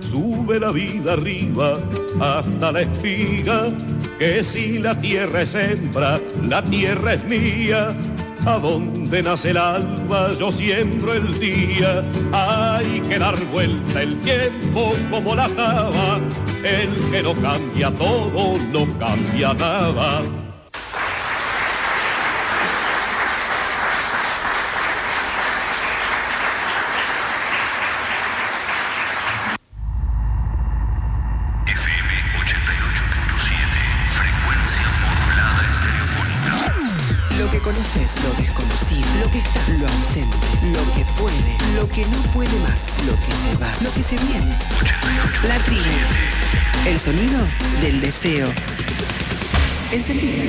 sube la vida arriba hasta la espiga, que si la tierra es hembra, la tierra es mía. A donde nace el alba, yo siembro el día. Hay que dar vuelta el tiempo como la java. El que no cambia todo, no cambia nada. Que no puede más, lo que se va, lo que se viene. 88.7. La tribu. El sonido del deseo. Encendida.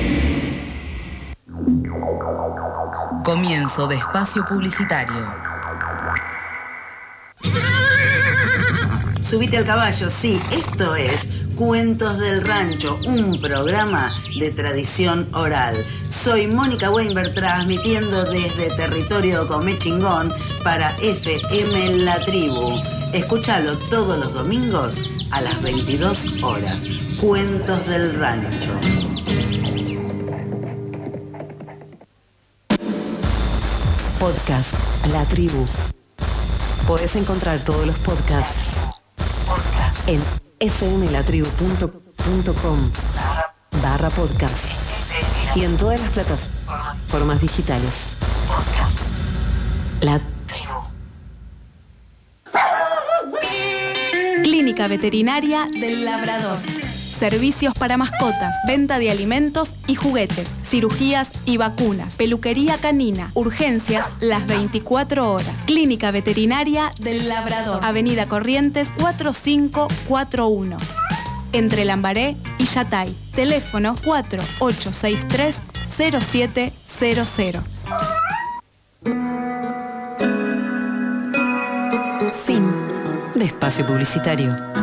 Comienzo de espacio publicitario. Subite al caballo, sí, esto es Cuentos del Rancho, un programa de tradición oral. Soy Mónica Weinberg transmitiendo desde territorio Comechingón para FM La Tribu. Escúchalo todos los domingos a las 22 horas. Cuentos del Rancho. Podcast La Tribu. Podés encontrar todos los podcasts en fmlatribu.com barra podcast y en todas las plataformas digitales. La Tribu. Clínica Veterinaria del Labrador. Servicios para mascotas, venta de alimentos y juguetes, cirugías y vacunas, peluquería canina, urgencias las 24 horas. Clínica Veterinaria del Labrador, Avenida Corrientes 4541. Entre Lambaré y Yatay. Teléfono 4863 0700. Fin de espacio publicitario.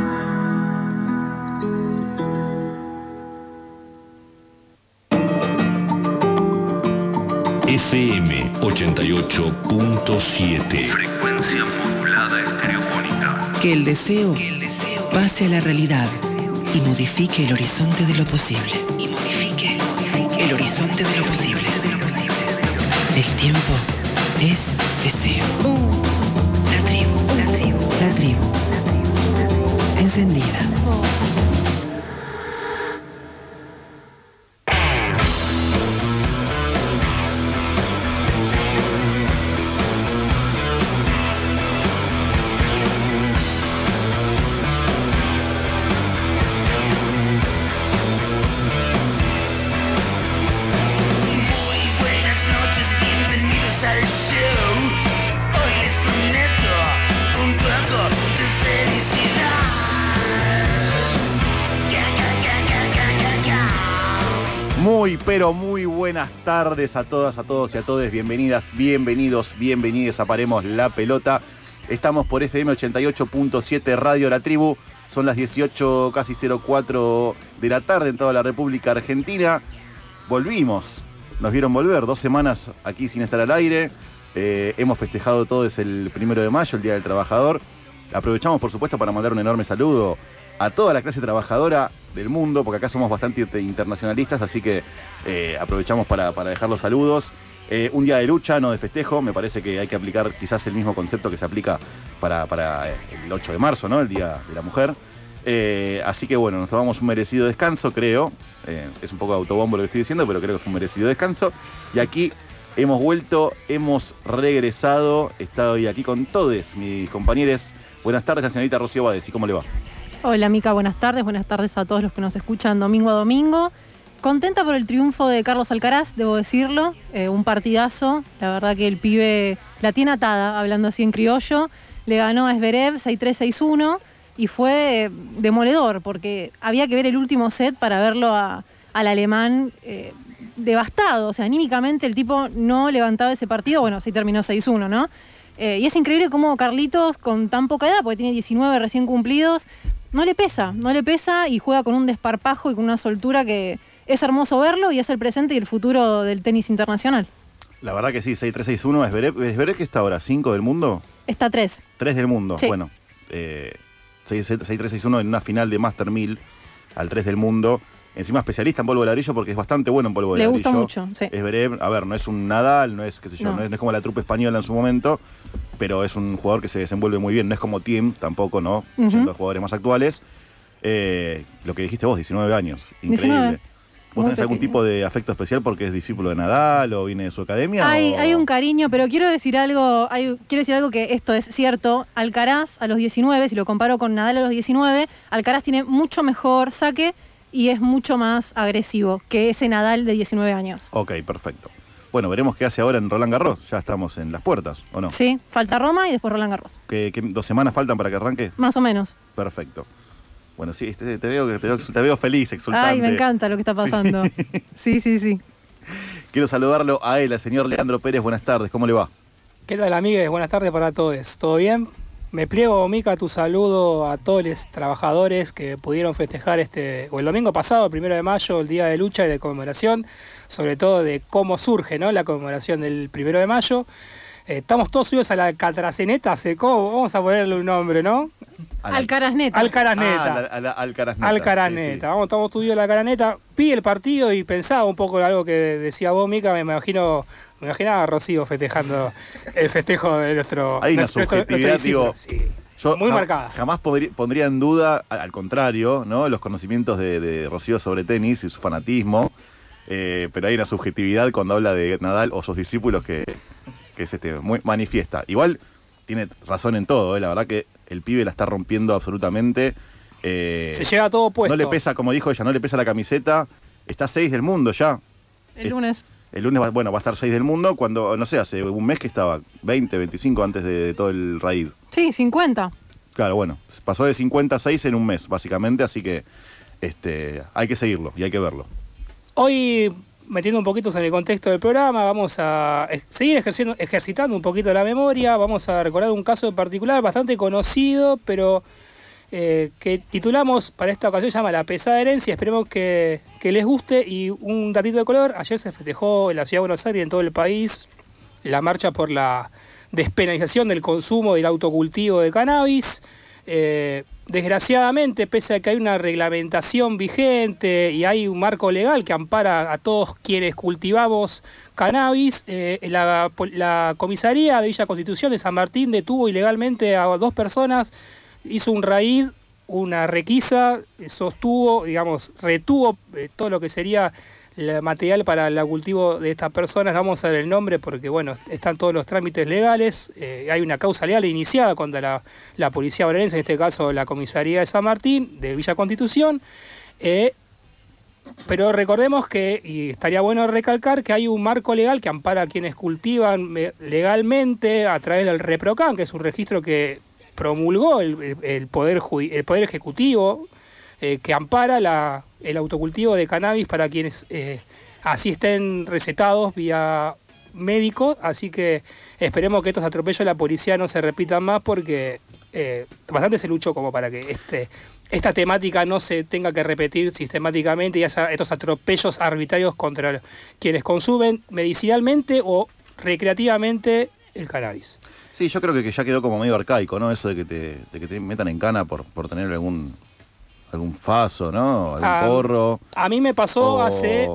FM 88.7, frecuencia modulada estereofónica. Que el deseo pase a la realidad y modifique el horizonte de lo posible. Y modifique el horizonte de lo posible. El tiempo es deseo. La tribu, la tribu. La tribu. Encendida. Buenas tardes a todas, a todos y a todos. Bienvenidas, bienvenidos, bienvenidas a Paremos la Pelota. Estamos por FM 88.7 Radio La Tribu. Son las 18, casi 04 de la tarde en toda la República Argentina. Volvimos, nos vieron volver, dos semanas aquí sin estar al aire. Eh, hemos festejado todo desde el primero de mayo, el Día del Trabajador. Aprovechamos, por supuesto, para mandar un enorme saludo a toda la clase trabajadora del mundo, porque acá somos bastante internacionalistas, así que eh, aprovechamos para, para dejar los saludos. Eh, un día de lucha, no de festejo, me parece que hay que aplicar quizás el mismo concepto que se aplica para, para, eh, el 8 de marzo, ¿no? El Día de la Mujer. Así que bueno, nos tomamos un merecido descanso, creo. Es un poco autobombo lo que estoy diciendo, pero creo que fue un merecido descanso. Y aquí hemos vuelto, hemos regresado. Estoy aquí con todos mis compañeros. Buenas tardes, la señorita Rocío Bades. ¿Y cómo le va? Hola Mica, buenas tardes, buenas tardes a todos los que nos escuchan domingo a domingo. Contenta por el triunfo de Carlos Alcaraz, debo decirlo, eh, un partidazo, la verdad que el pibe la tiene atada, hablando así en criollo, le ganó a Esberev 6-3-6-1 y fue eh, demoledor porque había que ver el último set para verlo al alemán eh, devastado, o sea, anímicamente el tipo no levantaba ese partido, bueno, sí terminó 6-1, ¿no? Eh, y es increíble cómo Carlitos, con tan poca edad, porque tiene 19 recién cumplidos, no le pesa, no le pesa y juega con un desparpajo y con una soltura que es hermoso verlo y es el presente y el futuro del tenis internacional. La verdad que sí, 6-3-6-1. Esberé, Esberé que está ahora, 5 del mundo, Está 3. 3 del mundo. Sí. Bueno, eh, 6-3-6-1 en una final de Master 1000 al 3 del mundo. Encima especialista en polvo de ladrillo porque es bastante bueno en polvo de Le ladrillo. gusta mucho, sí. Es Zverev, a ver, no es un Nadal, no es, qué sé yo, No. no, es, no es como la trupe española en su momento, pero es un jugador que se desenvuelve muy bien. No es como Tim, tampoco, ¿no? Ujú. Yendo a jugadores más actuales. Eh, lo que dijiste vos, 19 años. Increíble. 19. ¿Vos Muy tenés algún pequeño. tipo de afecto especial porque es discípulo de Nadal o viene de su academia? Hay, o- hay un cariño, pero quiero decir algo, hay- quiero decir algo que esto es cierto. Alcaraz a los 19, si lo comparo con Nadal a los 19, Alcaraz tiene mucho mejor saque y es mucho más agresivo que ese Nadal de 19 años. Ok, perfecto. Bueno, veremos qué hace ahora en Roland Garros. Ya estamos en las puertas, ¿o no? Sí, falta Roma y después Roland Garros. ¿Qué, qué- dos semanas faltan para que arranque? Más o menos. Perfecto. Bueno, sí, te, te veo, te, veo, te veo feliz, exultante. Ay, me encanta lo que está pasando. Sí, sí, sí. Quiero saludarlo a él, al señor Leandro Pérez. Buenas tardes, ¿cómo le va? ¿Qué tal, amigues? Buenas tardes para todos. ¿Todo bien? Me pliego, Mica, tu saludo a todos los trabajadores que pudieron festejar este, o el domingo pasado, el primero de mayo, el día de lucha y de conmemoración, sobre todo de cómo surge ¿no? la conmemoración del primero de mayo. Eh, estamos todos subidos a la catraceneta, ¿se- ¿cómo? vamos a ponerle un nombre, ¿no? Alcaraz Neta. Alcaraz Ah, Neta. a la- a la Alcaraz Neta. Alcaraneta, Sí, sí. vamos, estamos estudiando la Caraneta. Vi el partido y pensaba un poco en algo que decía vos, Mica, me imagino, me imaginaba a Rocío festejando el festejo de nuestro. Hay una nuestro- subjetividad, nuestro digo. Sí. Yo Muy marcada. Jamás pondría en duda, al, al contrario, ¿no? los conocimientos de, de Rocío sobre tenis y su fanatismo. eh, pero hay una subjetividad cuando habla de Nadal o sus discípulos que, que es este, muy manifiesta. Igual tiene razón en todo, ¿eh? la verdad que el pibe la está rompiendo absolutamente. eh, Se lleva todo puesto. no le pesa, como dijo ella, no le pesa la camiseta. Está 6 del mundo ya. El lunes. El lunes, va, bueno, va a estar 6 del mundo cuando, no sé, hace un mes que estaba 20, 25 antes de, de todo el raid. Sí, 50. Claro, bueno, pasó de 50 a 6 en un mes, básicamente, así que este, hay que seguirlo y hay que verlo. Hoy, metiendo un poquito en el contexto del programa, vamos a seguir ejercitando un poquito la memoria. Vamos a recordar un caso en particular bastante conocido, pero eh, que titulamos para esta ocasión, se llama La pesada herencia. Esperemos que, les guste. Y un datito de color: ayer se festejó en la ciudad de Buenos Aires y en todo el país la marcha por la despenalización del consumo y del autocultivo de cannabis. Eh, desgraciadamente, pese a que hay una reglamentación vigente y hay un marco legal que ampara a todos quienes cultivamos cannabis, eh, la, comisaría de Villa Constitución de San Martín detuvo ilegalmente a dos personas, hizo un raid, una requisa, sostuvo, digamos, retuvo eh, todo lo que sería el material para el cultivo de estas personas, vamos a ver el nombre porque bueno, están todos los trámites legales, eh, hay una causa legal iniciada contra la, la policía bonaerense, en este caso la comisaría de San Martín, de Villa Constitución, eh, pero recordemos que, y estaría bueno recalcar, que hay un marco legal que ampara a quienes cultivan eh, legalmente a través del ReproCan, que es un registro que promulgó el, el- poder, el poder Ejecutivo, que ampara la- el autocultivo de cannabis para quienes eh, así estén recetados vía médico. Así que esperemos que estos atropellos de la policía no se repitan más porque eh, bastante se luchó como para que este, esta temática no se tenga que repetir sistemáticamente y haya estos atropellos arbitrarios contra quienes consumen medicinalmente o recreativamente el cannabis. Sí, yo creo que, ya quedó como medio arcaico, ¿no? Eso de que te, de que te metan en cana por, por tener algún algún faso, ¿no? Algún Ah, porro. A mí me pasó o- hace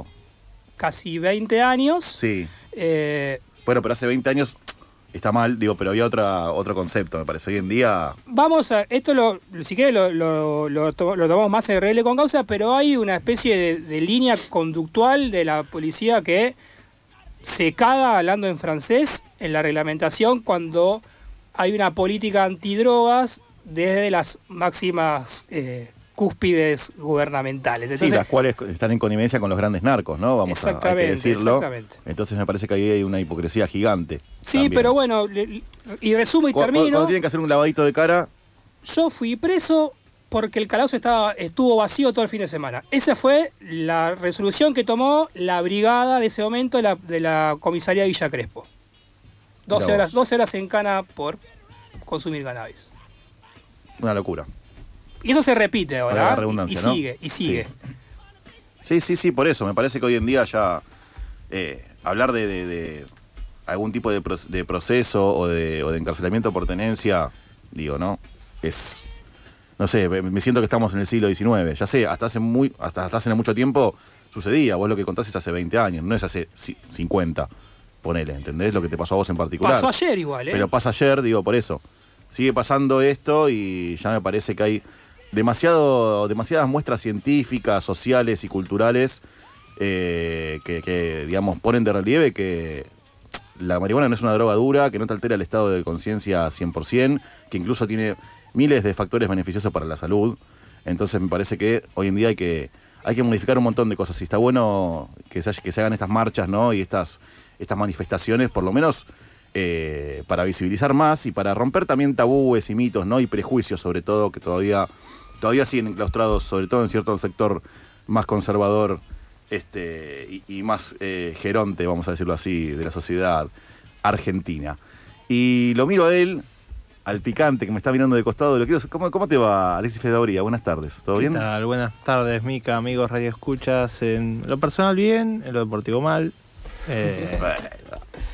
casi 20 años. Sí. eh, Bueno, pero hace 20 años está mal, digo, pero había otra, otro concepto, me parece. Hoy en día, Vamos a, esto lo, si quieres lo, lo, lo to- lo tomamos más en regla con causa, pero hay una especie de, de línea conductual de la policía que se caga hablando en francés en la reglamentación cuando hay una política antidrogas desde las máximas eh, cúspides gubernamentales. sí, Entonces, las cuales están en connivencia con los grandes narcos, ¿no? Vamos a, hay que decirlo. exactamente. Entonces me parece que ahí hay una hipocresía gigante. sí, también. pero bueno, y resumo y termino. Cuando tienen que hacer un lavadito de cara, Yo fui preso porque el calabozo estaba, estuvo vacío todo el fin de semana. Esa fue la resolución que tomó la brigada de ese momento de la, de la comisaría de Villa Crespo. 12 Mirá horas, vos. 12 horas en cana por consumir cannabis. una locura. Y eso se repite ahora. la redundancia, y, ¿no? sigue, y sigue. Sí, sí, sí, por eso. Me parece que hoy en día ya eh, hablar de, de- de algún tipo de, pro- de proceso o de, o de encarcelamiento por tenencia, digo, ¿no? es. No sé, me siento que estamos en el siglo XIX. Ya sé, hasta hace muy, hasta, hasta hace mucho tiempo sucedía. Vos lo que contás es hace 20 años, no es hace ci- 50. Ponele, ¿entendés? Lo que te pasó a vos en particular. Pasó ayer igual, ¿eh? Pero pasa ayer, digo, por eso. Sigue pasando esto y ya me parece que hay demasiado, demasiadas muestras científicas, sociales y culturales eh, que, digamos, ponen de relieve que la marihuana no es una droga dura, que no te altera el estado de conciencia 100%, que incluso tiene miles de factores beneficiosos para la salud. Entonces me parece que hoy en día hay que, hay que modificar un montón de cosas. Y está bueno que se, que se hagan estas marchas ¿no? y estas, estas manifestaciones, por lo menos eh, para visibilizar más y para romper también tabúes y mitos ¿no? y prejuicios, sobre todo, que todavía, todavía siguen enclaustrados, sobre todo en cierto sector más conservador este, y, y más eh, geronte, vamos a decirlo así, de la sociedad argentina. Y lo miro a él, al picante que me está mirando de costado. Lo quiero, ¿cómo, ¿Cómo te va, Alexis Fedauri? Buenas tardes. ¿Todo ¿Qué bien? tal? Buenas tardes, Mica, amigos Radio Escuchas. En lo personal bien, en lo deportivo mal. Eh,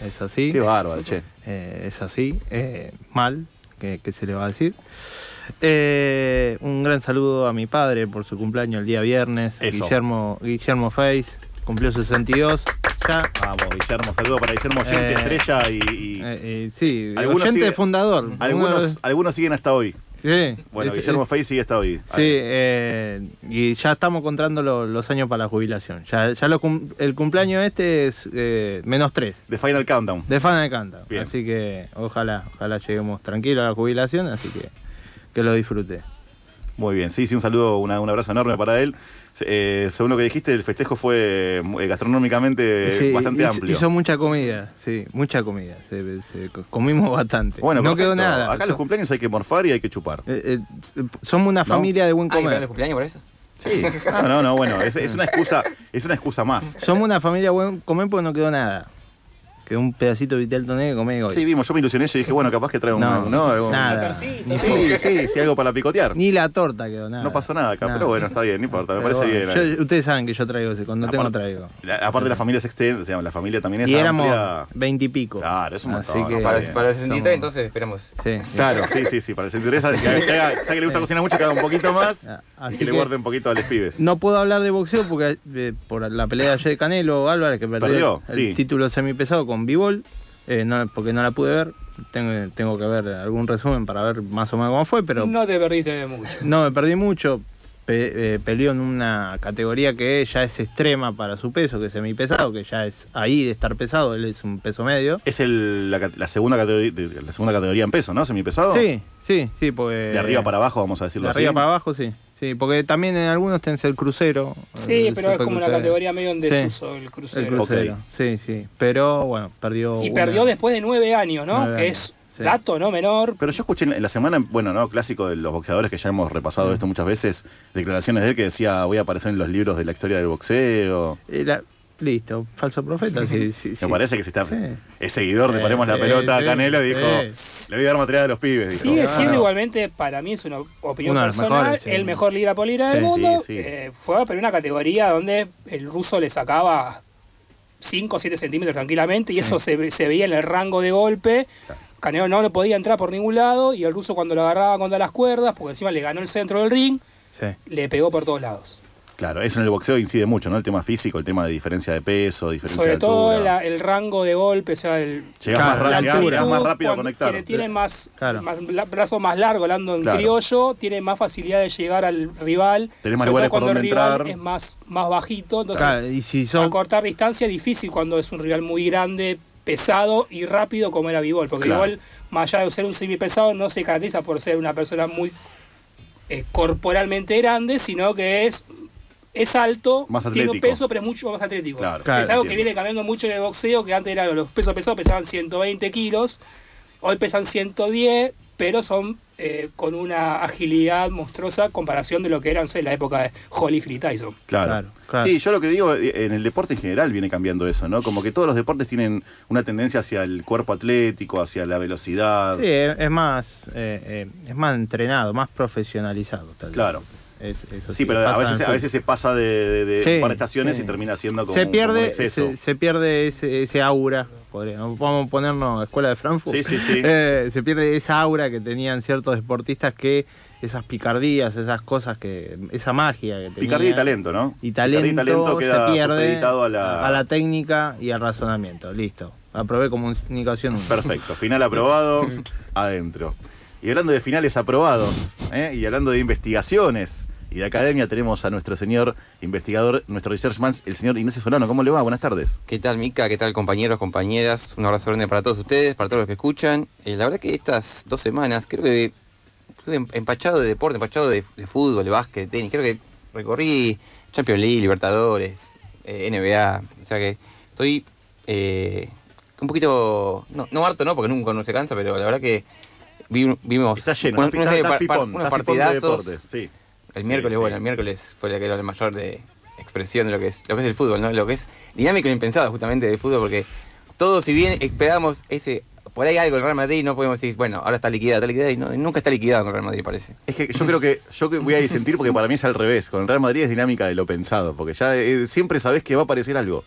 es así. Qué bárbaro, che. Eh, es así. eh, mal, que, que se le va a decir. Eh, un gran saludo a mi padre por su cumpleaños el día viernes. Eso. Guillermo, Guillermo Face, cumplió 62. Ya. Vamos, Guillermo, saludo para Guillermo, oyente Eh, estrella y. y- Eh, sí, Algunos oyente sigue- fundador. algunos, Uno- algunos siguen hasta hoy. sí, Bueno, es- Guillermo Fey sigue hasta hoy. Sí, eh, y ya estamos contando lo- los años para la jubilación. Ya, ya lo el cumpleaños este es eh, menos tres. The Final Countdown. De de canta. Bien. Así que ojalá, ojalá lleguemos tranquilos a la jubilación, así que que lo disfrute. Muy bien, sí, sí, un saludo, una- un abrazo enorme para él. Eh, según lo que dijiste, el festejo fue eh, gastronómicamente Sí, bastante hizo, amplio. hizo mucha comida, sí, mucha comida. Se- se- comimos bastante. bueno, no quedó nada. Acá los cumpleaños hay que morfar y hay que chupar. eh, eh, somos una familia de buen Ah, ¿y comer. el cumpleaños por eso? Sí. No, no, no, bueno, es, es una excusa, es una excusa más. Somos una familia de buen comer porque no quedó nada. Quedó un pedacito de vitel toné que hoy. Sí, vimos, yo me ilusioné y dije, bueno, capaz que trae un. No, ¿no? Algo- nada. Ni Sí, sí, sí, algo para picotear. Ni la torta quedó nada. No pasó nada acá, Nada. pero bueno, está bien, no importa, me parece bueno, bien. yo- ustedes saben que yo traigo ese, cuando tengo Aparte- traigo. La- aparte la familia se extiende, o sea, la familia también es Y éramos amplia. veintipico. Claro, es un Así montón. que- Para, el 63, Somos- entonces esperemos. Sí. Claro, sí, sí, sí, para el que se interesa, que, que haga- ya que le gusta cocinar mucho, que haga un poquito más Ah, y así que le que- guarde un poquito a los pibes. No puedo hablar de boxeo porque eh, por la pelea de ayer de Canelo Álvarez que perdió, el sí. título semipesado con Bivol, eh, no, porque no la pude ver. Tengo, tengo que ver algún resumen para ver más o menos cómo fue, pero no, No te perdiste de mucho. me perdí mucho. Pe- eh, peleó en una categoría que ya es extrema para su peso, que es semipesado, que ya es ahí de estar pesado, él es un peso medio. Es el, la, segunda categoría, de- la segunda categoría en peso, ¿no? Semipesado. Sí, sí, sí, porque... De arriba para abajo, vamos a decirlo De así. arriba para abajo, sí. Sí, porque también en algunos tenés el crucero. Sí, el pero es como una categoría medio en desuso el El crucero. sí, sí. Pero bueno, perdió. Y una- perdió después de nueve años, ¿no? Nueve que años, es sí. dato, ¿no? Menor. Pero yo escuché en la semana, bueno, no, clásico de los boxeadores que ya hemos repasado esto muchas veces, declaraciones de él que decía voy a aparecer en los libros de la historia del boxeo. Eh, la- Listo, falso profeta, sí, sí, Me sí. parece que se está. Sí. Es seguidor de Eh, Paremos la Pelota, Canelo, y dijo, le voy a dar material a los pibes. Dijo. Sigue Claro. siendo igualmente, para mí es una opinión personal, mejores, sí. el mejor libra por libra del mundo. sí, sí. Eh, fue pero una categoría donde el ruso le sacaba 5 o 7 centímetros tranquilamente y eso se, se veía en el rango de golpe. Canelo no le podía entrar por ningún lado y el ruso cuando lo agarraba contra las cuerdas, porque encima le ganó el centro del ring, Sí. le pegó por todos lados. Claro, eso en el boxeo incide mucho, ¿no? El tema físico, el tema de diferencia de peso, diferencia Sobre de todo altura. la- el rango de golpe, o sea, el, Llegás Claro, más, ra- la llegás- altura. llegás más rápido a conectar. Tiene, tiene más, Claro. más la- brazo más largo, hablando en Claro. criollo, tiene más facilidad de llegar al rival. Tenés más lugares todo cuando por el donde rival entrar. es más, más bajito, entonces Claro, y si sos. acortar distancia es difícil cuando es un rival muy grande, pesado y rápido como era Bivol, porque Claro. Bivol, más allá de ser un semipesado, no se caracteriza por ser una persona muy eh, corporalmente grande, sino que es es alto, Más tiene un peso, pero es mucho más atlético. Claro, Claro, es algo que viene cambiando mucho en el boxeo, que antes eran los pesos pesados pesaban 120 kilos, hoy pesan 110, pero son eh, con una agilidad monstruosa comparación de lo que eran no sé, la época de Holyfield y Tyson. Claro. Claro, claro. Sí, yo lo que digo, eh, en el deporte en general viene cambiando eso, ¿no? Como que todos los deportes tienen una tendencia hacia el cuerpo atlético, hacia la velocidad. Sí, es es más, eh, eh, es más entrenado, más profesionalizado. tal vez. Claro. Es- Sí, pero a veces, a veces se pasa de, de, de Sí, par de estaciones sí. y termina siendo como se pierde, como un exceso. se, se pierde ese, ese aura. podríamos- Vamos a ponernos escuela de Frankfurt. Sí, sí, sí. Eh, se pierde esa aura que tenían ciertos deportistas que esas picardías, esas cosas que. esa magia que tenían. Picardía y talento, ¿no? Y talento, y talento queda se pierde supeditado a la- técnica y al razonamiento. Listo. Aprobé comunicación. Perfecto. Final aprobado, adentro. Y hablando de finales aprobados, ¿eh? y hablando de investigaciones y de academia, tenemos a nuestro señor investigador, nuestro researchman, el señor Ignacio Solano. ¿Cómo le va? Buenas tardes. ¿Qué tal, Mica? ¿Qué tal, compañeros, compañeras? Un abrazo grande para todos ustedes, para todos los que escuchan. Eh, la verdad que estas dos semanas, creo que estuve empachado de deporte, empachado de, de fútbol, de básquet, de tenis. Creo que recorrí Champions League, Libertadores, eh, NBA. O sea que estoy eh, un poquito, no, no harto, no, porque nunca uno se cansa, pero la verdad que vi- vimos Está lleno, unos, está- unos- está unos pipón partidazos. deporte, sí. El miércoles, sí. bueno, el miércoles fue la que era la mayor de expresión de lo que es, lo que es el fútbol, ¿no? Lo que es dinámico e impensado justamente del fútbol, porque todos, si bien esperábamos ese, por ahí algo del Real Madrid, no podemos decir, bueno, ahora está liquidado, está liquidado, y no- nunca está liquidado con el Real Madrid, parece. Es que yo creo que yo voy a disentir porque para mí es al revés. Con el Real Madrid es dinámica de lo pensado, porque ya eh, siempre sabés que va a aparecer algo.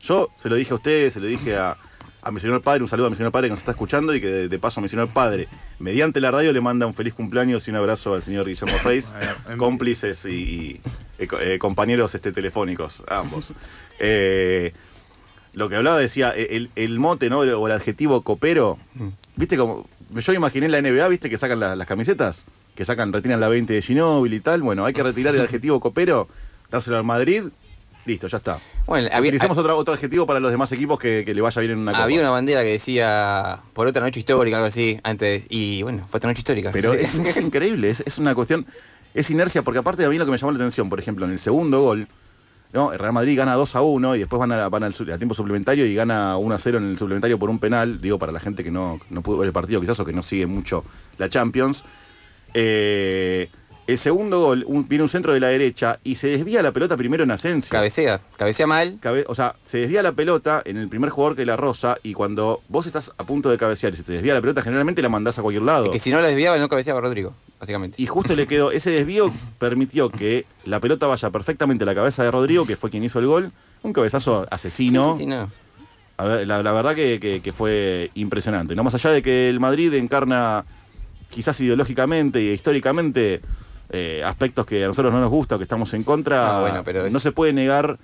Yo se lo dije a ustedes, se lo dije a, a mi señor padre, un saludo a mi señor padre que nos está escuchando y que de, de paso a mi señor padre, mediante la radio, le manda un feliz cumpleaños y un abrazo al señor Guillermo Reis, cómplices y, y, eh, eh, compañeros este, telefónicos, ambos. Eh, lo que hablaba decía, eh, el, el mote, ¿no? O el adjetivo copero, ¿viste como? Yo imaginé en la NBA, ¿viste? Que sacan la- las camisetas, que sacan, retiran la 20 de Ginóbili y tal. Bueno, hay que retirar el adjetivo copero, dárselo al Madrid, listo, ya está. Bueno, había- otro, otro adjetivo para los demás equipos que, que le vaya bien en una copa. Había una bandera que decía, por otra noche histórica, algo así, antes, y bueno, fue otra noche histórica. Pero es, es increíble, es, es una cuestión, es inercia, porque aparte a mí lo que me llamó la atención, por ejemplo, en el segundo gol, ¿no? el Real Madrid gana 2 a 1 y después van, a, van al tiempo suplementario y gana 1 a 0 en el suplementario por un penal, digo, para la gente que no, no pudo ver el partido quizás o que no sigue mucho la Champions. Eh, el segundo gol, un- viene un centro de la derecha y se desvía la pelota primero en Asensio. Cabecea, cabecea mal. Cabe- o sea, se desvía la pelota en el primer jugador que la roza y cuando vos estás a punto de cabecear y se te desvía la pelota, generalmente la mandás a cualquier lado. Que si no la desviaba, no cabeceaba Rodrigo, básicamente. Y justo le quedó, ese desvío permitió que la pelota vaya perfectamente a la cabeza de Rodrigo, que fue quien hizo el gol. Un cabezazo asesino. Sí, sí, sí, no. A ver, la, la verdad que, que- que fue impresionante. No más allá de que el Madrid encarna quizás ideológicamente y históricamente eh, aspectos que a nosotros no nos gusta o que estamos en contra, Ah, bueno, pero es- no se puede negar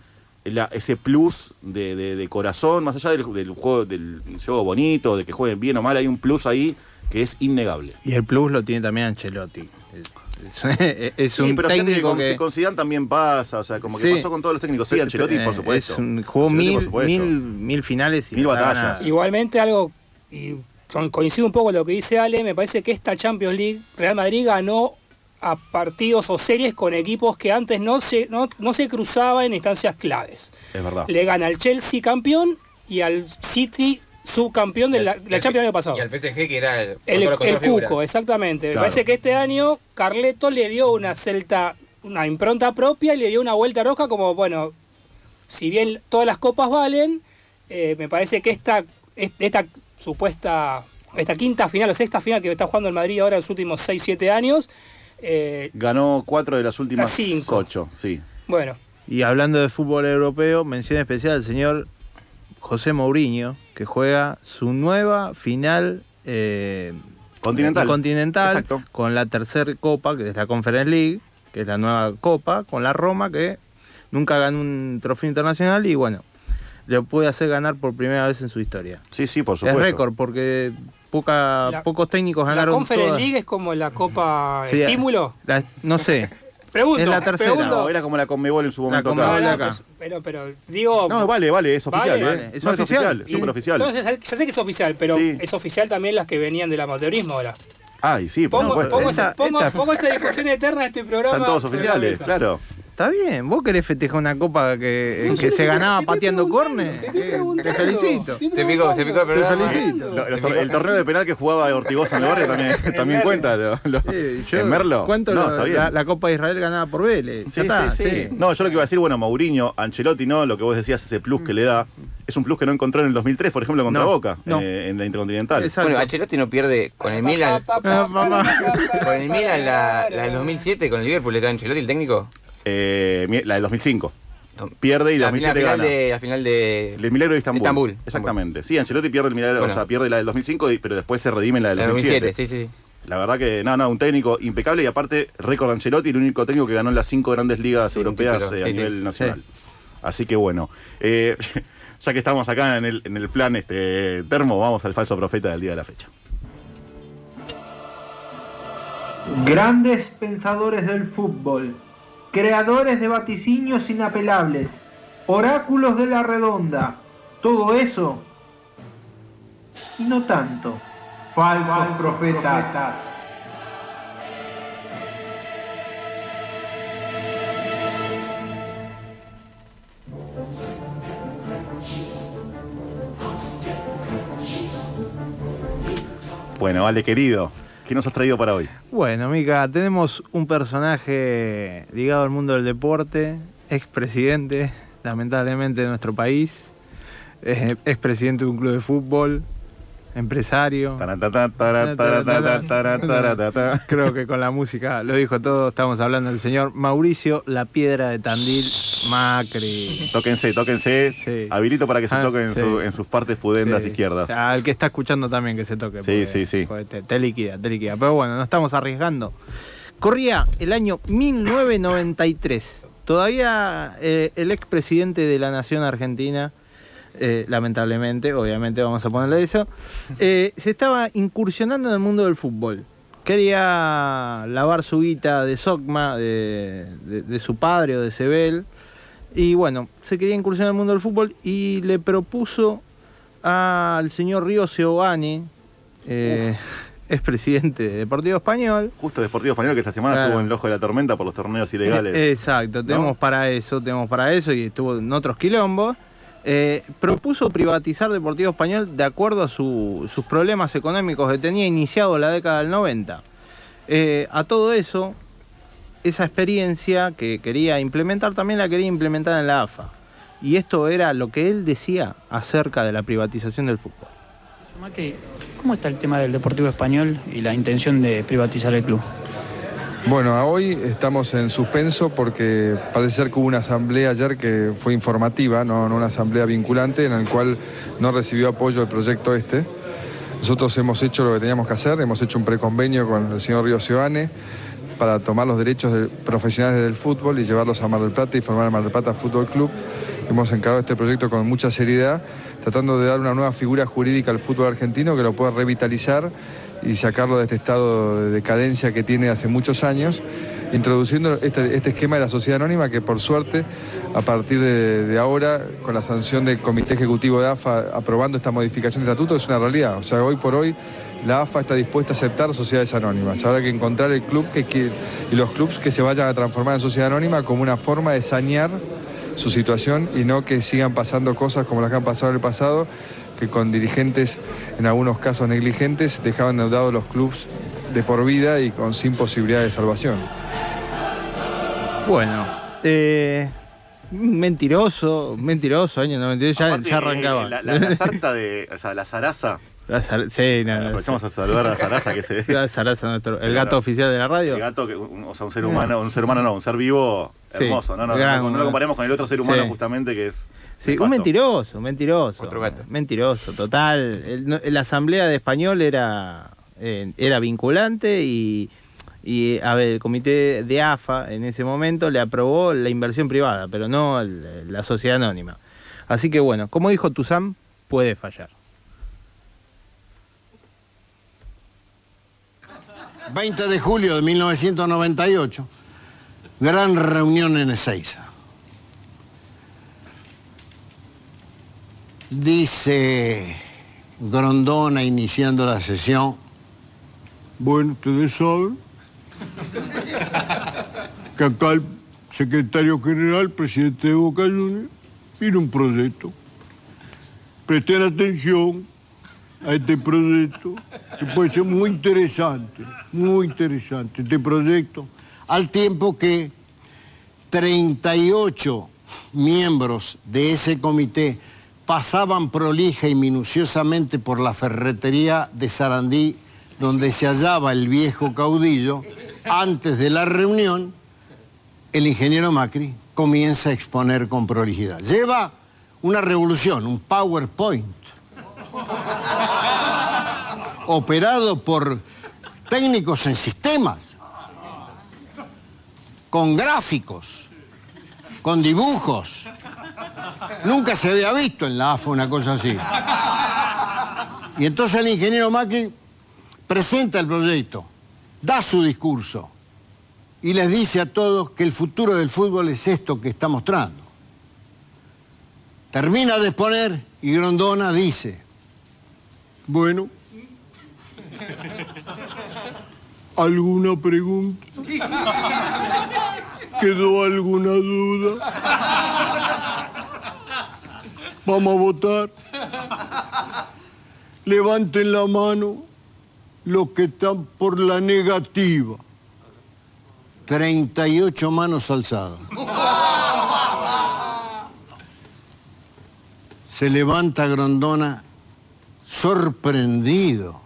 la- ese plus de, de- de corazón, más allá del, del juego del juego bonito, de que jueguen bien o mal, hay un plus ahí que es innegable. Y el plus lo tiene también Ancelotti. Es, es- es Sí, un pero que técnico con, que. con Zidane también pasa, o sea, como que Sí. pasó con todos los técnicos. Sí, Ancelotti, Eh, por supuesto. Es un, jugó mil, supuesto. mil, mil finales y Mil batallas. Igualmente algo, y co- coincido un poco con lo que dice Ale, me parece que esta Champions League, Real Madrid ganó a partidos o series con equipos que antes no se, no, no se cruzaban en instancias claves. Es verdad. Le gana al Chelsea campeón y al City subcampeón de la, la Champions año pasado. Y al PSG, que era el, El, el. Cuco, exactamente. Me parece que este año Carleto le dio una celta, una impronta propia y le dio una vuelta roja como, bueno, si bien todas las copas valen, eh, me parece que esta, es- esta supuesta, esta quinta final o sexta final que está jugando el Madrid ahora en los últimos 6-7 años, eh, Ganó cuatro de las últimas cinco. ocho, sí. bueno, Y hablando de fútbol europeo, mención especial al señor José Mourinho, que juega su nueva final eh, Continental. continental Exacto. con la tercera copa, que es la Conference League, que es la nueva copa, con la Roma, que nunca ganó un trofeo internacional y bueno, le puede hacer ganar por primera vez en su historia. Sí, sí, por Es supuesto. récord, porque poca, La- pocos técnicos la ganaron Conference todas. League es como la Copa Sí, Estímulo. la- no sé. Pregunto, es la tercera. pregunto. No, era como la Conmebol en su momento acá. pues, pero, pero digo, No, vale, vale, es oficial, Vale, ¿eh? vale. ¿Es No, es oficial? oficial, Y- súper oficial. Entonces, ya sé que es oficial, pero Sí. es oficial también las que venían del amateurismo ahora. Ay, sí, por Pongo, Esta- esa, pongo- esta- pongo esa discusión eterna de este programa. Están todos la oficiales, claro. Está bien. ¿Vos querés festejar una copa que, No, que se ganaba pateando córner? te Eh, felicito. Se picó, se picó el Te felicito. Lo- los tor- el torneo de penal que jugaba Ortigosa en el barrio también, también cuenta. lo- lo- Sí, yo ¿En Merlo? Cuento no, lo- está bien. La, la Copa de Israel ganada por Vélez. Sí, está, sí, sí, No, yo lo que iba a decir, bueno, Mourinho, Ancelotti, no, lo que vos decías, ese plus que le da, es un plus que no encontró en el 2003, por ejemplo, contra No, Boca, no. eh, en la Intercontinental. Exacto. Bueno, Ancelotti no pierde con el Milan. Ah, papá. Con el Milan la, la del 2007, con el Liverpool, ¿era Ancelotti el técnico? Eh, la del 2005. No. Pierde y la la final, 2007 final gana. de, la final de. El milagro de Estambul. Estambul. Exactamente. Sí, Ancelotti pierde el milagro, Bueno. o sea, pierde la del 2005, y- pero después se redime en la del La del 2007. 2007, sí, sí. sí. La verdad que, no, no, un técnico impecable y aparte, récord Ancelotti, el único técnico que ganó en las cinco grandes ligas Sí, europeas eh, a sí, sí. nivel nacional. Así que bueno, eh, ya que estamos acá en el, en el plan este termo, vamos al falso profeta del día de la fecha. Grandes pensadores del fútbol, creadores de vaticinios inapelables, oráculos de la redonda, todo eso y no tanto. Falsos profetas. Bueno, vale, querido, ¿qué nos has traído para hoy? Bueno, Mica, tenemos un personaje ligado al mundo del deporte, expresidente, lamentablemente, de nuestro país, eh, expresidente de un club de fútbol, empresario. Creo que con la música lo dijo todo. Estamos hablando del señor Mauricio La Piedra de Tandil Macri. Tóquense, tóquense. Sí. Habilito para que se Ah, toquen en, sí. su- en sus partes pudendas Sí. izquierdas. Al que está escuchando también que se toque. Sí, porque- sí, sí. te liquida, te liquida. Pero bueno, no estamos arriesgando. Corría el año 1993. Todavía eh, el expresidente de la Nación Argentina, eh, lamentablemente, obviamente vamos a ponerle eso, eh, se estaba incursionando en el mundo del fútbol. Quería lavar su guita de Sogma, de, de- de su padre o de Sebel. Y bueno, se quería incursionar en el mundo del fútbol y le propuso al señor Río Seoane, eh, expresidente de Deportivo Español. Justo Deportivo Español que esta semana Claro. estuvo en el ojo de la tormenta por los torneos ilegales. Exacto, tenemos para eso, tenemos para eso y estuvo en otros quilombos. Eh, propuso privatizar Deportivo Español de acuerdo a su- sus problemas económicos que tenía iniciado la década del 90. Eh, a todo eso, esa experiencia que quería implementar también la quería implementar en la AFA. Y esto era lo que él decía acerca de la privatización del fútbol. ¿cómo está el tema del Deportivo Español y la intención de privatizar el club? Bueno, hoy estamos en suspenso porque parece ser que hubo una asamblea ayer que fue informativa, no, una asamblea vinculante, en la cual no recibió apoyo el proyecto este. Nosotros hemos hecho lo que teníamos que hacer, hemos hecho un preconvenio con el señor Río Ciudadane para tomar los derechos de- profesionales del fútbol y llevarlos a Mar del Plata y formar el Mar del Plata Fútbol Club. Hemos encarado este proyecto con mucha seriedad, tratando de dar una nueva figura jurídica al fútbol argentino que lo pueda revitalizar y sacarlo de este estado de decadencia que tiene hace muchos años, introduciendo este, este esquema de la sociedad anónima que por suerte, a partir de, ahora, con la sanción del Comité Ejecutivo de AFA aprobando esta modificación de estatuto, es una realidad. O sea, hoy por hoy la AFA está dispuesta a aceptar sociedades anónimas. Habrá que encontrar el club que, que- y los clubes que se vayan a transformar en sociedad anónima como una forma de sanear su situación y no que sigan pasando cosas como las que han pasado en el pasado, que con dirigentes, en algunos casos negligentes, dejaban endeudados los clubes de por vida y con sin posibilidad de salvación. Bueno, eh, mentiroso, mentiroso, año 92, ya, ya eh, arrancaba. La, la, la sarta de. O sea, la zaraza. La zar- sí, no, no, Aprovechamos a saludar a la zaraza que se. La zaraza, nuestro- el gato oficial de la radio. El gato, que, un- o sea, un ser humano, un ser humano no, un ser vivo Sí, hermoso. No, no, gran- no, no lo comparemos con el otro ser humano Sí. justamente que es. Sí, un mentiroso, un mentiroso. Mentiroso, total. El- no- la asamblea de español era, eh, era vinculante y, y, a ver, el comité de AFA en ese momento le aprobó la inversión privada, pero no el- la sociedad anónima. Así que bueno, como dijo Tuzán, puede fallar. 20 de julio de 1998, gran reunión en Ezeiza. Dice Grondona iniciando la sesión, bueno, ustedes saben que acá el secretario general, presidente de Boca Juniors, tiene un proyecto. Presten atención a este proyecto, que puede ser muy interesante, muy interesante este proyecto, al tiempo que 38 miembros de ese comité pasaban prolija y minuciosamente por la ferretería de Sarandí, donde se hallaba el viejo caudillo, antes de la reunión, el ingeniero Macri comienza a exponer con prolijidad. Lleva una revolución, un PowerPoint, operado por técnicos en sistemas, con gráficos, con dibujos. Nunca se había visto en la AFA una cosa así. Y entonces el ingeniero Macri presenta el proyecto, da su discurso y les dice a todos que el futuro del fútbol es esto que está mostrando. Termina de exponer y Grondona dice, bueno, ¿alguna pregunta? ¿Quedó alguna duda? Vamos a votar. Levanten la mano los que están por la negativa. 38 manos alzadas. Se levanta Grondona sorprendido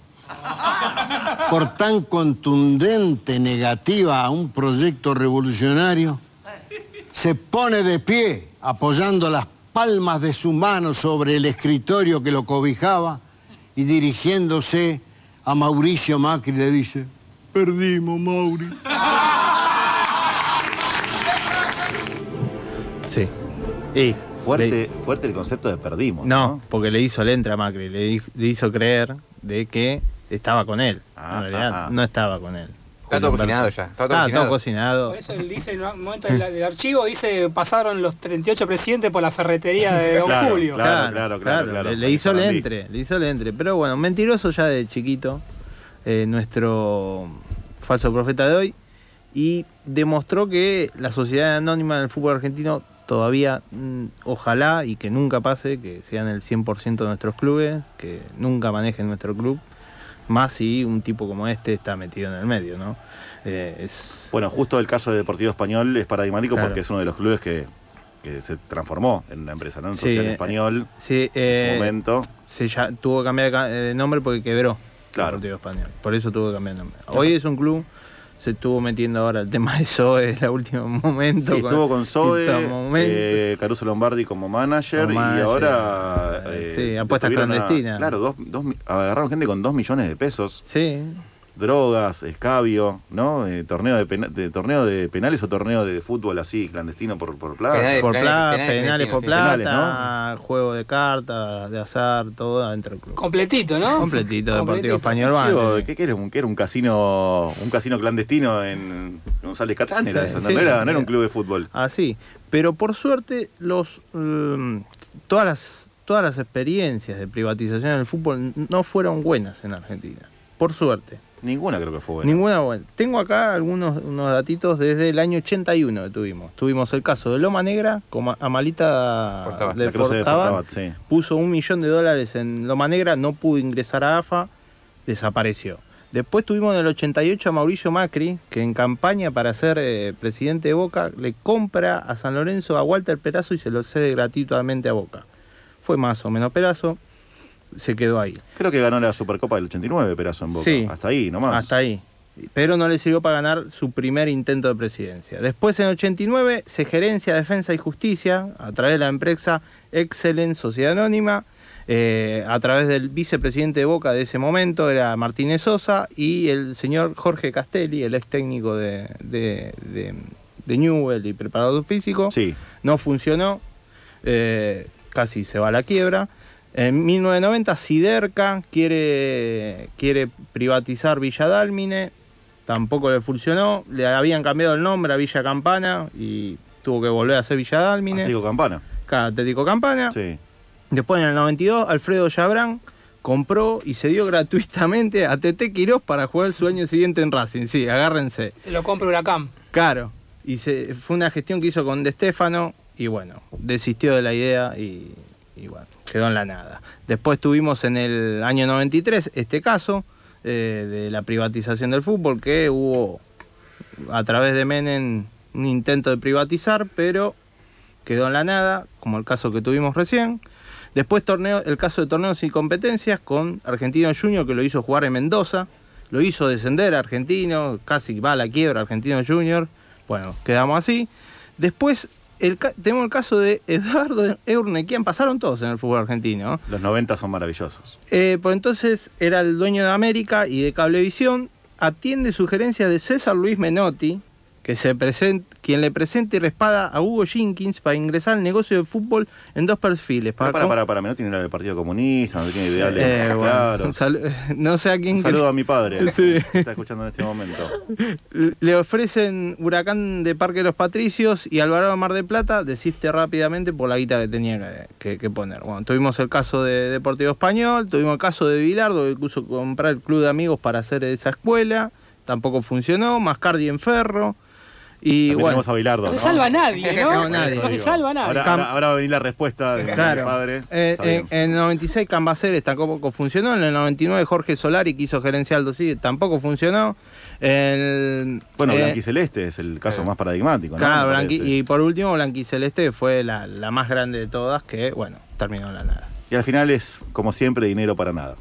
por tan contundente negativa a un proyecto revolucionario. Se pone de pie apoyando las palmas de su mano sobre el escritorio que lo cobijaba y dirigiéndose a Mauricio Macri le dice, perdimos Mauri. Sí. Y Fuerte, fuerte el concepto de perdimos. No, porque le hizo letra a Macri, le, hizo creer de que estaba con él. en realidad ah, ah. no estaba con él. Está todo cocinado ya, está todo cocinado. todo cocinado. Por eso él dice en un momento del, del archivo, dice pasaron los 38 presidentes por la ferretería de Don Claro, Julio. claro, claro, claro, claro. Le, le hizo el entre, le hizo el entre. Pero bueno, mentiroso ya de chiquito, eh, nuestro falso profeta de hoy, y demostró que la sociedad anónima del fútbol argentino todavía, mm, ojalá y que nunca pase, que sean el 100% de nuestros clubes, que nunca manejen nuestro club, más si un tipo como este está metido en el medio, ¿no? Eh, es, Bueno, justo el caso de Deportivo Español es paradigmático Claro. porque es uno de los clubes que, que se transformó en una empresa, ¿no? En Sí, Social eh, Español. sí, en eh, su momento. se ya, tuvo que cambiar de ca- de nombre porque quebró Claro. Deportivo Español. Por eso tuvo que cambiar de nombre. Hoy es un club, se estuvo metiendo ahora el tema de Zoe en el último momento. Sí, estuvo con Zoe, eh, Caruso Lombardi como manager, Como y ahora... eh, eh, sí, apuestas a- clandestinas. claro, dos, dos agarraron gente con dos millones de pesos. Sí. Drogas, escabio, ¿no? Eh, torneo, de pena- de, torneo de penales o torneo de fútbol así, clandestino por, por plata. Penales, por plata, penales penales, por sí. plata, juego de cartas, de azar, todo adentro del club. Completito, ¿no? Completito, Deportivo. Español. Banco. ¿qué, era? Un, qué era un casino un casino clandestino en González Catán? Era Sí, eso, ¿no? sí. no era, no era un club de fútbol. Así. Pero por suerte, los mm, todas las todas las experiencias de privatización del fútbol no fueron buenas en Argentina. Por suerte. Ninguna creo que fue buena. Ninguna buena. Tengo acá algunos unos datitos desde el año 81 que tuvimos. Tuvimos el caso de Loma Negra, como Amalita Fortabat. de Fortabat, sí. puso un millón de dólares en Loma Negra, no pudo ingresar a AFA, desapareció. Después tuvimos en el 88 a Mauricio Macri, que en campaña para ser eh, presidente de Boca le compra a San Lorenzo a Walter Perazo y se lo cede gratuitamente a Boca. Fue más o menos Perazo, se quedó ahí. Creo que ganó la Supercopa del 89, Perazo en Boca. Sí. Hasta ahí nomás. Hasta ahí. Pero no le sirvió para ganar su primer intento de presidencia. Después, en 89, se gerencia Defensa y Justicia a través de la empresa Excellent Sociedad Anónima. eh, a través del vicepresidente de Boca de ese momento era Martínez Sosa y el señor Jorge Castelli, el ex técnico de, de, de- de Newell y preparador físico. Sí. No funcionó, eh, casi se va a la quiebra. En 1990 Siderca quiere, quiere privatizar Villa Dálmine, tampoco le funcionó, le habían cambiado el nombre a Villa Campana y tuvo que volver a ser Villa Dálmine. Atlético Campana. Claro, Atlético Campana. Sí. Después en el 92 Alfredo Yabrán compró y se dio gratuitamente a Tete Quirós para jugar su año siguiente en Racing. Sí, agárrense. Se lo compra Huracán. Claro. Y se, fue una gestión que hizo con De Stefano y bueno, desistió de la idea y, y bueno, quedó en la nada. Después tuvimos en el año 93 este caso eh, de la privatización del fútbol, que hubo a través de Menem un intento de privatizar, pero quedó en la nada, como el caso que tuvimos recién. Después torneo, el caso de torneos sin competencias con Argentino Junior, que lo hizo jugar en Mendoza, lo hizo descender a Argentino, casi va a la quiebra Argentino Junior. Bueno, quedamos así. Después el tenemos el caso de Eduardo Eurnequian, pasaron todos en el fútbol argentino. Los 90 son maravillosos. Eh, por entonces era el dueño de América y de Cablevisión. Atiende sugerencias de César Luis Menotti, que se present- quien le presenta y respalda a Hugo Jenkins para ingresar al negocio de fútbol en dos perfiles. Para, para, para, para, no tiene el Partido Comunista, no tiene ideales Eh, bueno, sal- no sé a quién. Un saludo a mi padre, Sí. que está escuchando en este momento. Le ofrecen Huracán de Parque de los Patricios y Alvarado Mar de Plata, desiste rápidamente por la guita que tenía que, que- que poner. Bueno, tuvimos el caso de Deportivo Español, tuvimos el caso de Bilardo, que quiso comprar el club de amigos para hacer esa escuela, tampoco funcionó, Mascardi en Ferro. Y También bueno, tenemos a Bilardo, No se salva nadie, ¿no? No, nadie. No se salva nadie. Ahora, ahora- ahora va a venir la respuesta de Claro. mi padre. Eh, bien. en, en el 96 Cambaceres tampoco funcionó. En el 99 Jorge Solari quiso gerenciar Aldo Civi, tampoco funcionó. El, Bueno, eh, Blanquiceleste es el caso más paradigmático, ¿no? Claro, Blanqui- y por último Blanquiceleste fue la, la más grande de todas que, bueno, terminó en la nada. Y al final es, como siempre, dinero para nada.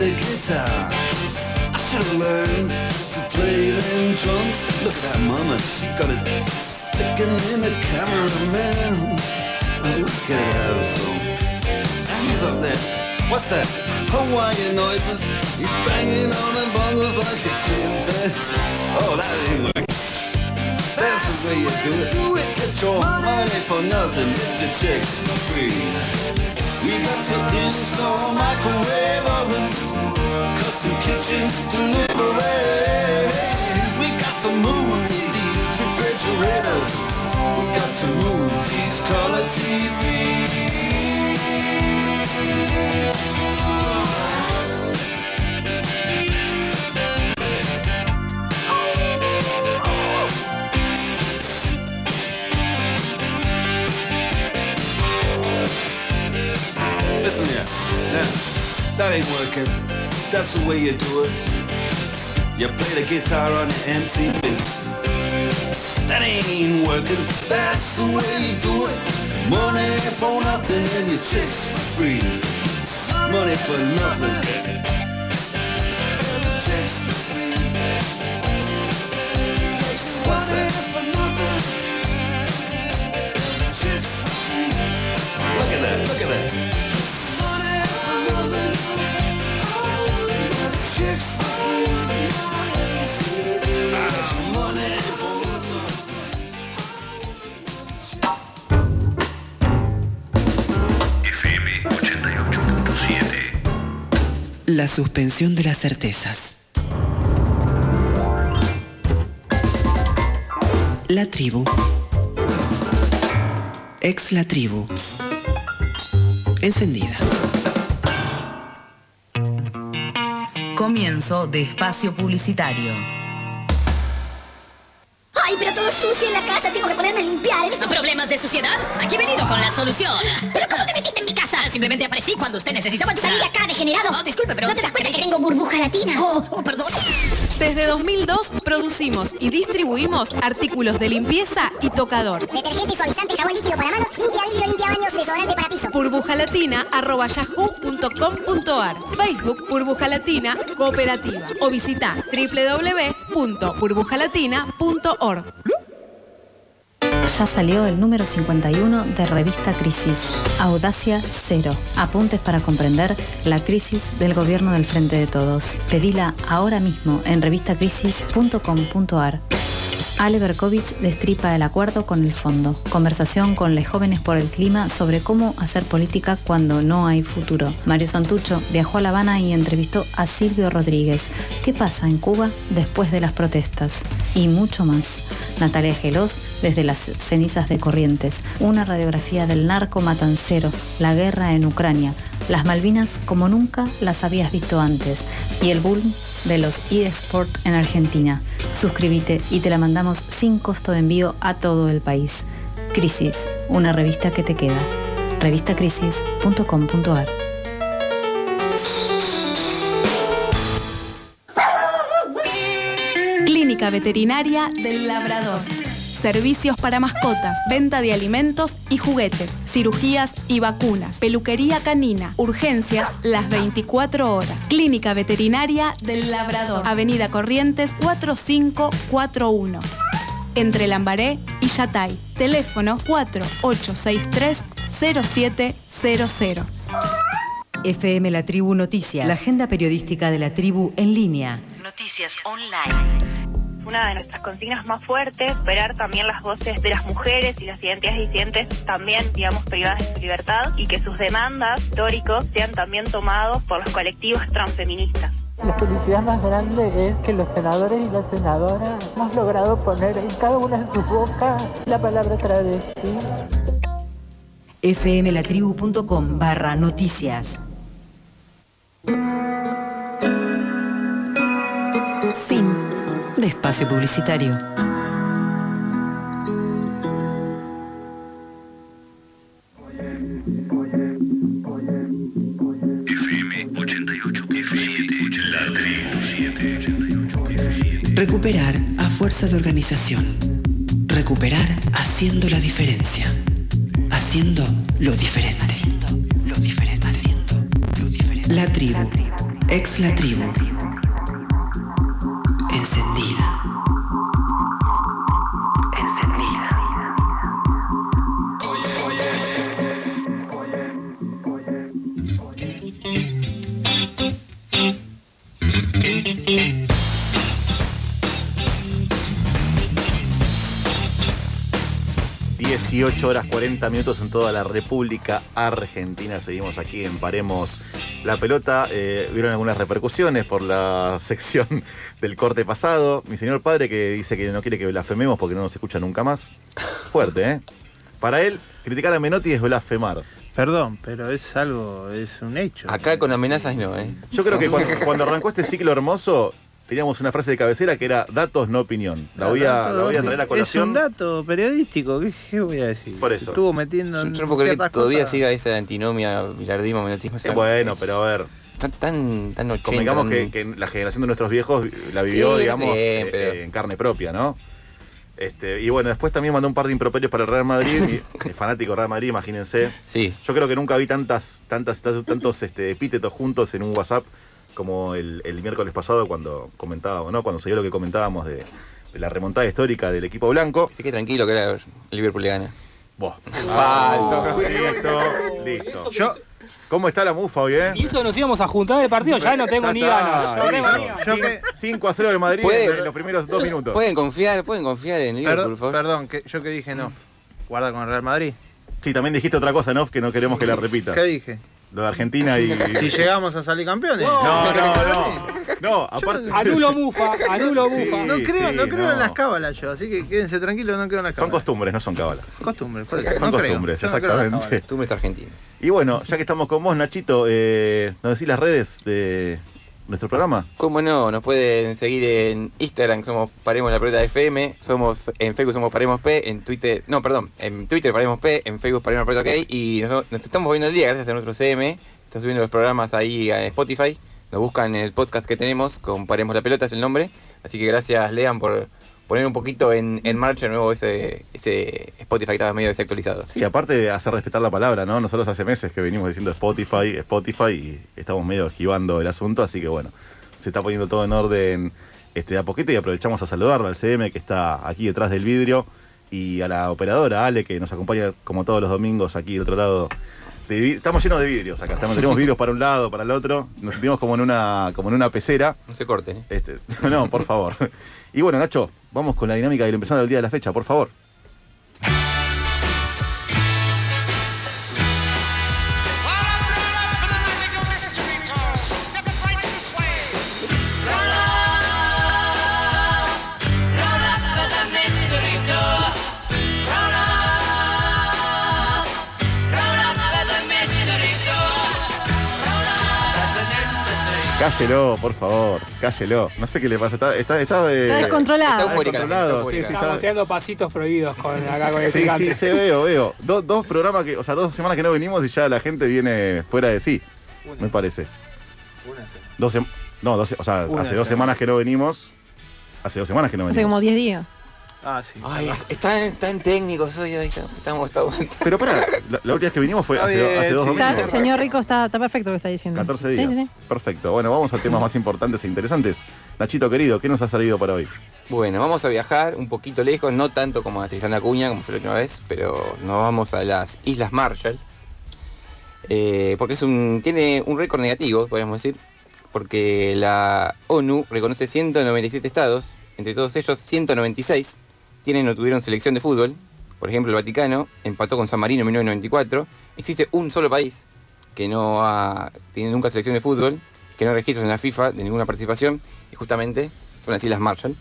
The guitar. I should have learned to play them drums. Look at that mama, she got it sticking in the cameraman. Oh, look at her, so he's up there. What's that? Hawaiian noises. He's banging on the bongos like a chimpanzee. Oh, that ain't working. That's the way you do it. do it. Get your money for for nothing, get your chicks for free. We got to install microwave oven, custom kitchen deliveries. We got to move these refrigerators. We got to move these color TVs. Here. Now, that ain't working. That's the way you do it. You play the guitar on the MTV. That ain't working. That's the way you do it. Money for nothing and your chicks for free. Money for nothing. Chicks for free. For nothing. Chicks for free. Look at that, look at that. La suspensión de las certezas. La tribu. Ex la tribu. Encendida. Comienzo de espacio publicitario. Ay, pero todo sucio en la casa, tengo que ponerme a limpiar. ¿Problemas de suciedad? Aquí he venido con la solución. ¿Pero cómo te metiste? Simplemente aparecí cuando usted necesitaba Salí de acá, degenerado. No, disculpe, pero... ¿No te das cuenta que tengo burbuja latina? Oh, oh, perdón. Desde 2002 producimos y distribuimos artículos de limpieza y tocador. Detergente, suavizante, jabón líquido para manos, limpia vidrio, limpia baños, desodorante para piso. burbujalatina.yahoo.com.ar Facebook Burbuja Latina Cooperativa o visita www.burbujalatina.org Ya salió el número 51 de Revista Crisis, Audacia Cero. Apuntes para comprender la crisis del gobierno del Frente de Todos. Pedila ahora mismo en revistacrisis.com.ar. Ale Berkovich destripa el acuerdo con el fondo. Conversación con los jóvenes por el clima sobre cómo hacer política cuando no hay futuro. Mario Santucho viajó a La Habana y entrevistó a Silvio Rodríguez. ¿Qué pasa en Cuba después de las protestas? Y mucho más. Natalia Gelos desde las cenizas de Corrientes. Una radiografía del narco matancero, la guerra en Ucrania, las Malvinas como nunca las habías visto antes y el boom de los eSport en Argentina. Suscríbete y te la mandamos sin costo de envío a todo el país. Crisis, una revista que te queda. revistacrisis.com.ar Clínica Veterinaria del Labrador. Servicios para mascotas, venta de alimentos y juguetes, cirugías y vacunas, peluquería canina, urgencias las 24 horas. Clínica Veterinaria del Labrador, Avenida Corrientes 4541. Entre Lambaré y Yatay. Teléfono 4863-0700. FM La Tribu Noticias. La agenda periodística de la tribu en línea. Noticias online. Una de nuestras consignas más fuertes, esperar también las voces de las mujeres y las identidades disidentes también, digamos, privadas de su libertad y que sus demandas históricos sean también tomados por los colectivos transfeministas. La felicidad más grande es que los senadores y las senadoras hemos logrado poner en cada una de sus bocas la palabra travesti. fmlatribu.com barra noticias. De espacio publicitario. FM 88. FM La tribu. Recuperar a fuerza de organización. Recuperar haciendo la diferencia. Haciendo lo diferente. lo diferente. La tribu. Ex la tribu. 18 horas 40 minutos en toda la República Argentina. Seguimos aquí en Paremos la pelota. Eh, Vieron algunas repercusiones por la sección del corte pasado. Mi señor padre que dice que no quiere que blasfememos porque no nos escucha nunca más. Fuerte, ¿eh? Para él, criticar a Menotti es blasfemar. Perdón, pero es algo, es un hecho. Acá con amenazas no, ¿eh? Yo creo que cuando, cuando arrancó este ciclo hermoso, teníamos una frase de cabecera que era datos, no opinión. La voy a, la voy a traer a Es un colación. dato periodístico, ¿qué, qué voy a decir? Por eso. Estuvo metiendo Yo, yo no puedo creer que todavía cosas. siga esa antinomia, bilardismo, menotismo. Sí, bueno, pero a ver. Tan, tan, tan 80. Convengamos tan- que, que la generación de nuestros viejos la vivió, Sí, digamos, eh, pero- eh, en carne propia, ¿no? Este, y bueno, después también mandó un par de improperios para el Real Madrid, y, eh, fanático Real Madrid, imagínense. Sí. Yo creo que nunca vi tantas, tantas, tantos, tantos, este, epítetos juntos en un WhatsApp como el, el miércoles pasado cuando comentábamos, ¿no? Cuando se dio lo que comentábamos de, de la remontada histórica del equipo blanco. Así que tranquilo que era el Liverpool le gana. Vos. Falso. Listo, listo. Yo, ¿Cómo está la mufa hoy, eh? Y eso nos íbamos a juntar el partido, ya no tengo Ya ni ganas. No tengo ni listo. ganas. Cin- 5 a 0 del Madrid en los primeros dos minutos. Pueden confiar, pueden confiar en Liverpool, por favor. perdón, que yo que dije no. Guarda con el Real Madrid. Sí, también dijiste otra cosa, ¿no? Que no queremos que la repitas. ¿Qué dije? Lo de Argentina y. Si llegamos a salir campeones. No, no, no. No, aparte. Anulo mufa, anulo mufa. No creo, sí, no creo no. en las cábalas yo, así que quédense tranquilos, no creo en las Son cábalas. costumbres, no son cábalas. costumbres. por eso, Son no costumbres, creo exactamente. Costumbres argentinas. Y bueno, ya que estamos con vos, Nachito, eh, ¿nos decís las redes de nuestro programa? ¿Cómo no? Nos pueden seguir en Instagram, somos Paremos la Pelota FM, somos en Facebook somos Paremos P, en Twitter, no, perdón, en Twitter Paremos P, en Facebook Paremos la Pelota OK, y nos, nos estamos viendo el día gracias a nuestro CM, está subiendo los programas ahí en Spotify, nos buscan en el podcast que tenemos, con Paremos la Pelota es el nombre, así que gracias Lean por poner un poquito en, en marcha de nuevo ese, ese Spotify que estaba medio desactualizado. Sí, aparte de hacer respetar la palabra, ¿no? Nosotros hace meses que venimos diciendo Spotify, Spotify, y estamos medio esquivando el asunto, así que bueno, se está poniendo todo en orden este, de a poquito y aprovechamos a saludarlo al CM que está aquí detrás del vidrio y a la operadora Ale que nos acompaña como todos los domingos aquí del otro lado. de estamos llenos de vidrios acá, estamos, tenemos vidrios para un lado, para el otro, nos sentimos como en una, como en una pecera. No se corten, ¿eh? Este, no, por favor. Y bueno, Nacho, vamos con la dinámica del empezando el día de la fecha, por favor. Cállelo, por favor, cállelo. No sé qué le pasa, está, está, está, eh, Está descontrolado. está Está eufórica, descontrolado, sí, está- tirando pasitos prohibidos con acá con el Sí, gigante. sí, se veo, veo. Do- dos programas que, o sea, dos semanas que no venimos y ya la gente viene fuera de sí. Me parece. Dos sem- no, dos, o sea, Una hace dos semana. semanas que no venimos. Hace dos semanas que no Hace venimos. como 10 días. Ah, sí. Ay, es- están tan técnicos hoy, hoy estamos, estamos, Pero pará, la, la última vez que vinimos fue hace, bien, hace dos sí. domingos. Está- señor Rico, está, está perfecto lo que está diciendo. 14 Sí, días. sí, sí. Perfecto. Bueno, vamos a temas más importantes e interesantes. Nachito querido, ¿qué nos ha salido para hoy? Bueno, vamos a viajar un poquito lejos, no tanto como a Tristan da Cuña, como fue la última vez, pero nos vamos a las Islas Marshall. Eh, porque es un, tiene un récord negativo, podríamos decir, porque la ONU reconoce 197 estados, entre todos ellos 196 tienen o tuvieron selección de fútbol. Por ejemplo, el Vaticano empató con San Marino en 1994. Existe un solo país que no ha tenido nunca selección de fútbol, que no registros en la FIFA de ninguna participación, y justamente son las Islas Marshall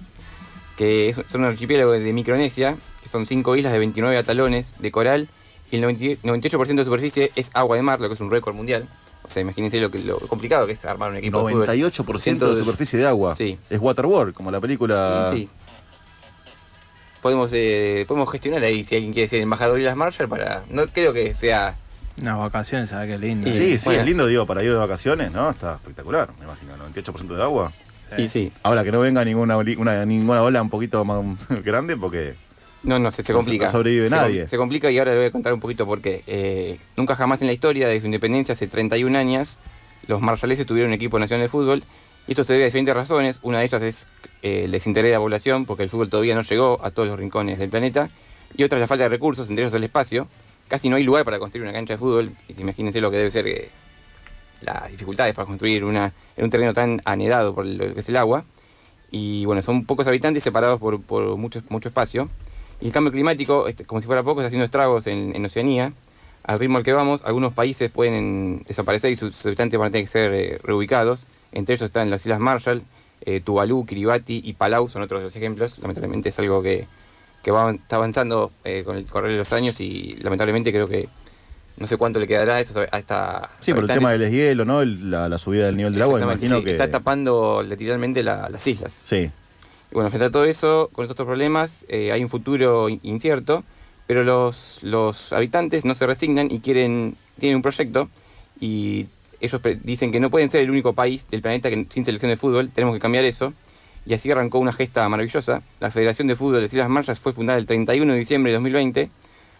que es- son un archipiélago de Micronesia, que son cinco islas de 29 atalones de coral, y el 90 98% de superficie es agua de mar, lo que es un récord mundial. O sea, imagínense lo, que, lo complicado que es armar un equipo de fútbol. 98% de superficie de agua. Sí. Es Waterworld, como la película. Sí, sí. Podemos, eh, podemos gestionar ahí si alguien quiere ser embajador de las Marshall para... No creo que sea... Unas vacaciones, ¿sabes qué lindo? Sí, sí, Bueno. es lindo, digo, para ir de vacaciones, ¿no? Está espectacular, me imagino. 98% de agua. Y sí. Ahora que no venga ninguna, oli- una, ninguna ola un poquito más grande, porque. No, no, se, se complica. no sobrevive Se nadie. Se complica y ahora le voy a contar un poquito por qué. Eh, nunca jamás en la historia de su independencia, hace 31 años, los marshaleses tuvieron un equipo nacional de fútbol. Y esto se debe a diferentes razones. Una de ellas es eh, el desinterés de la población, porque el fútbol todavía no llegó a todos los rincones del planeta. Y otra es la falta de recursos, entre ellos el espacio. Casi no hay lugar para construir una cancha de fútbol. Imagínense lo que debe ser eh, las dificultades para construir una, en un terreno tan anedado por lo que es el agua. Y bueno, son pocos habitantes separados por, por mucho, espacio. Y el cambio climático, este, como si fuera poco, está haciendo estragos en, Oceanía. Al ritmo al que vamos, algunos países pueden desaparecer y sus habitantes van a tener que ser eh, reubicados. Entre ellos están las Islas Marshall, eh, Tuvalu, Kiribati y Palau son otros de los ejemplos. Lamentablemente es algo que, que va, está avanzando eh, con el correr de los años y lamentablemente creo que no sé cuánto le quedará a, estos, a esta... Sí, por el tema del deshielo, ¿no? El- la, la subida del nivel del agua, imagino sí, que. Está tapando literalmente la- las islas. Sí. Y bueno, frente a todo eso, con estos otros problemas, eh, hay un futuro in- incierto, pero los, los habitantes no se resignan y quieren, tienen un proyecto y ellos dicen que no pueden ser el único país del planeta que, sin selección de fútbol, tenemos que cambiar eso. Y así arrancó una gesta maravillosa. La Federación de Fútbol de las Islas Marshall fue fundada el 31 de diciembre de 2020.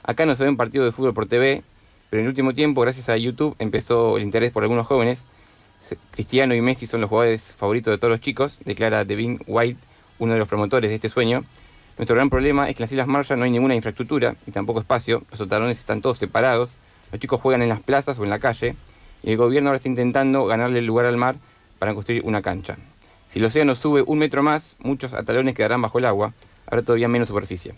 Acá no se ven partidos de fútbol por TV, pero en el último tiempo, gracias a YouTube, empezó el interés por algunos jóvenes. Cristiano y Messi son los jugadores favoritos de todos los chicos, declara Devin White, uno de los promotores de este sueño. Nuestro gran problema es que en las Islas Marshall no hay ninguna infraestructura y tampoco espacio, los sotalones están todos separados, los chicos juegan en las plazas o en la calle y el gobierno ahora está intentando ganarle el lugar al mar para construir una cancha. Si el océano sube un metro más, muchos atalones quedarán bajo el agua, habrá todavía menos superficie.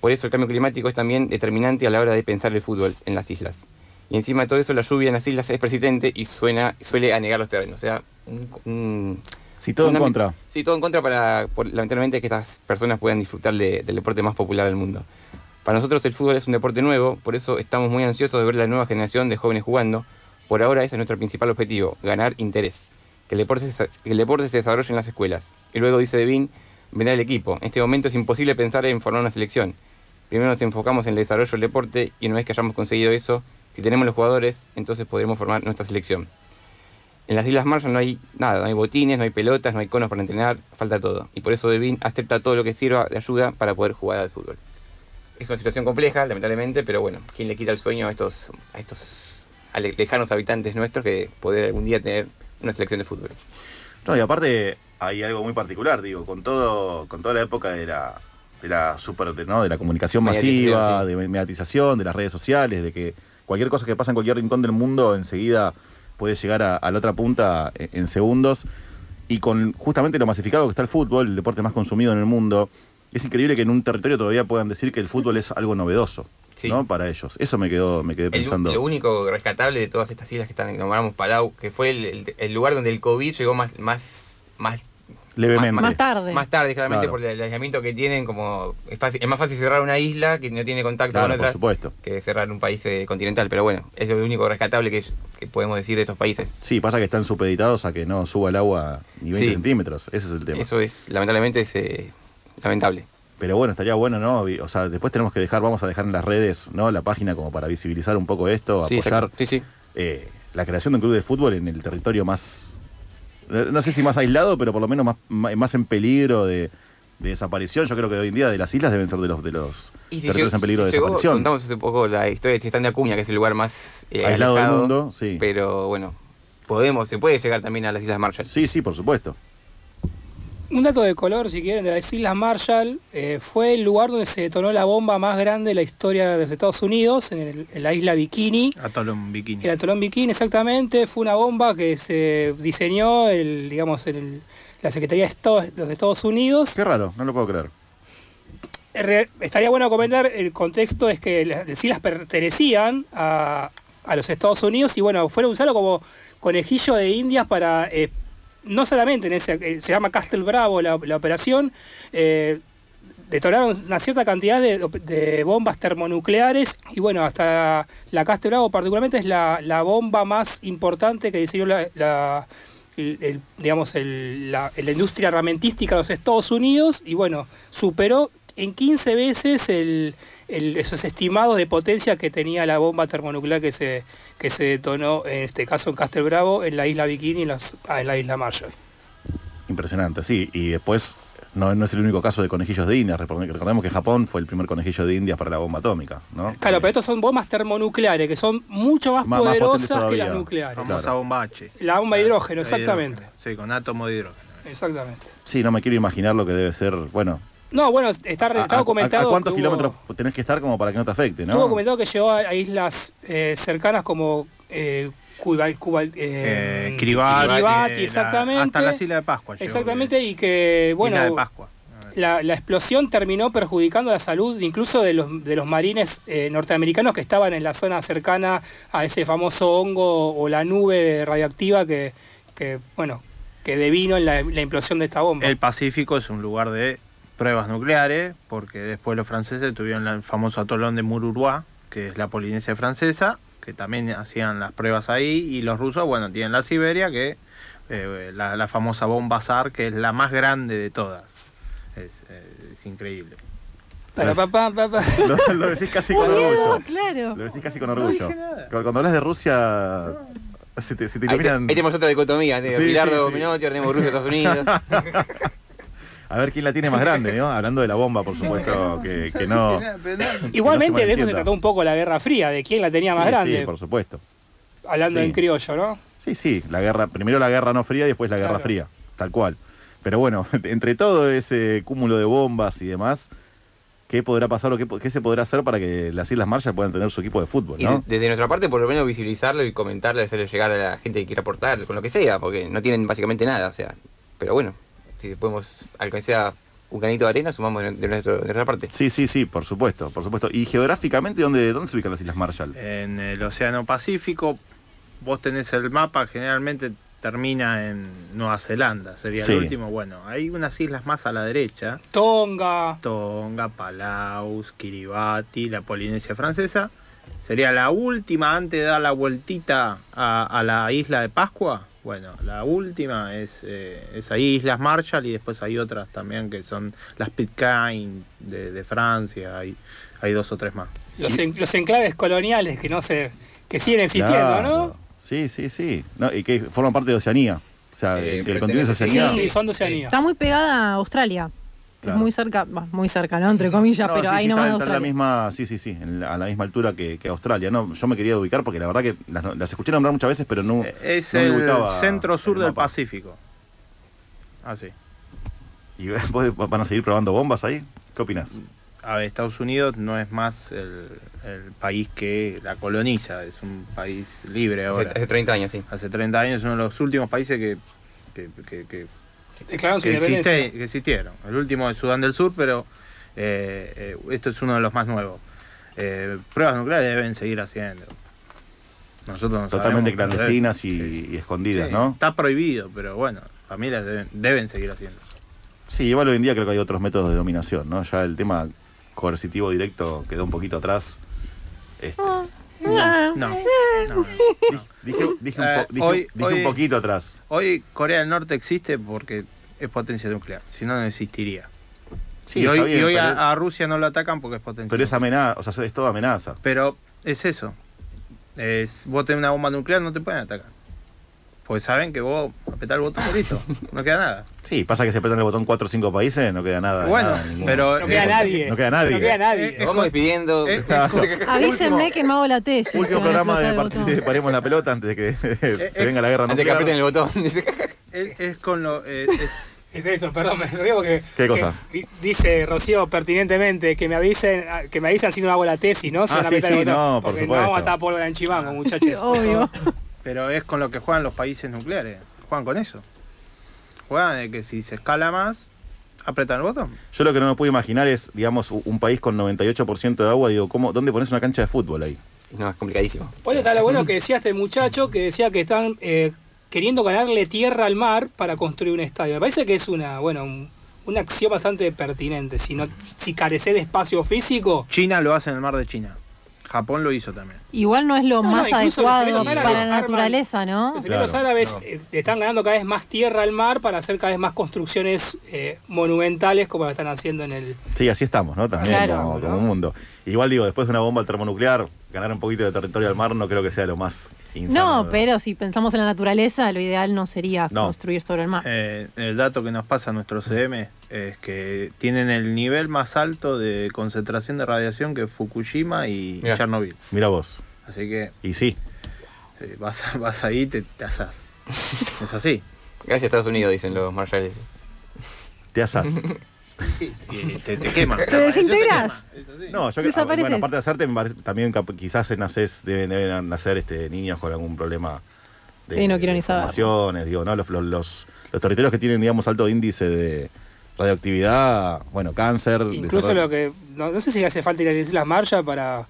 Por eso el cambio climático es también determinante a la hora de pensar el fútbol en las islas. Y encima de todo eso, la lluvia en las islas es persistente y suena, suele anegar los terrenos. O sea, un, un- Sí, todo en contra. Sí, todo en contra para, por- lamentablemente, que estas personas puedan disfrutar de- del deporte más popular del mundo. Para nosotros el fútbol es un deporte nuevo, por eso estamos muy ansiosos de ver la nueva generación de jóvenes jugando. Por ahora ese es nuestro principal objetivo, ganar interés. Que el deporte se, que el deporte se desarrolle en las escuelas. Y luego, dice Devin, vendrá el equipo. En este momento es imposible pensar en formar una selección. Primero nos enfocamos en el desarrollo del deporte y una vez que hayamos conseguido eso, si tenemos los jugadores, entonces podremos formar nuestra selección. En las Islas Marshall no hay nada, no hay botines, no hay pelotas, no hay conos para entrenar, falta todo. Y por eso Devin acepta todo lo que sirva de ayuda para poder jugar al fútbol. Es una situación compleja, lamentablemente, pero bueno, ¿quién le quita el sueño a estos, a estos ale- lejanos habitantes nuestros que poder algún día tener una selección de fútbol? No, y aparte hay algo muy particular, digo, con todo, con toda la época de la, de la super, de, ¿no? de la comunicación masiva, sí. de mediatización, de las redes sociales, de que cualquier cosa que pasa en cualquier rincón del mundo enseguida puede llegar a, a la otra punta en, en segundos. Y con justamente lo masificado que está el fútbol, el deporte más consumido en el mundo, es increíble que en un territorio todavía puedan decir que el fútbol es algo novedoso, ¿no? Para ellos. Eso me quedó, me quedé El- pensando. lo único rescatable de todas estas islas que están, que nombramos Palau, que fue el, el- el lugar donde el COVID llegó más, más, más Levemente. Más tarde. Más tarde, claramente, Claro. por el aislamiento que tienen, como es, fácil- es más fácil cerrar una isla que no tiene contacto Claro, con por otras supuesto. que cerrar un país eh, continental. Pero bueno, es lo único rescatable que, que podemos decir de estos países. Sí, pasa que están supeditados a que no suba el agua ni 20 Sí. centímetros. Ese es el tema. Eso es, lamentablemente, es eh, lamentable. Pero bueno, estaría bueno, ¿no? O sea, después tenemos que dejar, vamos a dejar en las redes, ¿no? La página como para visibilizar un poco esto, apoyar exacto. Sí, sí. eh, la creación de un club de fútbol en el territorio más, no sé si más aislado, pero por lo menos más, más en peligro de, de desaparición. Yo creo que hoy en día de las islas deben ser de los, de los Y si territorios en peligro si de llegó, desaparición. Contamos hace poco la historia de Tristán de Acuña, que es el lugar más eh, Aislado del mundo, sí. Pero bueno, podemos, se puede llegar también a las Islas Marshall. Sí, sí, por supuesto. Un dato de color, si quieren, de las Islas Marshall, eh, fue el lugar donde se detonó la bomba más grande de la historia de los Estados Unidos, en, el- en la isla Bikini. Atolón Bikini. El atolón Bikini, exactamente, fue una bomba que se diseñó, el, digamos, en el- la Secretaría de Estado de los Estados Unidos. Qué raro, no lo puedo creer. Eh, re- Estaría bueno comentar, el contexto es que las las islas pertenecían a, a los Estados Unidos y bueno, fueron usados como conejillo de indias para, eh, no solamente en ese, eh, se llama Castle Bravo la, operación, eh, detonaron una cierta cantidad de, bombas termonucleares y bueno, hasta la Castle Bravo particularmente es la, bomba más importante que diseñó la, digamos, la, la industria armamentística de los Estados Unidos y bueno, superó en 15 veces esos estimados de potencia que tenía la bomba termonuclear que se, que se detonó, en este caso en Castle Bravo, en la isla Bikini y en, las- en la isla Marshall. Impresionante, sí. Y después, no, no es el único caso de conejillos de Indias. Recordemos recordemos que Japón fue el primer conejillo de Indias para la bomba atómica, ¿no? Claro, pero estos son bombas termonucleares que son mucho más, Más- más potentes poderosas que las nucleares. Famosa bomba H. La bomba de hidrógeno, exactamente. hidrógeno. Sí, con átomo de hidrógeno. Exactamente. Sí, no me quiero imaginar lo que debe ser. Bueno, No, bueno, está, re- ¿a, está a- documentado. a cuántos que hubo- kilómetros tenés que estar como para que no te afecte, no? Estuvo documentado que llegó a, a islas eh, cercanas como eh, Cuba, Cuba, eh, Eh, Kiribati, Kiribati, eh, la- exactamente. hasta las Islas de Pascua llegó, Exactamente, y que, bueno, Isla de Pascua. la, la explosión terminó perjudicando la salud incluso de los, de los marines eh, norteamericanos que estaban en la zona cercana a ese famoso hongo o la nube radioactiva que, que, bueno, que devino en la, la implosión de esta bomba. El Pacífico es un lugar de pruebas nucleares, porque después los franceses tuvieron el famoso atolón de Mururoa, que es la Polinesia francesa, que también hacían las pruebas ahí, y los rusos, bueno, tienen la Siberia, que eh, la, la famosa bomba SAR, que es la más grande de todas. Es, eh, es increíble. Para, papá, papá. Lo, lo decís casi con Miedo, orgullo. claro. Lo decís casi con orgullo. Cuando, cuando hablas de Rusia, se te, se te Ahí, te- iluminan. ahí tenemos otra dicotomía. Sí, Sí, Bilardo, sí, sí. Rusia, Estados Unidos. A ver quién la tiene más grande, ¿no? Hablando de la bomba, por supuesto, que, que no. Igualmente que no de eso se trató un poco la Guerra Fría, de quién la tenía más Sí, grande, Sí, por supuesto. hablando sí. en criollo, ¿no? Sí, sí, la guerra, primero la guerra no fría y después la guerra Claro. fría, tal cual. Pero bueno, entre todo ese cúmulo de bombas y demás, ¿qué podrá pasar o qué, se podrá hacer para que las Islas Marshall puedan tener su equipo de fútbol, Y ¿no? de- desde nuestra parte, por lo menos visibilizarlo y comentarlo, hacerle llegar a la gente que quiera aportar, con lo que sea, porque no tienen básicamente nada, o sea. Pero bueno, si podemos, al que sea un granito de arena, sumamos de, nuestro- de nuestra parte. Sí, sí, sí, por supuesto, por supuesto. ¿Y geográficamente dónde, dónde se ubican las Islas Marshall? En el Océano Pacífico, vos tenés el mapa, generalmente termina en Nueva Zelanda, sería Sí. el último. Bueno, hay unas islas más a la derecha. Tonga. Tonga, Palaus, Kiribati, la Polinesia Francesa. Sería la última antes de dar la vueltita a, a la isla de Pascua. Bueno, la última es eh, esa Islas Marshall y después hay otras también que son las Pitcairn de, de Francia. Hay, hay dos o tres más. Los, en- los enclaves coloniales que no se que siguen existiendo, Claro. ¿no? Sí, sí, sí. No, y que forman parte de Oceanía. O sea, Eh, que el continente es Oceanía. Sí, son de Oceanía. Está muy pegada a Australia. Claro. Es muy cerca, muy cerca, ¿no? Entre comillas, No, pero sí, ahí sí, nomás de está, está en la misma, sí, sí, sí, en la- a la misma altura que, que Australia. No, yo me quería ubicar porque la verdad que las, las escuché nombrar muchas veces, pero no. Es no me el ubicaba centro-sur el del mapa. Pacífico. Así. ¿Y después van a seguir probando bombas ahí? ¿Qué opinas? A ver, Estados Unidos no es más el, el país que la coloniza, es un país libre Hace, ahora. hace 30 años, sí. Hace 30 años es uno de los últimos países que, que, que- su que independencia. existe- que existieron. El último es Sudán del Sur, pero eh, eh, esto es uno de los más nuevos. Eh, pruebas nucleares deben seguir haciendo. Nosotros no Totalmente clandestinas y, y escondidas, Sí, ¿no? Está prohibido, pero bueno, familias deben, deben seguir haciendo. Sí, igual hoy en día creo que hay otros métodos de dominación, ¿no? Ya el tema coercitivo directo quedó un poquito atrás. Este, Ah. No, no. dije dije un, Eh, po- dije- hoy- dije hoy- un poquito atrás. Hoy Corea del Norte existe porque es potencia nuclear, si no, no existiría. Sí, y hoy, está bien, y hoy pero- a, a Rusia no lo atacan porque es potencia. Pero es amenaza, o sea, es toda amenaza. Pero es eso. Es, vos tenés una bomba nuclear, no te pueden atacar. Porque saben que vos apretás el botón y listo. No queda nada. Sí, pasa que se apretan el botón 4 o 5 países, no queda nada. Bueno, nada, pero- No queda nadie. No queda nadie. No queda nadie. Nos vamos despidiendo. Avísenme que me hago la tesis. Último si programa de, Paremos la Pelota antes de que se venga la guerra Antes que nuclear. aprieten el botón. Es, es con lo. eh, es- Es eso, perdón, me río porque. ¿Qué que cosa? di- dice Rocío pertinentemente que me avisen, que me avisan si no hago la tesis, ¿no? Si Ah, van a sí, el sí, botón, no, por porque supuesto. no vamos a estar pólvora en chimango, muchachos. Obvio. Pero es con lo que juegan los países nucleares. Juegan con eso. Juegan de que si se escala más, apretan el botón. Yo lo que no me puedo imaginar es, digamos, un país con 98% de agua, digo, ¿cómo, ¿dónde pones una cancha de fútbol ahí? No, es complicadísimo. Oye, está lo bueno que decía este muchacho que decía que están eh, queriendo ganarle tierra al mar para construir un estadio. Me parece que es una, bueno, un- una acción bastante pertinente. Si no, si carece de espacio físico, China lo hace en el mar de China. Japón lo hizo también. Igual no es lo No, más adecuado para árabes la arman- naturaleza, ¿no? los Claro, árabes no. eh, están ganando cada vez más tierra al mar para hacer cada vez más construcciones eh, monumentales como lo están haciendo en el... Sí, así estamos, ¿no? También Claro, como, ¿no? como mundo. Igual digo, después de una bomba termonuclear, ganar un poquito de territorio al mar no creo que sea lo más insano. No, pero si pensamos en la naturaleza, lo ideal no sería No. construir sobre el mar. Eh, el dato que nos pasa a nuestro CM es que tienen el nivel más alto de concentración de radiación que Fukushima y Mirá. Chernobyl. Mira vos. Así que Y sí. vas, vas ahí y te, te asás. es así. Gracias a Estados Unidos, dicen los Marshalls. Te asás. Te, te queman. ¿Te desintegras? No, yo creo Desapareces. bueno, aparte de hacerte, también quizás nacés, deben, deben nacer este, niños con algún problema de, Sí, no quiero de ni digo, ¿no? Los, los, los- los territorios que tienen, digamos, alto índice de, radioactividad, bueno, cáncer. Incluso desarrollo- lo que. No, no sé si hace falta ir a las marchas para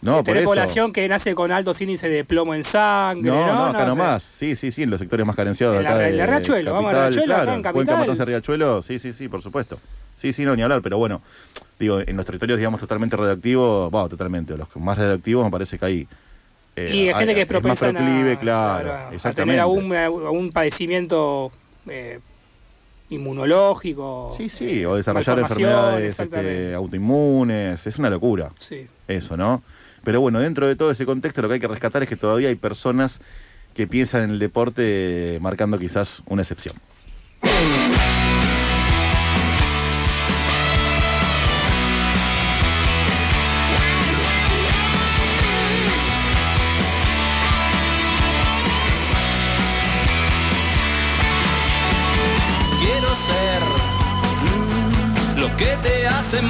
No, tener población que nace con altos índices de plomo en sangre. No, No, no, acá nomás. Sí, sí, sí, en los sectores más carenciados En de acá. la- de- en la Riachuelo, de vamos a Capital, Riachuelo, acá claro. en Cuenca, Capital. Matanza, Riachuelo, sí, sí, sí, por supuesto. Sí, sí, no, ni hablar, pero bueno, digo, en los territorios, digamos, totalmente radioactivos, bueno, totalmente, los más radioactivos me parece que ahí. eh, y hay gente que es propensa a- claro, a tener algún, algún padecimiento eh, inmunológico. Sí, sí, o desarrollar enfermedades este, autoinmunes, es una locura. Sí. Eso, ¿no? Pero bueno, dentro de todo ese contexto lo que hay que rescatar es que todavía hay personas que piensan en el deporte marcando quizás una excepción.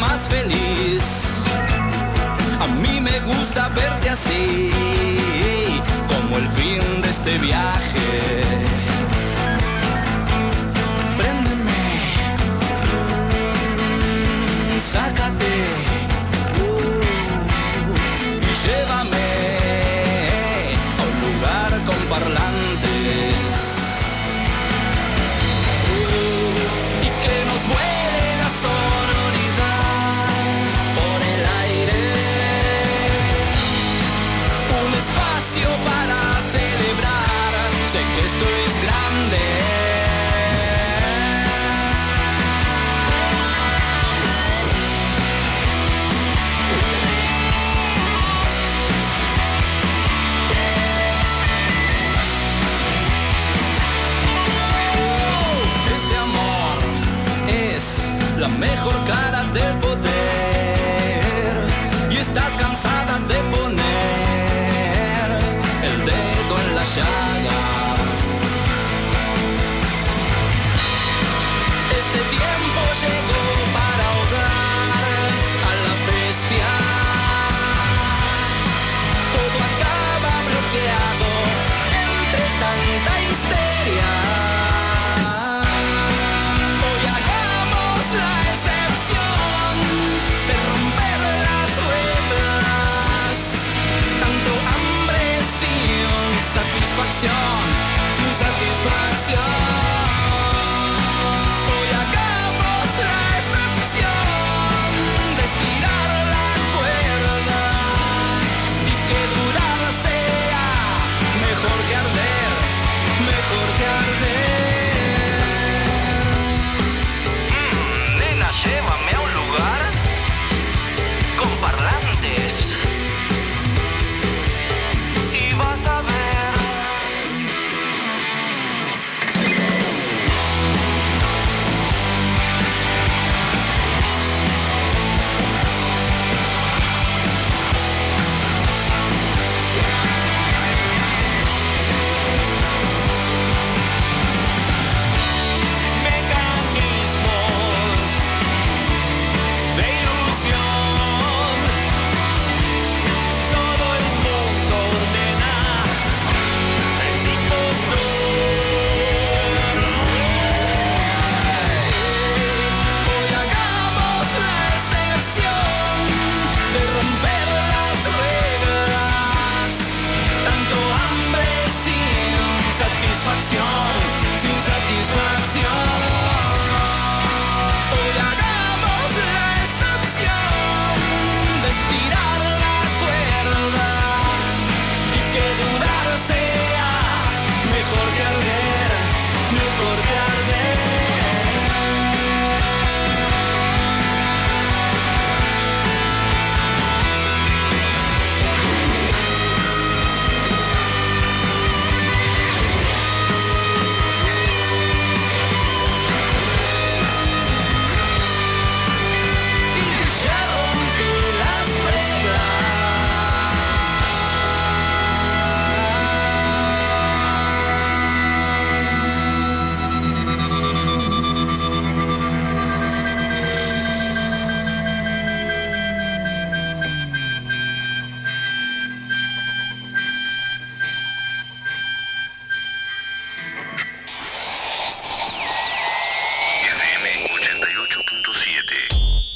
Más feliz. A mí me gusta verte así, como el fin de este viaje. Mejor cara del poder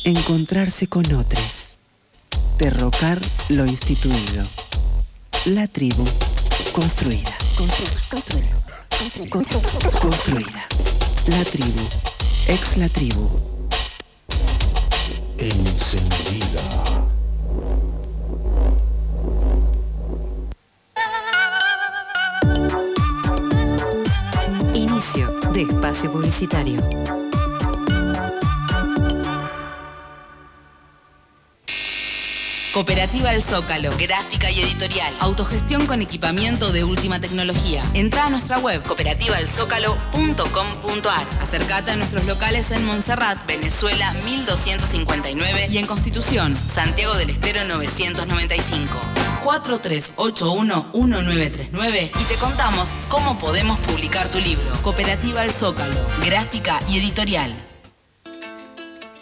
encontrarse con otros, derrocar lo instituido. La tribu construida. Construida. Construida. La tribu. Ex la tribu. Encendida. Inicio de espacio publicitario. Cooperativa El Zócalo, gráfica y editorial, autogestión con equipamiento de última tecnología. Entra a nuestra web cooperativaelzócalo.com.ar. Acercate a nuestros locales en Montserrat, Venezuela 1259 y en Constitución, Santiago del Estero 995. 4381-1939 y te contamos cómo podemos publicar tu libro. Cooperativa El Zócalo, gráfica y editorial.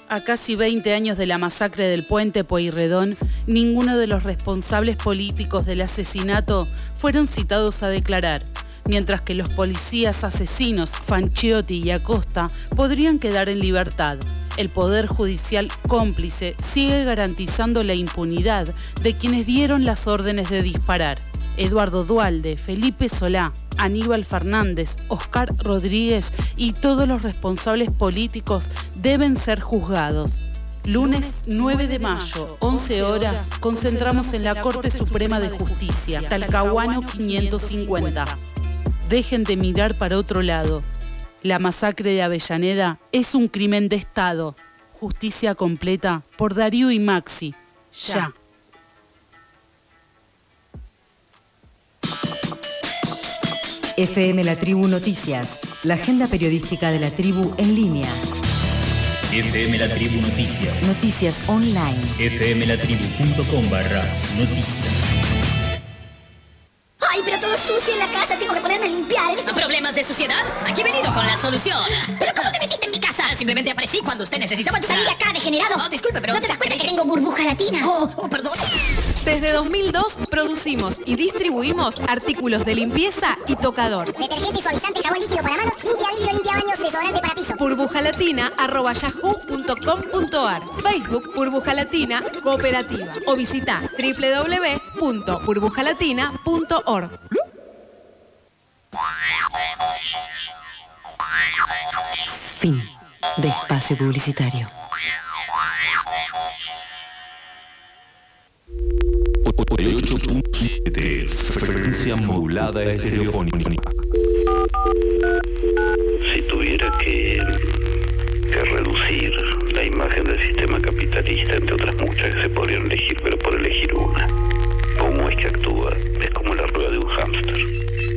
A casi 20 años de la masacre del puente Pueyrredón, ninguno de los responsables políticos del asesinato fueron citados a declarar, mientras que los policías asesinos Fanchiotti y Acosta podrían quedar en libertad. El Poder Judicial cómplice sigue garantizando la impunidad de quienes dieron las órdenes de disparar. Eduardo Dualde, Felipe Solá, Aníbal Fernández, Oscar Rodríguez y todos los responsables políticos deben ser juzgados. Lunes 9 de mayo, 11 horas, concentramos en la Corte Suprema de Justicia, Talcahuano 550. Dejen de mirar para otro lado. La masacre de Avellaneda es un crimen de Estado. Justicia completa por Darío y Maxi. Ya. FM La Tribu Noticias, la agenda periodística de la tribu en línea. FM La Tribu Noticias. Noticias online. fmlatribu.com barra noticias. Ay, pero todo sucio en la casa, tengo que ponerme a limpiar. ¿eh? ¿Problemas de suciedad? Aquí he venido con la solución. ¿Pero cómo te metiste en mi casa? Simplemente aparecí cuando usted necesitaba entrar. Salí de acá, degenerado. No, disculpe, pero... ¿No te das cuenta que tengo burbuja latina? Oh, oh, perdón. Desde 2002 producimos y distribuimos artículos de limpieza y tocador. Detergente, suavizante, jabón líquido para manos, limpia vidrio, limpia baños, desodorante para piso. burbujalatina.yahoo.com.ar Facebook Burbuja Latina Cooperativa o visita www.burbujalatina.org Fin de espacio publicitario. 88.7 frecuencia modulada estereofónica. Si tuviera que, que reducir la imagen del sistema capitalista, entre otras muchas que se podrían elegir, pero por elegir una, ¿cómo es que actúa? Es como la rueda de un hámster.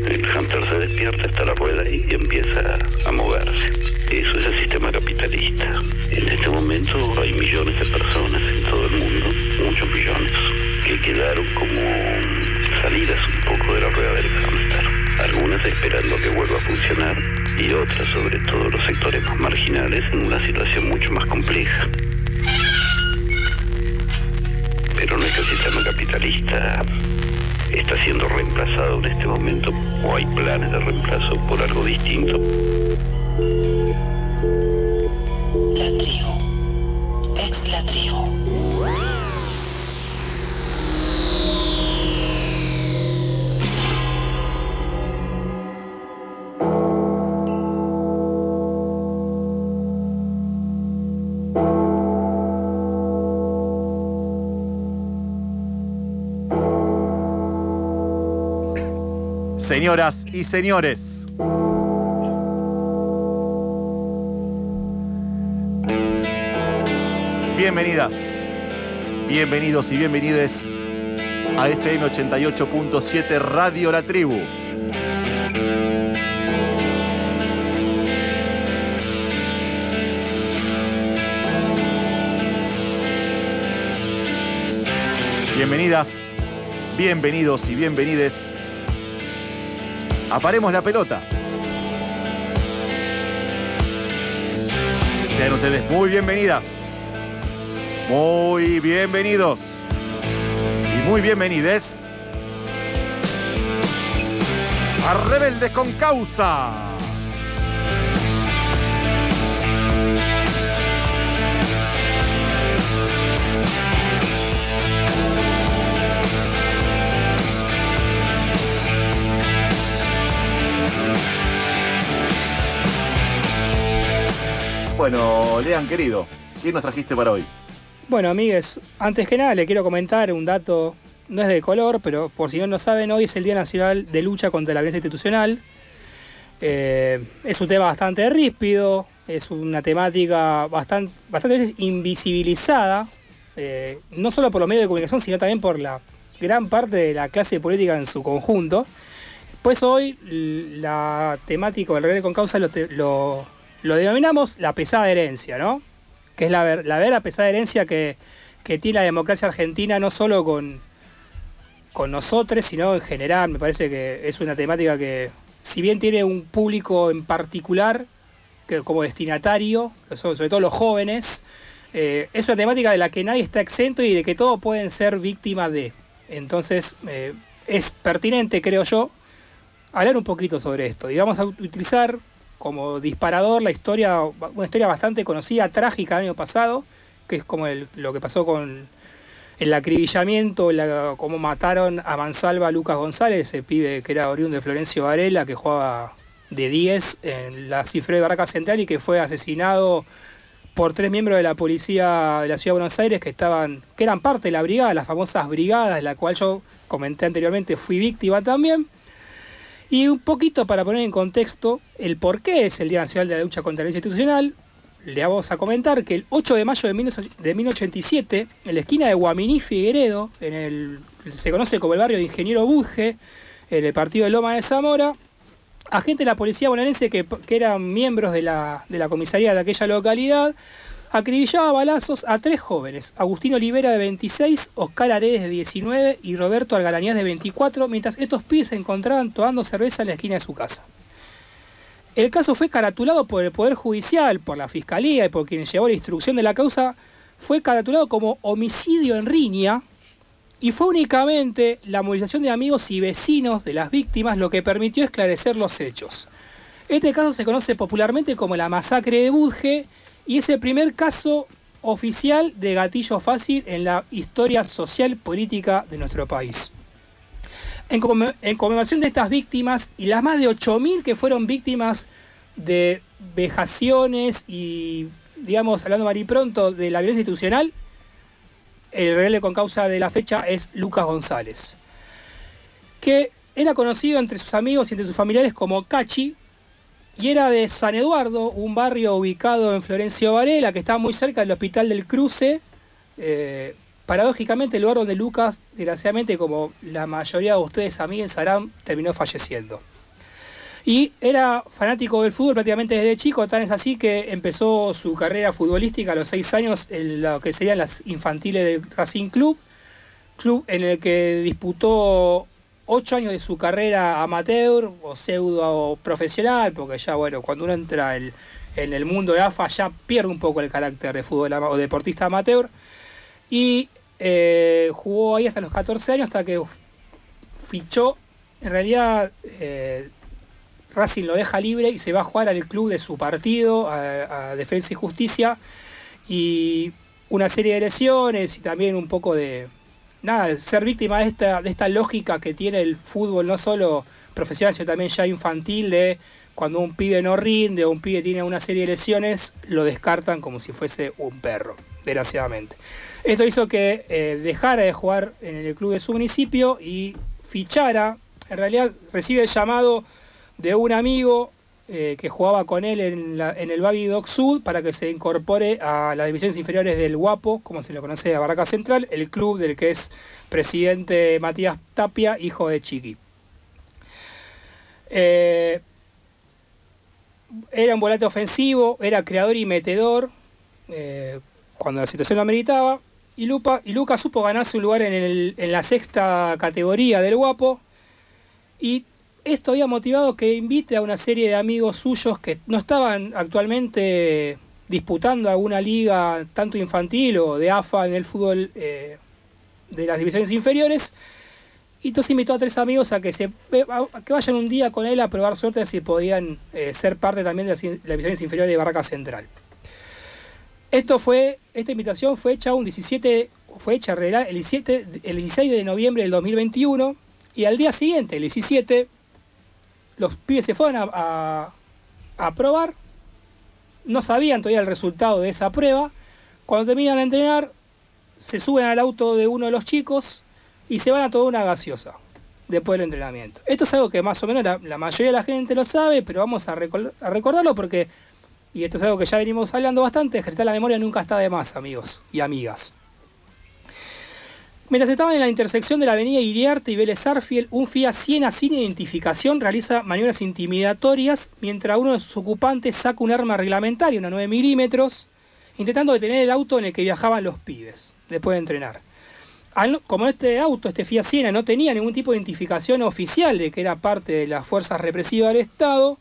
El hámster se despierta, está la rueda ahí y empieza a moverse. Eso es el sistema capitalista. En este momento hay millones de personas en todo el mundo, muchos millones, que quedaron como salidas un poco de la rueda del hámster. Algunas esperando que vuelva a funcionar y otras, sobre todo los sectores más marginales, en una situación mucho más compleja. Capitalista está siendo reemplazado en este momento o hay planes de reemplazo por algo distinto. Señoras y señores. Bienvenidas, bienvenidos y bienvenides a FM 88.7 Radio La Tribu. Bienvenidas, bienvenidos y bienvenides a Paremos la Pelota. Sean ustedes muy bienvenidas, muy bienvenidos y muy bienvenides a Rebeldes con Causa. Bueno, Lean, querido, ¿quién nos trajiste para hoy? Bueno, amigues, antes que nada le quiero comentar un dato, no es de color, pero por si no lo saben, hoy es el Día Nacional de Lucha contra la Violencia Institucional. Eh, es un tema bastante ríspido, es una temática bastante, bastante veces invisibilizada, eh, no solo por los medios de comunicación, sino también por la gran parte de la clase política en su conjunto. Pues hoy la temática del regreso con causa lo- lo denominamos la pesada herencia, ¿no? Que es la, ver- la vera pesada herencia que, que tiene la democracia argentina no solo con, con nosotros, sino en general. Me parece que es una temática que, si bien tiene un público en particular que como destinatario, que son sobre todo los jóvenes, eh, es una temática de la que nadie está exento y de que todos pueden ser víctimas de. Entonces, eh, es pertinente, creo yo, hablar un poquito sobre esto. Y vamos a utilizar como disparador la historia, una historia bastante conocida, trágica el año pasado, que es como el- lo que pasó con el acribillamiento, la- cómo mataron a Mansalva Lucas González, ese pibe que era oriundo de Florencio Varela, que jugaba de 10 en la cifra de Barraca Central y que fue asesinado por tres miembros de la policía de la ciudad de Buenos Aires que estaban, que eran parte de la brigada, las famosas brigadas, de la cual yo comenté anteriormente, fui víctima también. Y un poquito para poner en contexto el por qué es el Día Nacional de la Lucha contra la Violencia Institucional, le vamos a comentar que el 8 de mayo de 19- de 1987, en la esquina de Guaminí Figueredo, en el, se conoce como el barrio de Ingeniero Budge, en el partido de Loma de Zamora, agentes de la policía bonaerense que, que eran miembros de la, de la comisaría de aquella localidad, acribillaba balazos a tres jóvenes, Agustín Olivera de 26, Oscar Aredes de 19 y Roberto Algarañaz de 24, mientras estos pibes se encontraban tomando cerveza en la esquina de su casa. El caso fue caratulado por el Poder Judicial, por la Fiscalía y por quien llevó la instrucción de la causa, fue caratulado como homicidio en riña y fue únicamente la movilización de amigos y vecinos de las víctimas lo que permitió esclarecer los hechos. Este caso se conoce popularmente como la masacre de Budge y es el primer caso oficial de gatillo fácil en la historia social política de nuestro país. En, conme- en conmemoración de estas víctimas y las más de 8.000 que fueron víctimas de vejaciones y, digamos, hablando mal pronto, de la violencia institucional, el rebelde con causa de la fecha es Lucas González, que era conocido entre sus amigos y entre sus familiares como Cachi, y era de San Eduardo, un barrio ubicado en Florencio Varela, que está muy cerca del Hospital del Cruce. eh, paradójicamente, el lugar donde Lucas, desgraciadamente, como la mayoría de ustedes amigos sabrán, terminó falleciendo. Y era fanático del fútbol prácticamente desde chico, tan es así que empezó su carrera futbolística a los seis años en lo que serían las infantiles del Racing Club, club en el que disputó ocho años de su carrera amateur o pseudo profesional, porque ya bueno, cuando uno entra el- en el mundo de AFA ya pierde un poco el carácter de fútbol o deportista amateur. Y eh, jugó ahí hasta los 14 años, hasta que fichó, en realidad eh, Racing lo deja libre y se va a jugar al club de su partido, a Defensa y Justicia, y una serie de lesiones y también un poco de, nada, ser víctima de esta, de esta lógica que tiene el fútbol, no solo profesional, sino también ya infantil, de cuando un pibe no rinde o un pibe tiene una serie de lesiones, lo descartan como si fuese un perro, desgraciadamente. Esto hizo que eh, dejara de jugar en el club de su municipio y fichara, en realidad recibe el llamado de un amigo eh, que jugaba con él en, la- en el Babi Doc Sud para que se incorpore a las divisiones inferiores del Guapo, como se lo conoce a Barraca Central, el club del que es presidente Matías Tapia, hijo de Chiqui. Eh, era un volante ofensivo, era creador y metedor eh, cuando la situación lo ameritaba. Y, Lupa, y Lucas supo ganarse un lugar en, el- en la sexta categoría del Guapo. Y esto había motivado que invite a una serie de amigos suyos que no estaban actualmente disputando alguna liga tanto infantil o de AFA en el fútbol eh, de las divisiones inferiores. Y entonces invitó a tres amigos a que, se, que vayan un día con él a probar suerte si podían eh, ser parte también de las, divisiones inferiores de Barraca Central. Esto fue, esta invitación fue hecha un 17, fue hecha el, 17, el 16 de noviembre del 2021 y al día siguiente, el 17, los pibes se fueron a, a, probar no sabían todavía el resultado de esa prueba. Cuando terminan de entrenar, se suben al auto de uno de los chicos y se van a tomar una gaseosa después del entrenamiento. Esto es algo que más o menos la, mayoría de la gente lo sabe, pero vamos a recordarlo porque, y esto es algo que ya venimos hablando bastante, ejercitar la memoria nunca está de más, amigos y amigas. Mientras estaban en la intersección de la avenida Iriarte y Vélez Arfiel, un Fiat Siena sin identificación realiza maniobras intimidatorias mientras uno de sus ocupantes saca un arma reglamentaria, una 9 milímetros, intentando detener el auto en el que viajaban los pibes, después de entrenar. Como este auto, este Fiat Siena, no tenía ningún tipo de identificación oficial de que era parte de las fuerzas represivas del Estado,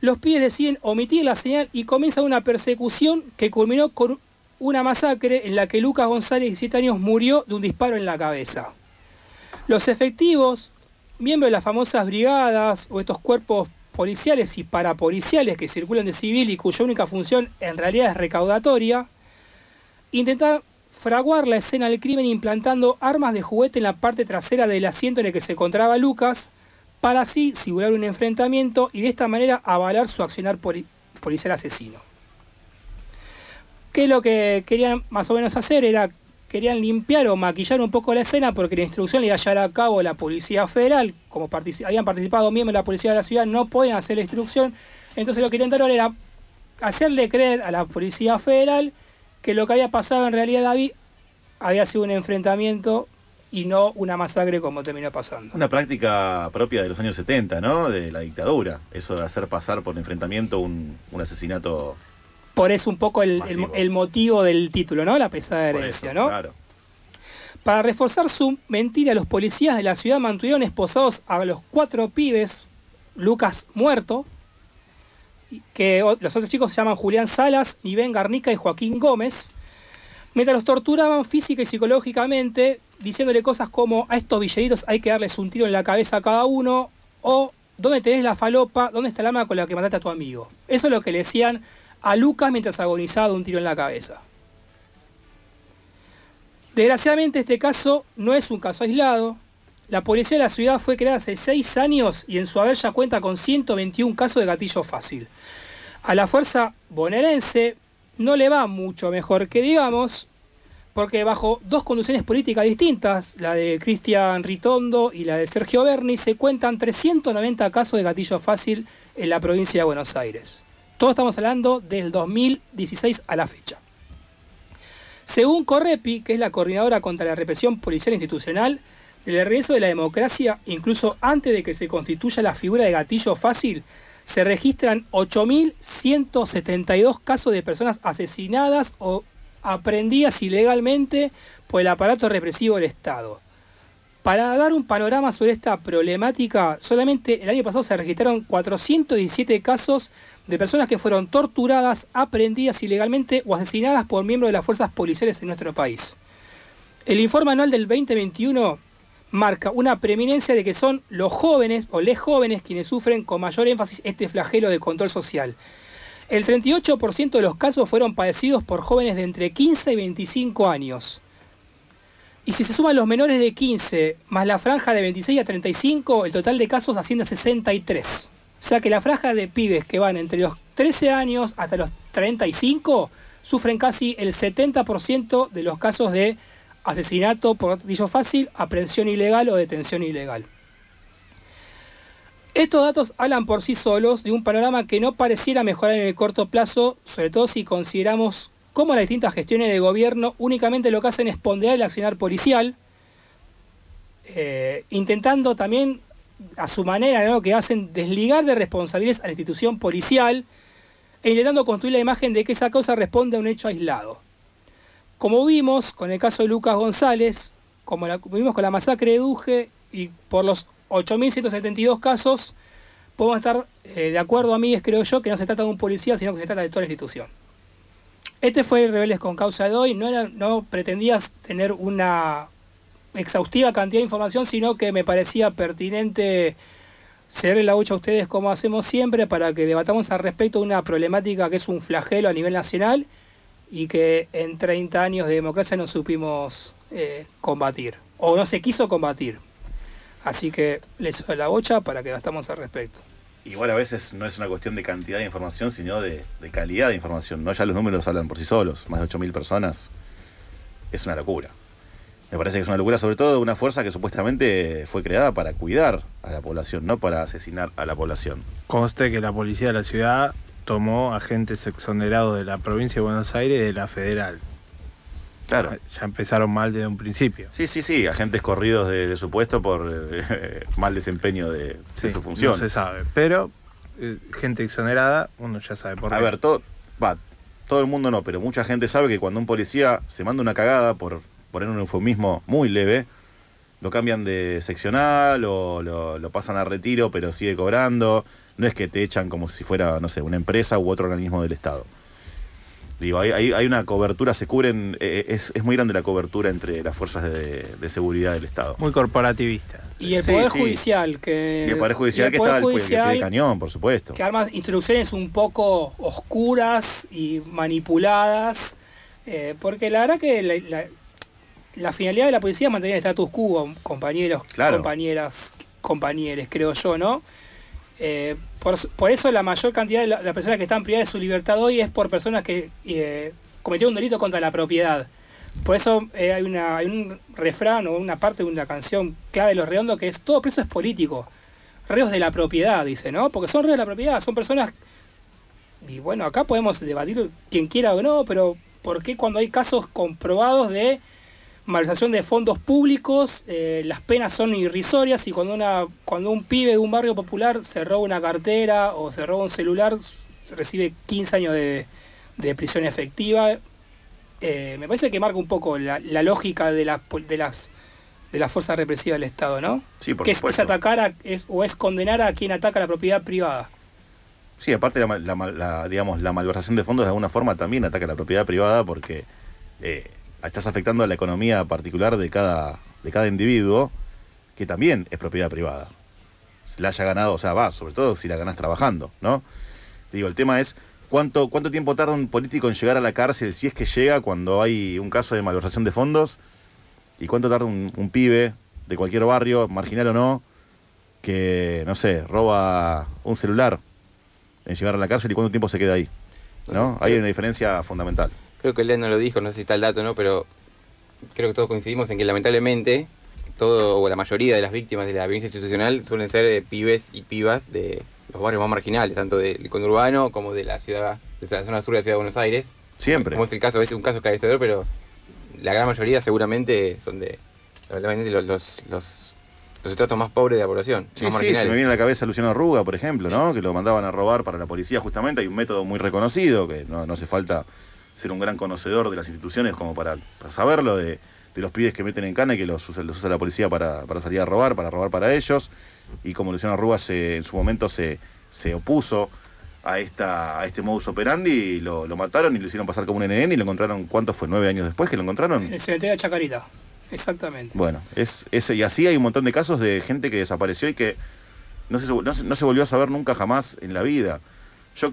los pibes deciden omitir la señal y comienza una persecución que culminó con una masacre en la que Lucas González, 17 años, murió de un disparo en la cabeza. Los efectivos, miembros de las famosas brigadas o estos cuerpos policiales y parapoliciales que circulan de civil y cuya única función en realidad es recaudatoria, intentaron fraguar la escena del crimen implantando armas de juguete en la parte trasera del asiento en el que se encontraba Lucas, para así simular un enfrentamiento y de esta manera avalar su accionar poli- policial asesino. Que lo que querían más o menos hacer era, querían limpiar o maquillar un poco la escena porque la instrucción le iba a llevar a cabo la Policía Federal, como habían participado miembros de la Policía de la Ciudad, no podían hacer la instrucción, entonces lo que intentaron era hacerle creer a la Policía Federal que lo que había pasado en realidad David había sido un enfrentamiento y no una masacre como terminó pasando. Una práctica propia de los años 70, ¿no? De la dictadura. Eso de hacer pasar por enfrentamiento un, un asesinato. Por eso un poco el, el- motivo del título, ¿no? La pesada herencia, eso, ¿no? Claro. Para reforzar su mentira, los policías de la ciudad mantuvieron esposados a los cuatro pibes, Lucas muerto, que los otros chicos se llaman Julián Salas, Ivén Garnica y Joaquín Gómez, mientras los torturaban física y psicológicamente, diciéndole cosas como a estos villeritos hay que darles un tiro en la cabeza a cada uno, o ¿dónde tenés la falopa? ¿Dónde está el arma con la que mataste a tu amigo? Eso es lo que le decían a Lucas mientras agonizaba de un tiro en la cabeza. Desgraciadamente este caso no es un caso aislado. La policía de la ciudad fue creada hace seis años y en su haber ya cuenta con 121 casos de gatillo fácil. A la fuerza bonaerense no le va mucho mejor que digamos, porque bajo dos conducciones políticas distintas, la de Cristian Ritondo y la de Sergio Berni, se cuentan 390 casos de gatillo fácil en la provincia de Buenos Aires. Todos estamos hablando del 2016 a la fecha. Según Correpi, que es la coordinadora contra la represión policial institucional, del regreso de la democracia, incluso antes de que se constituya la figura de gatillo fácil, se registran 8.172 casos de personas asesinadas o aprendidas ilegalmente por el aparato represivo del Estado. Para dar un panorama sobre esta problemática, solamente el año pasado se registraron 417 casos de personas que fueron torturadas, aprendidas ilegalmente o asesinadas por miembros de las fuerzas policiales en nuestro país. El informe anual del 2021 marca una preeminencia de que son los jóvenes o les jóvenes quienes sufren con mayor énfasis este flagelo de control social. El 38% de los casos fueron padecidos por jóvenes de entre 15 y 25 años. Y si se suman los menores de 15 más la franja de 26 a 35, el total de casos asciende a 63. O sea que la franja de pibes que van entre los 13 años hasta los 35 sufren casi el 70% de los casos de asesinato por gatillo fácil, aprehensión ilegal o detención ilegal. Estos datos hablan por sí solos de un panorama que no pareciera mejorar en el corto plazo, sobre todo si consideramos cómo las distintas gestiones de gobierno únicamente lo que hacen es ponderar el accionar policial, eh, intentando también a su manera ¿no? que hacen desligar de responsabilidades a la institución policial e intentando construir la imagen de que esa causa responde a un hecho aislado. Como vimos con el caso de Lucas González, como, la- vimos con la masacre de Duje y por los 8.172 casos, podemos estar eh, de acuerdo, amigues, creo yo, que no se trata de un policía, sino que se trata de toda la institución. Este fue el Rebeldes con Causa de hoy. No, era- no pretendías tener una exhaustiva cantidad de información, sino que me parecía pertinente cederle la hucha a ustedes como hacemos siempre para que debatamos al respecto de una problemática que es un flagelo a nivel nacional y que en 30 años de democracia no supimos eh, combatir o no se quiso combatir. Así que les doy la bocha para que debatamos al respecto. Igual a veces no es una cuestión de cantidad de información, sino de, de calidad de información. ¿no? Ya los números hablan por sí solos. Más de 8.000 personas. Es una locura. Me parece que es una locura, sobre todo de una fuerza que supuestamente fue creada para cuidar a la población, no para asesinar a la población. Conste que la policía de la ciudad tomó agentes exonerados de la provincia de Buenos Aires y de la federal. Claro. Ya empezaron mal desde un principio. Sí, sí, sí, agentes corridos de, de su puesto por eh, mal desempeño de, su función. No se sabe. Pero eh, gente exonerada, uno ya sabe por A qué. ver, todo, va, todo el mundo no, pero mucha gente sabe que cuando un policía se manda una cagada, por poner un eufemismo muy leve, lo cambian de seccional o lo, lo pasan a retiro, pero sigue cobrando. No es que te echan como si fuera, no sé, una empresa u otro organismo del Estado. Digo, hay, hay, hay una cobertura, se cubren, eh, es, es muy grande la cobertura entre las fuerzas de, de seguridad del Estado. Muy corporativista. Y el Sí, Poder sí. Judicial, que. Y el Poder Judicial el que Poder está al pie- al pie Judicial de cañón, por supuesto. que arma instrucciones un poco oscuras y manipuladas, eh, porque la verdad que la, la- la finalidad de la policía es mantener el status quo, compañeros, Claro. compañeras, compañeros, creo yo, ¿no? Eh, por, por eso la mayor cantidad de la- las personas que están privadas de su libertad hoy es por personas que eh, cometieron un delito contra la propiedad. Por eso eh, hay, una, hay un refrán o una parte de una canción clave de Los Redondos que es todo preso es político. Reos de la propiedad, dice, ¿no? Porque son reos de la propiedad, son personas... Y bueno, acá podemos debatir quien quiera o no, pero ¿por qué cuando hay casos comprobados de malversación de fondos públicos, eh, las penas son irrisorias y cuando, una, cuando un pibe de un barrio popular se roba una cartera o se roba un celular, recibe 15 años de, de prisión efectiva? Eh, me parece que marca un poco la, la lógica de, la de las de las fuerzas represivas del Estado, ¿no? Sí, por que es, atacar a, es, o es condenar a quien ataca la propiedad privada. Sí, aparte la, la la, digamos, la malversación de fondos de alguna forma también ataca la propiedad privada porque eh, estás afectando a la economía particular de cada, de cada individuo que también es propiedad privada. Si la haya ganado, o sea, va, sobre todo si la ganás trabajando, ¿no? Digo, el tema es cuánto, cuánto tiempo tarda un político en llegar a la cárcel si es que llega cuando hay un caso de malversación de fondos y cuánto tarda un, un pibe de cualquier barrio, marginal o no, que, no sé, roba un celular en llegar a la cárcel y cuánto tiempo se queda ahí. ¿No? Hay una diferencia fundamental. Creo que Len no lo dijo, no sé si está el dato, ¿no? Pero creo que todos coincidimos en que lamentablemente todo o la mayoría de las víctimas de la violencia institucional suelen ser eh, pibes y pibas de los barrios más marginales, tanto del conurbano como de la ciudad, de la zona sur de la ciudad de Buenos Aires. Siempre. Como es el caso, es un caso esclarecedor, pero la gran mayoría seguramente son de lamentablemente los, los, los, los estratos más pobres de la población, Sí, más sí, se marginales. me viene a la cabeza Luciano Arruga, por ejemplo, ¿no? Que lo mandaban a robar para la policía justamente. Hay un método muy reconocido, que no, no hace falta ser un gran conocedor de las instituciones como para, para saberlo, de, de los pibes que meten en cana y que los usa, los usa la policía para, para salir a robar, para robar para ellos. Y como Luciano Arruga se, en su momento se, se opuso a esta a este modus operandi, lo, lo mataron y lo hicieron pasar como un NN y lo encontraron, ¿cuánto fue? ¿Nueve años después que lo encontraron? En el cementerio de Chacarita. Exactamente. Bueno, es, es, y así hay un montón de casos de gente que desapareció y que no se, no, se- no se volvió a saber nunca jamás en la vida. Yo,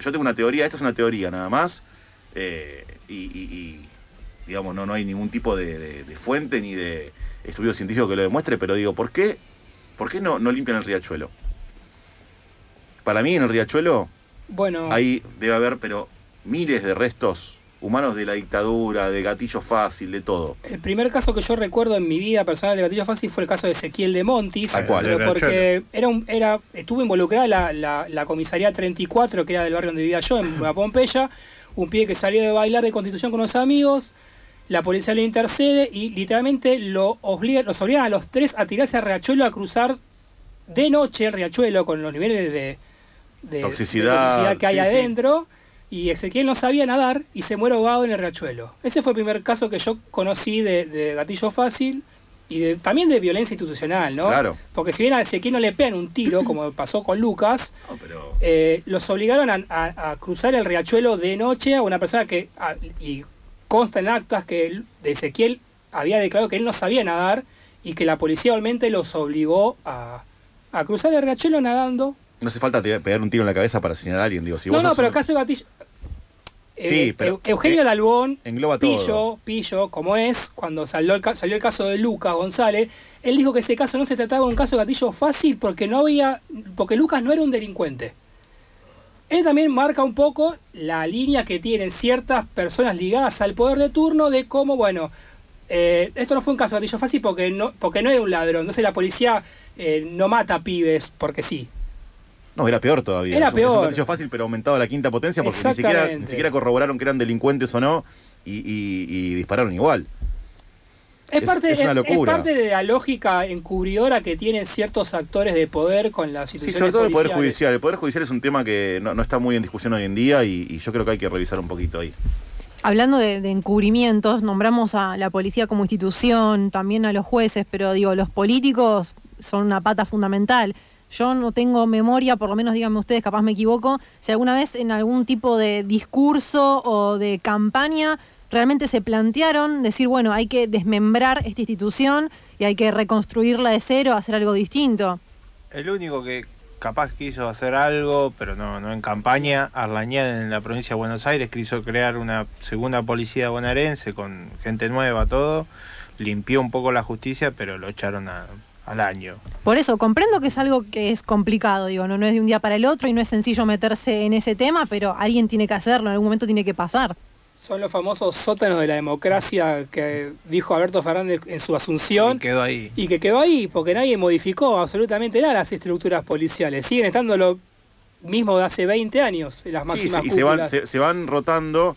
yo tengo una teoría, esta es una teoría nada más, eh, y, y- y, digamos, no, no hay ningún tipo de, de- de fuente ni de estudio científico que lo demuestre, pero digo, ¿por qué, por qué no, no limpian el riachuelo? Para mí en el riachuelo Bueno, ahí debe haber, pero miles de restos humanos de la dictadura, de gatillo fácil, de todo. el primer caso que yo recuerdo en mi vida personal de Gatillo Fácil fue el caso de Ezequiel de Montis, cual. pero porque era un, era, estuvo involucrada la, la, la comisaría 34, que era del barrio donde vivía yo, en Pompeya, un pibe que salió de bailar de constitución con unos amigos, la policía le intercede y literalmente lo obliga, los obligan a los tres a tirarse al riachuelo a cruzar de noche el riachuelo con los niveles de, de- Toxicidad, de toxicidad que hay sí, sí. adentro. Y Ezequiel no sabía nadar y se muere ahogado en el riachuelo. Ese fue el primer caso que yo conocí de, de gatillo fácil y de- también de violencia institucional, ¿no? Claro. Porque si bien a Ezequiel no le pegan un tiro, como pasó con Lucas, eh, los obligaron a, a- a cruzar el riachuelo de noche a una persona que, a- y consta en actas que de Ezequiel había declarado que él no sabía nadar y que la policía obviamente los obligó a, a cruzar el riachuelo nadando. No hace falta pegar un tiro en la cabeza para señalar a alguien, digo, si no, vos no, pero un- caso Gatillo... Sí, Eh, pero- Eu- Eugenio eh, Dalbón, engloba todo. Pillo, Pillo, como es, cuando salió el, ca- salió el caso de Lucas González, él dijo que ese caso no se trataba de un caso de gatillo fácil porque no había, porque Lucas no era un delincuente. Él también marca un poco la línea que tienen ciertas personas ligadas al poder de turno de cómo, bueno, eh, esto no fue un caso de gatillo fácil porque no, porque no era un ladrón. Entonces la policía eh, no mata pibes porque sí. No, era peor todavía. Era Es un- Es un peor. fácil, pero aumentado a la quinta potencia porque ni siquiera, ni siquiera corroboraron que eran delincuentes o no y, y- y dispararon igual. Es, Es- parte, es una locura. es parte de la lógica encubridora que tienen ciertos actores de poder con las Sí, instituciones sobre todo el Poder. Judicial. El Poder Judicial es un tema que no, no está muy en discusión hoy en día y, y yo creo que hay que revisar un poquito ahí. Hablando de, de encubrimientos, nombramos a la policía como institución, también a los jueces, pero digo, los políticos son una pata fundamental. Yo no tengo memoria, por lo menos díganme ustedes, capaz me equivoco, si alguna vez en algún tipo de discurso o de campaña realmente se plantearon decir, bueno, hay que desmembrar esta institución y hay que reconstruirla de cero, hacer algo distinto. El único que capaz quiso hacer algo, pero no, no en campaña, Arlañán en la provincia de Buenos Aires quiso crear una segunda policía bonaerense con gente nueva, todo. Limpió un poco la justicia, pero lo echaron a- al año. Por eso, comprendo que es algo que es complicado, digo, no, no es de un día para el otro y no es sencillo meterse en ese tema, pero alguien tiene que hacerlo, en algún momento tiene que pasar. Son los famosos sótanos de la democracia que dijo Alberto Fernández en su asunción. Y quedó ahí. Y que quedó ahí porque nadie modificó absolutamente nada las estructuras policiales. Siguen estando lo mismo de hace 20 años en las Sí, máximas sí, y se van, cúpulas. se, se van rotando.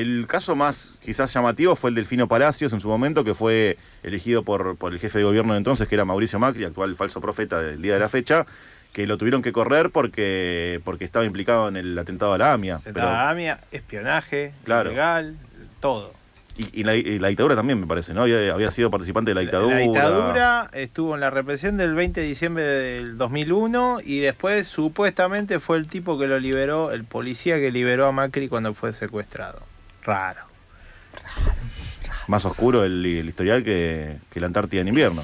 El caso más quizás llamativo fue el Delfino Palacios en su momento, que fue elegido por, por el jefe de gobierno de entonces, que era Mauricio Macri, actual falso profeta del día de la fecha, que lo tuvieron que correr porque, porque estaba implicado en el atentado a la AMIA. Pero, La AMIA, espionaje, Claro. legal, todo. y, y la, y la dictadura también, me parece, ¿no? Había, había sido participante de la dictadura. La dictadura estuvo en la represión del 20 de diciembre del 2001 y después supuestamente fue el tipo que lo liberó, el policía que liberó a Macri cuando fue secuestrado. Raro. Más oscuro el, el historial que, que la Antártida en invierno.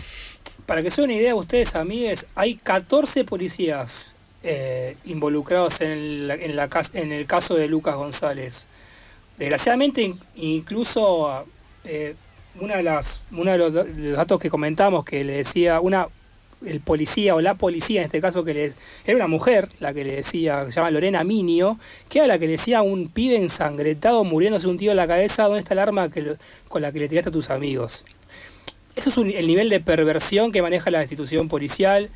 Para que se den una idea ustedes, amigues, hay 14 policías eh, involucrados en, la- en la en el caso de Lucas González. Desgraciadamente, in- incluso eh, una de las, uno de los, de los datos que comentamos que le decía una el policía o la policía en este caso que le era una mujer la que le decía se llama Lorena Minio que era la que le decía un pibe ensangrentado muriéndose un tiro en la cabeza dónde está el arma que con la que le tiraste a tus amigos eso es un- el nivel de perversión que maneja la institución policial,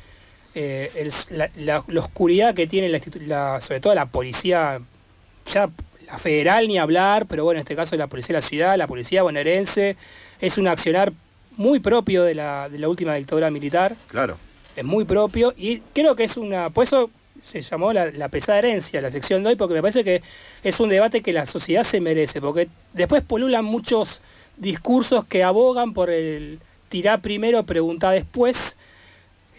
eh, la, oscuridad que tiene la, la- sobre todo la policía, ya la federal ni hablar, pero bueno, en este caso la policía de la ciudad, la policía bonaerense, es un accionar muy propio de la, de la última dictadura militar, Claro. es muy propio y creo que es una, por eso se llamó la, la pesada herencia, la sección de hoy, porque me parece que es un debate que la sociedad se merece, porque después polulan muchos discursos que abogan por el tirar primero, preguntar después.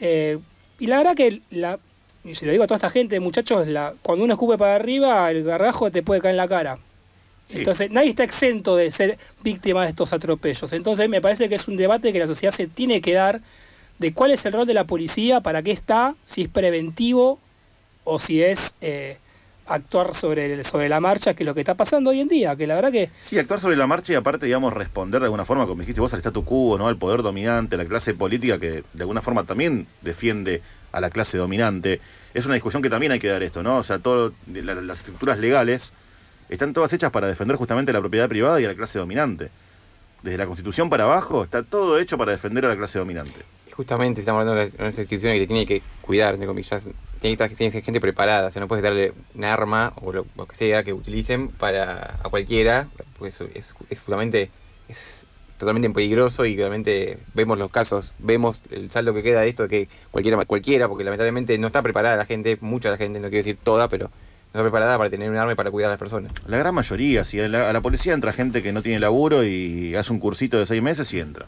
eh, y la verdad que, la, y se lo digo a toda esta gente, muchachos, la, cuando uno escupe para arriba, el garrajo te puede caer en la cara. Entonces, nadie está exento de ser víctima de estos atropellos. Entonces, me parece que es un debate que la sociedad se tiene que dar de cuál es el rol de la policía, para qué está, si es preventivo o si es eh, actuar sobre, el- sobre la marcha, que es lo que está pasando hoy en día, que la verdad que Sí, actuar sobre la marcha y aparte, digamos, responder de alguna forma, como dijiste vos, al statu quo, ¿no? Al poder dominante, a la clase política que de alguna forma también defiende a la clase dominante. Es una discusión que también hay que dar esto, ¿no? O sea, todo, la- las estructuras legales están todas hechas para defender justamente la propiedad privada y a la clase dominante. Desde la constitución para abajo está todo hecho para defender a la clase dominante. Y justamente estamos hablando de una institución que tiene que cuidar, entre comillas. Tiene que estar- gente preparada, o sea, no puedes darle un arma o lo, que sea que utilicen para a cualquiera, porque es, justamente es totalmente peligroso y claramente vemos los casos, vemos el saldo que queda de esto, de que cualquiera, cualquiera, porque lamentablemente no está preparada la gente, mucha la gente, no quiero decir toda, pero está preparada para tener un arma y para cuidar a las personas. La gran mayoría, si a la, a la policía entra gente que no tiene laburo y hace un cursito de seis meses y entra.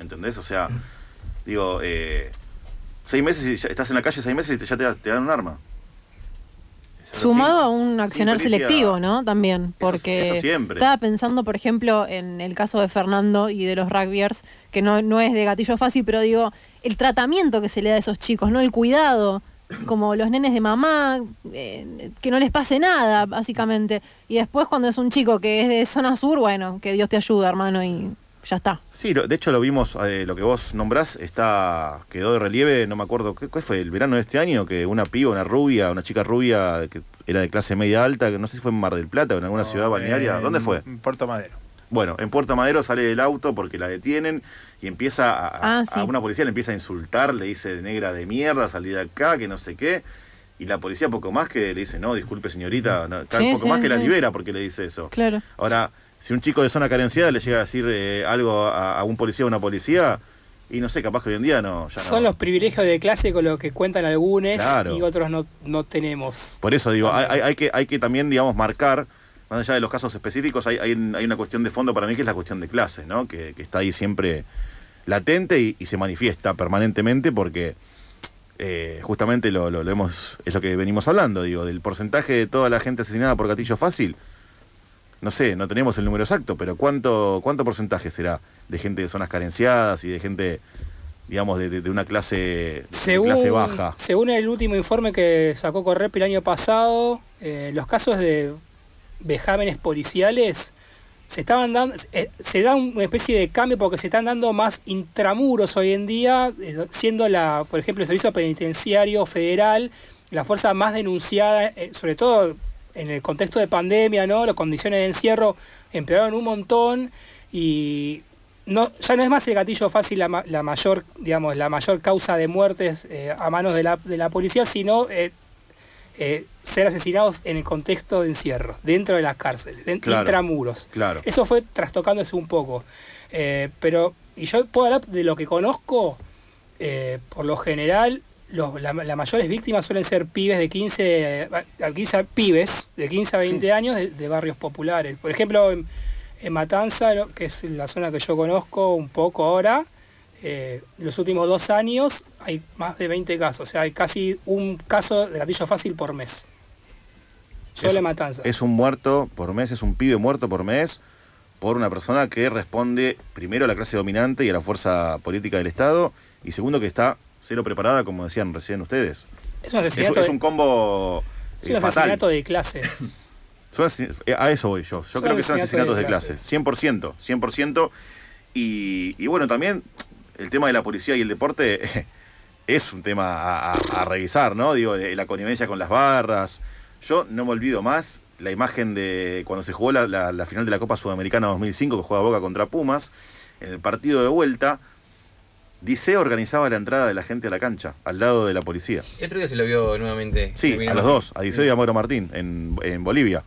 ¿Entendés? O sea, digo, eh, seis meses y ya estás en la calle seis meses y te- ya te, te dan un arma. Sumado a un accionar selectivo, ¿no? También, porque eso siempre. estaba pensando, por ejemplo, en el caso de Fernando y de los rugbyers, que no, no es de gatillo fácil, pero digo, el tratamiento que se le da a esos chicos, ¿no? El cuidado como los nenes de mamá, eh, que no les pase nada, básicamente. Y después cuando es un chico que es de zona sur, bueno, que Dios te ayude, hermano, y ya está. Sí, lo- de hecho lo vimos, eh, lo que vos nombrás, está quedó de relieve, no me acuerdo, ¿qué, cuál fue? El verano de este año, que una piba, una rubia, una chica rubia que era de clase media alta, que no sé si fue en Mar del Plata o en alguna ciudad balnearia. ¿Dónde fue? En Puerto Madero. Bueno, en Puerto Madero sale del auto porque la detienen y empieza a, a- Ah, sí. a una policía le empieza a insultar, le dice negra de mierda, salí de acá, que no sé qué. Y la policía poco más que le dice, no, disculpe señorita, no, Sí, poco sí, más que la libera porque le dice eso. Claro. Ahora, si un chico de zona carenciada le llega a decir eh, algo a, a un policía o una policía, y no sé, capaz que hoy en día no, ya no. Son los privilegios de clase con los que cuentan algunos Claro. y otros no, no tenemos. Por eso digo, hay, hay- hay que, hay que también, digamos, marcar, más allá de los casos específicos, hay, hay, hay una cuestión de fondo para mí que es la cuestión de clase, ¿no? Que, que está ahí siempre latente y, y se manifiesta permanentemente porque eh, justamente lo, lo- lo hemos, es lo que venimos hablando, digo, del porcentaje de toda la gente asesinada por gatillo fácil. No sé, no tenemos el número exacto, pero ¿cuánto, cuánto porcentaje será de gente de zonas carenciadas y de gente, digamos, de, de- una clase, de clase baja? según el último informe que sacó Correp el año pasado, eh, los casos de vejámenes policiales se estaban dando, eh, se da una especie de cambio porque se están dando más intramuros hoy en día, eh, siendo la, por ejemplo, el Servicio Penitenciario Federal la fuerza más denunciada, eh, sobre todo en el contexto de pandemia, ¿no? Las condiciones de encierro empeoraron un montón y no, ya no es más el gatillo fácil la, la mayor, digamos, la mayor causa de muertes a manos de la, de la policía, sino ser asesinados en el contexto de encierro, dentro de las cárceles, dentro Claro. intramuros. Claro. Eso fue trastocándose un poco. Eh, pero, y yo puedo hablar de lo que conozco, eh, por lo general, los- la- las mayores víctimas suelen ser pibes de 15, eh, a 15 pibes de 15 a 20 años de, de barrios populares. Por ejemplo, en, en Matanza, que es la zona que yo conozco un poco ahora, eh, en los últimos dos años hay más de 20 casos. O sea, hay casi un caso de gatillo fácil por mes. Solo Es- en Matanza. Es un muerto por mes, es un pibe muerto por mes por una persona que responde primero a la clase dominante y a la fuerza política del Estado y segundo que está cero preparada, como decían recién ustedes. Es un Es, asesinato, es de- un combo es eh, un fatal. asesinato de clase. Son eh, a eso voy yo. Yo Son creo que son asesinatos de de clase. 100%, 100%. Y, y bueno, también el tema de la policía y el deporte es un tema a, a- a revisar, ¿no? Digo, eh, la connivencia con las barras. Yo no me olvido más la imagen de cuando se jugó la, la- la final de la Copa Sudamericana 2005, que juega Boca contra Pumas, en el partido de vuelta, Diceo organizaba la entrada de la gente a la cancha, al lado de la policía. El otro día se lo vio nuevamente. Sí, a los dos, a Diceo y a Mauro Martín, en, en Bolivia.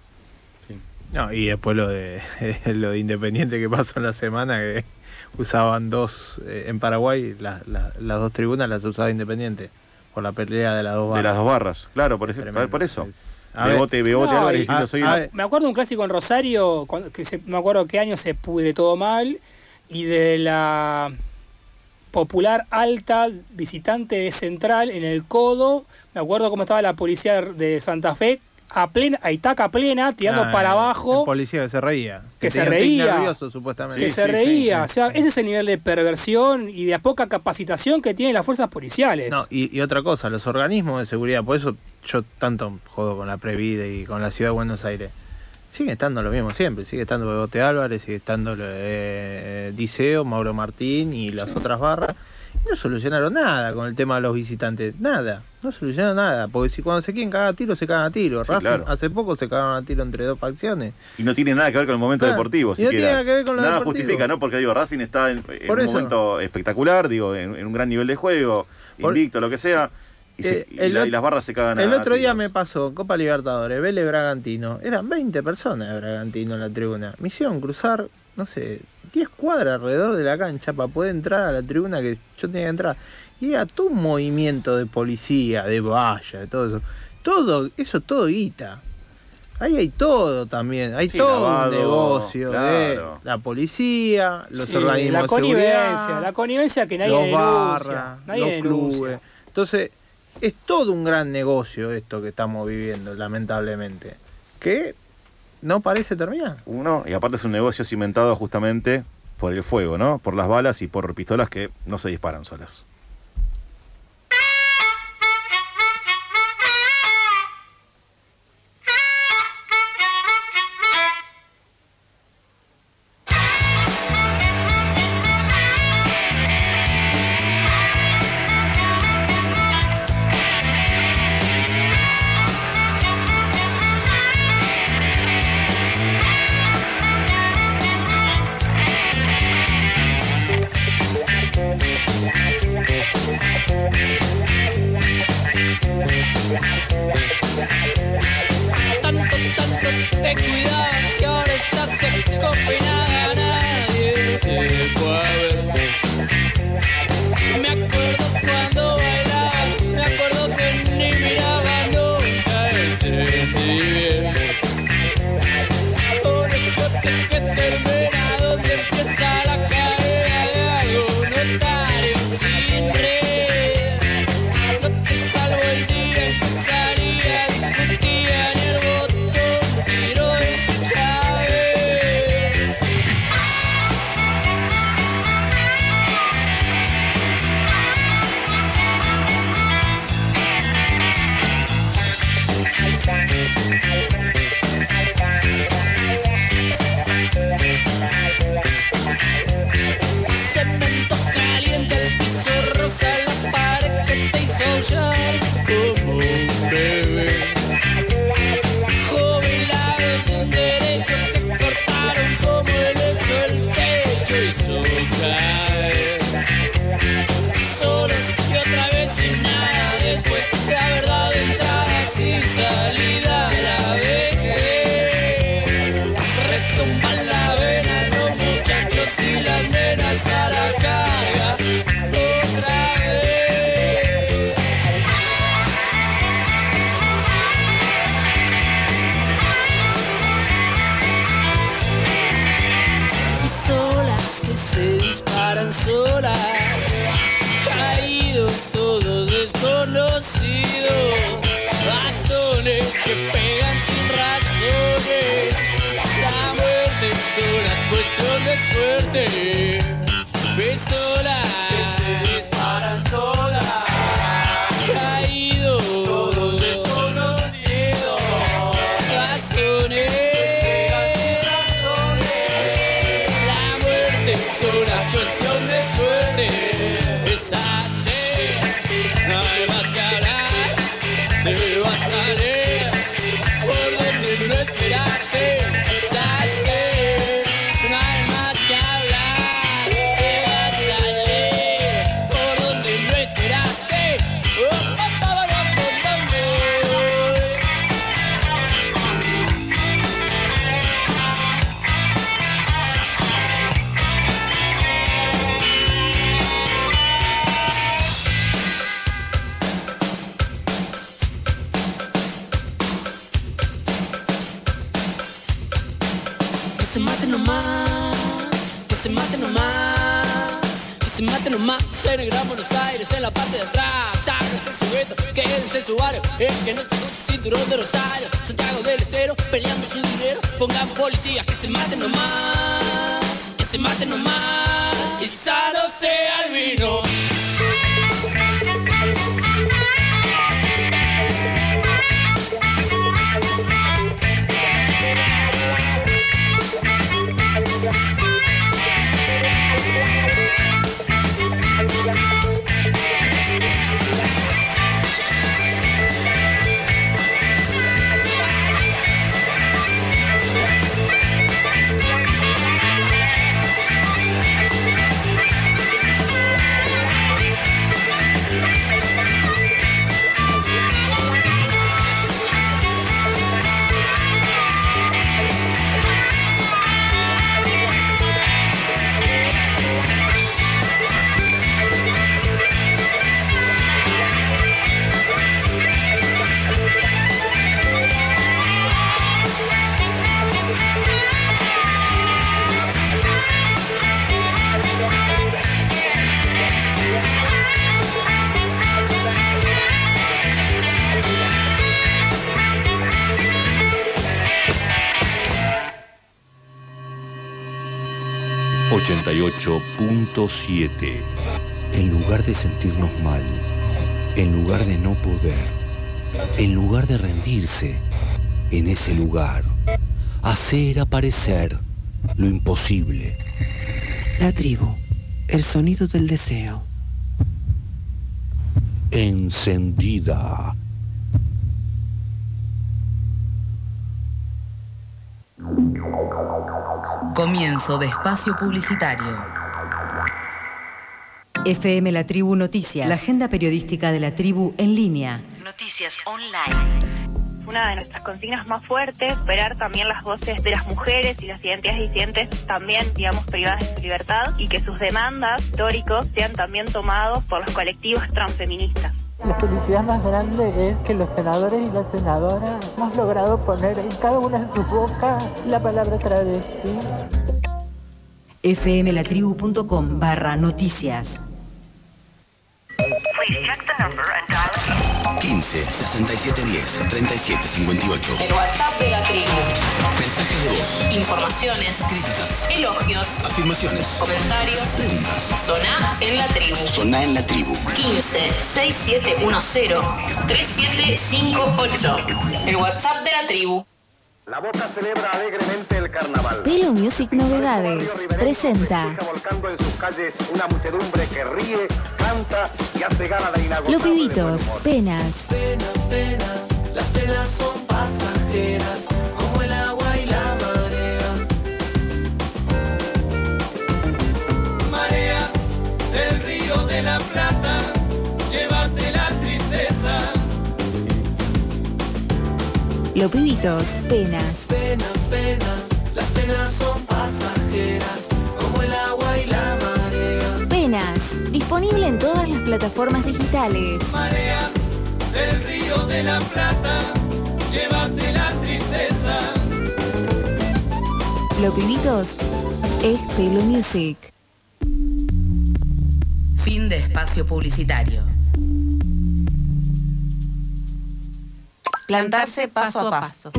No, y después lo de lo de Independiente que pasó en la semana, que usaban dos, eh, en Paraguay, la- la- las dos tribunas las usaba Independiente, por la pelea de las dos De barras. las dos barras, claro, por, ejemplo, Tremendo. por eso. A ver. Bebote, Bebote No, Álvarez y- diciendo a- soy a una- ver. Me acuerdo de un clásico en Rosario, cuando, que se- me acuerdo qué año se pudre todo mal, y de la popular alta visitante de Central en el Codo, me acuerdo cómo estaba la policía de Santa Fe, a plena, a itaca plena, tirando Ah, para El abajo, policía que se reía. Que se reía. nervioso, supuestamente. que se reía. O sea, ese es el nivel de perversión y de poca capacitación que tienen las fuerzas policiales. No, y, y otra cosa, los organismos de seguridad, por eso yo tanto jodo con la Previde y con la Ciudad de Buenos Aires. Siguen estando lo mismo siempre, sigue estando Bebote Álvarez, sigue estando eh, Diceo, Mauro Martín y las otras barras. Y no solucionaron nada con el tema de los visitantes, nada, no solucionaron nada, porque si cuando se quieren cagar a tiro, se cagan a tiro. Sí, Racing claro. hace poco se cagaron a tiro entre dos facciones. Y no tiene nada que ver con el momento Ah, deportivo. y no tiene nada que ver con lo Nada deportivo. justifica, ¿no? Porque digo, Racing está en, en un eso. momento espectacular, digo, en, en un gran nivel de juego, Por- invicto, lo que sea. Y, se- Eh, y el la- ot- y las barras se cagan a- El a otro día me pasó, Copa Libertadores, Vélez Bragantino. Eran 20 personas de Bragantino en la tribuna. Me hicieron cruzar, no sé, 10 cuadras alrededor de la cancha para poder entrar a la tribuna que yo tenía que entrar. Y era todo un movimiento de policía, de valla, de todo eso. Todo, eso todo guita. Ahí hay todo también, hay Sí, todo lavado, un negocio de claro. la policía, los Sí, organismos la de connivencia, seguridad, la connivencia que nadie los denuncia. barras, nadie los denuncia. clubes. Entonces, es todo un gran negocio esto que estamos viviendo, lamentablemente. Que no parece terminar. Uno, y aparte es un negocio cimentado justamente por el fuego, ¿no? Por las balas y por pistolas que no se disparan solas. El que no se su cinturón de Rosario, Santiago del Estero, peleando su dinero. Pongan policías que se maten nomás, que se maten nomás. 107. En lugar de sentirnos mal, en lugar de no poder, en lugar de rendirse, en ese lugar, hacer aparecer lo imposible. La tribu, el sonido del deseo. Encendida. Comienzo de espacio publicitario. FM La Tribu Noticias, la agenda periodística de la tribu en línea. Noticias online. Una de nuestras consignas más fuertes, esperar también las voces de las mujeres y las identidades disidentes también, digamos, privadas de su libertad y que sus demandas históricos sean también tomados por los colectivos transfeministas. La felicidad más grande es que los senadores y las senadoras hemos logrado poner en cada una de sus bocas la palabra travesti. fmlatribu.com barra noticias. 15 67 10 37 58. El WhatsApp de la tribu. Mensajes de voz. Informaciones. Críticas. Elogios. Afirmaciones. Comentarios. Preguntas. Soná en la tribu. Soná en la tribu. 15 6710 3758. El WhatsApp de la tribu. La boca celebra alegremente el carnaval. Pelo Music Novedades presenta Volcando en sus calles una muchedumbre que ríe, canta y hace gala la inagotable. Los Pibitos, Penas, Penas, penas, las penas son pasajeras, Los Pibitos, Penas, Penas, penas, las penas son pasajeras, como el agua y la marea. Penas, disponible en todas las plataformas digitales. Marea del río de la Plata, llévate la tristeza. Los Pibitos es Pelo Music. Fin de espacio publicitario. Plantarse paso a paso.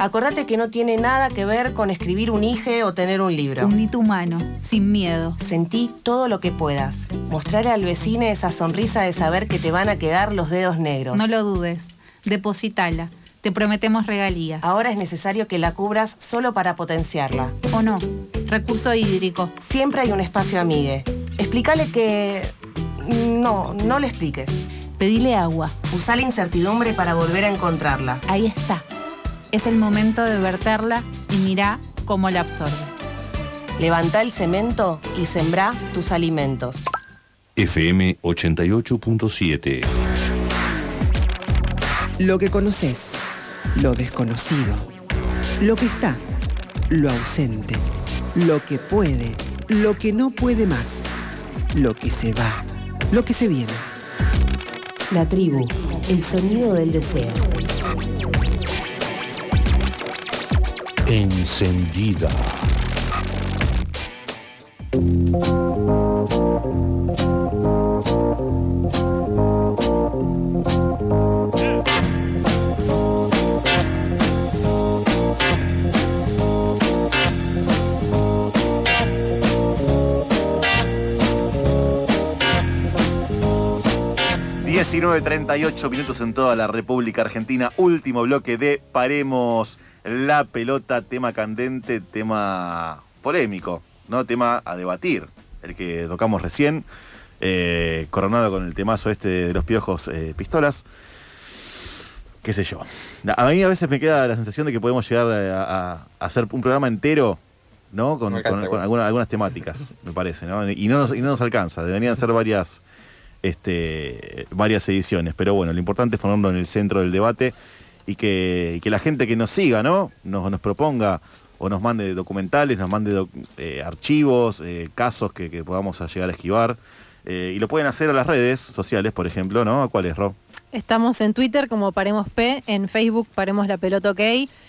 Acordate que no tiene nada que ver con escribir un IGE o tener un libro. Hundí tu mano, sin miedo. Sentí todo lo que puedas. Mostrarle al vecino esa sonrisa de saber que te van a quedar los dedos negros. No lo dudes. Depositala. Te prometemos regalías. Ahora es necesario que la cubras solo para potenciarla. ¿O no? Recurso hídrico. Siempre hay un espacio amigue. Explícale que... No, no le expliques. Pedile agua. Usa la incertidumbre para volver a encontrarla. Ahí está. Es el momento de verterla y mirá cómo la absorbe. Levanta el cemento y sembrá tus alimentos. FM 88.7. Lo que conoces, lo desconocido, lo que está, lo ausente, lo que puede, lo que no puede más, lo que se va, lo que se viene. La tribu, el sonido del deseo. Encendida. Diecinueve 38 minutos en toda la República Argentina. Último bloque de Paremos la pelota, tema candente, tema polémico, ¿no? Tema a debatir. El que tocamos recién, eh, coronado con el temazo este de los piojos eh, pistolas. Qué sé yo. A mí a veces me queda la sensación de que podemos llegar a, hacer un programa entero, ¿no? Con, No alcanza, con- con igual. alguna- algunas temáticas, me parece, ¿no? Y no nos, y no nos alcanza. Deberían ser varias, este, varias ediciones. Pero bueno, lo importante es ponerlo en el centro del debate y que, la gente que nos siga, ¿no? Nos, proponga o nos mande documentales, nos mande eh, archivos, eh, casos que, podamos llegar a esquivar. Eh, y lo pueden hacer a las redes sociales, por ejemplo, ¿no? ¿A cuáles, Rob? Estamos en Twitter como Paremos P, en Facebook Paremos la Pelota OK,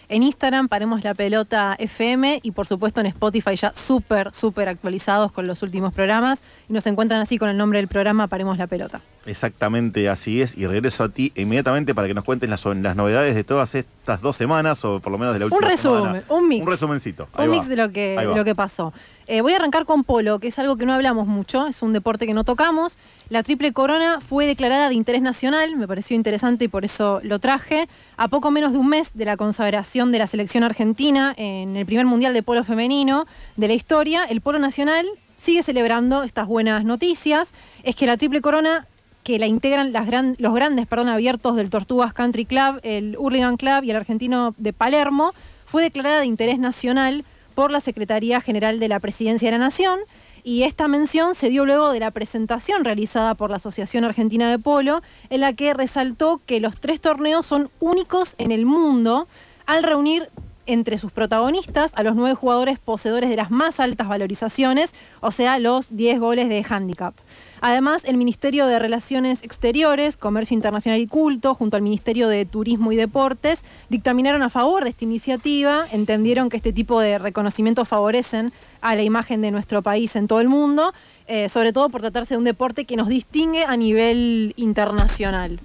en Instagram Paremos la Pelota FM y por supuesto en Spotify ya súper, súper actualizados con los últimos programas y nos encuentran así con el nombre del programa Paremos la Pelota. Exactamente así es. Y regreso a ti inmediatamente para que nos cuentes las, las novedades de todas estas dos semanas, o por lo menos de la Un última resumen, semana. un mix. Un resumencito. Ahí Un va. mix de lo que, de lo que pasó. Eh, voy a arrancar con polo, que es algo que no hablamos mucho, es un deporte que no tocamos. La triple corona fue declarada de interés nacional, me pareció interesante y por eso lo traje. A poco menos de un mes de la consagración de la selección argentina en el primer mundial de polo femenino de la historia, el polo nacional sigue celebrando estas buenas noticias. Es que la triple corona que la integran las gran- los grandes perdón, abiertos del Tortugas Country Club, el Hurlingham Club y el argentino de Palermo, fue declarada de interés nacional por la Secretaría General de la Presidencia de la Nación. Y esta mención se dio luego de la presentación realizada por la Asociación Argentina de Polo, en la que resaltó que los tres torneos son únicos en el mundo al reunir entre sus protagonistas a los nueve jugadores poseedores de las más altas valorizaciones, o sea, los 10 goles de handicap. Además, el Ministerio de Relaciones Exteriores, Comercio Internacional y Culto, junto al Ministerio de Turismo y Deportes, dictaminaron a favor de esta iniciativa, entendieron que este tipo de reconocimientos favorecen a la imagen de nuestro país en todo el mundo, eh, sobre todo por tratarse de un deporte que nos distingue a nivel internacional.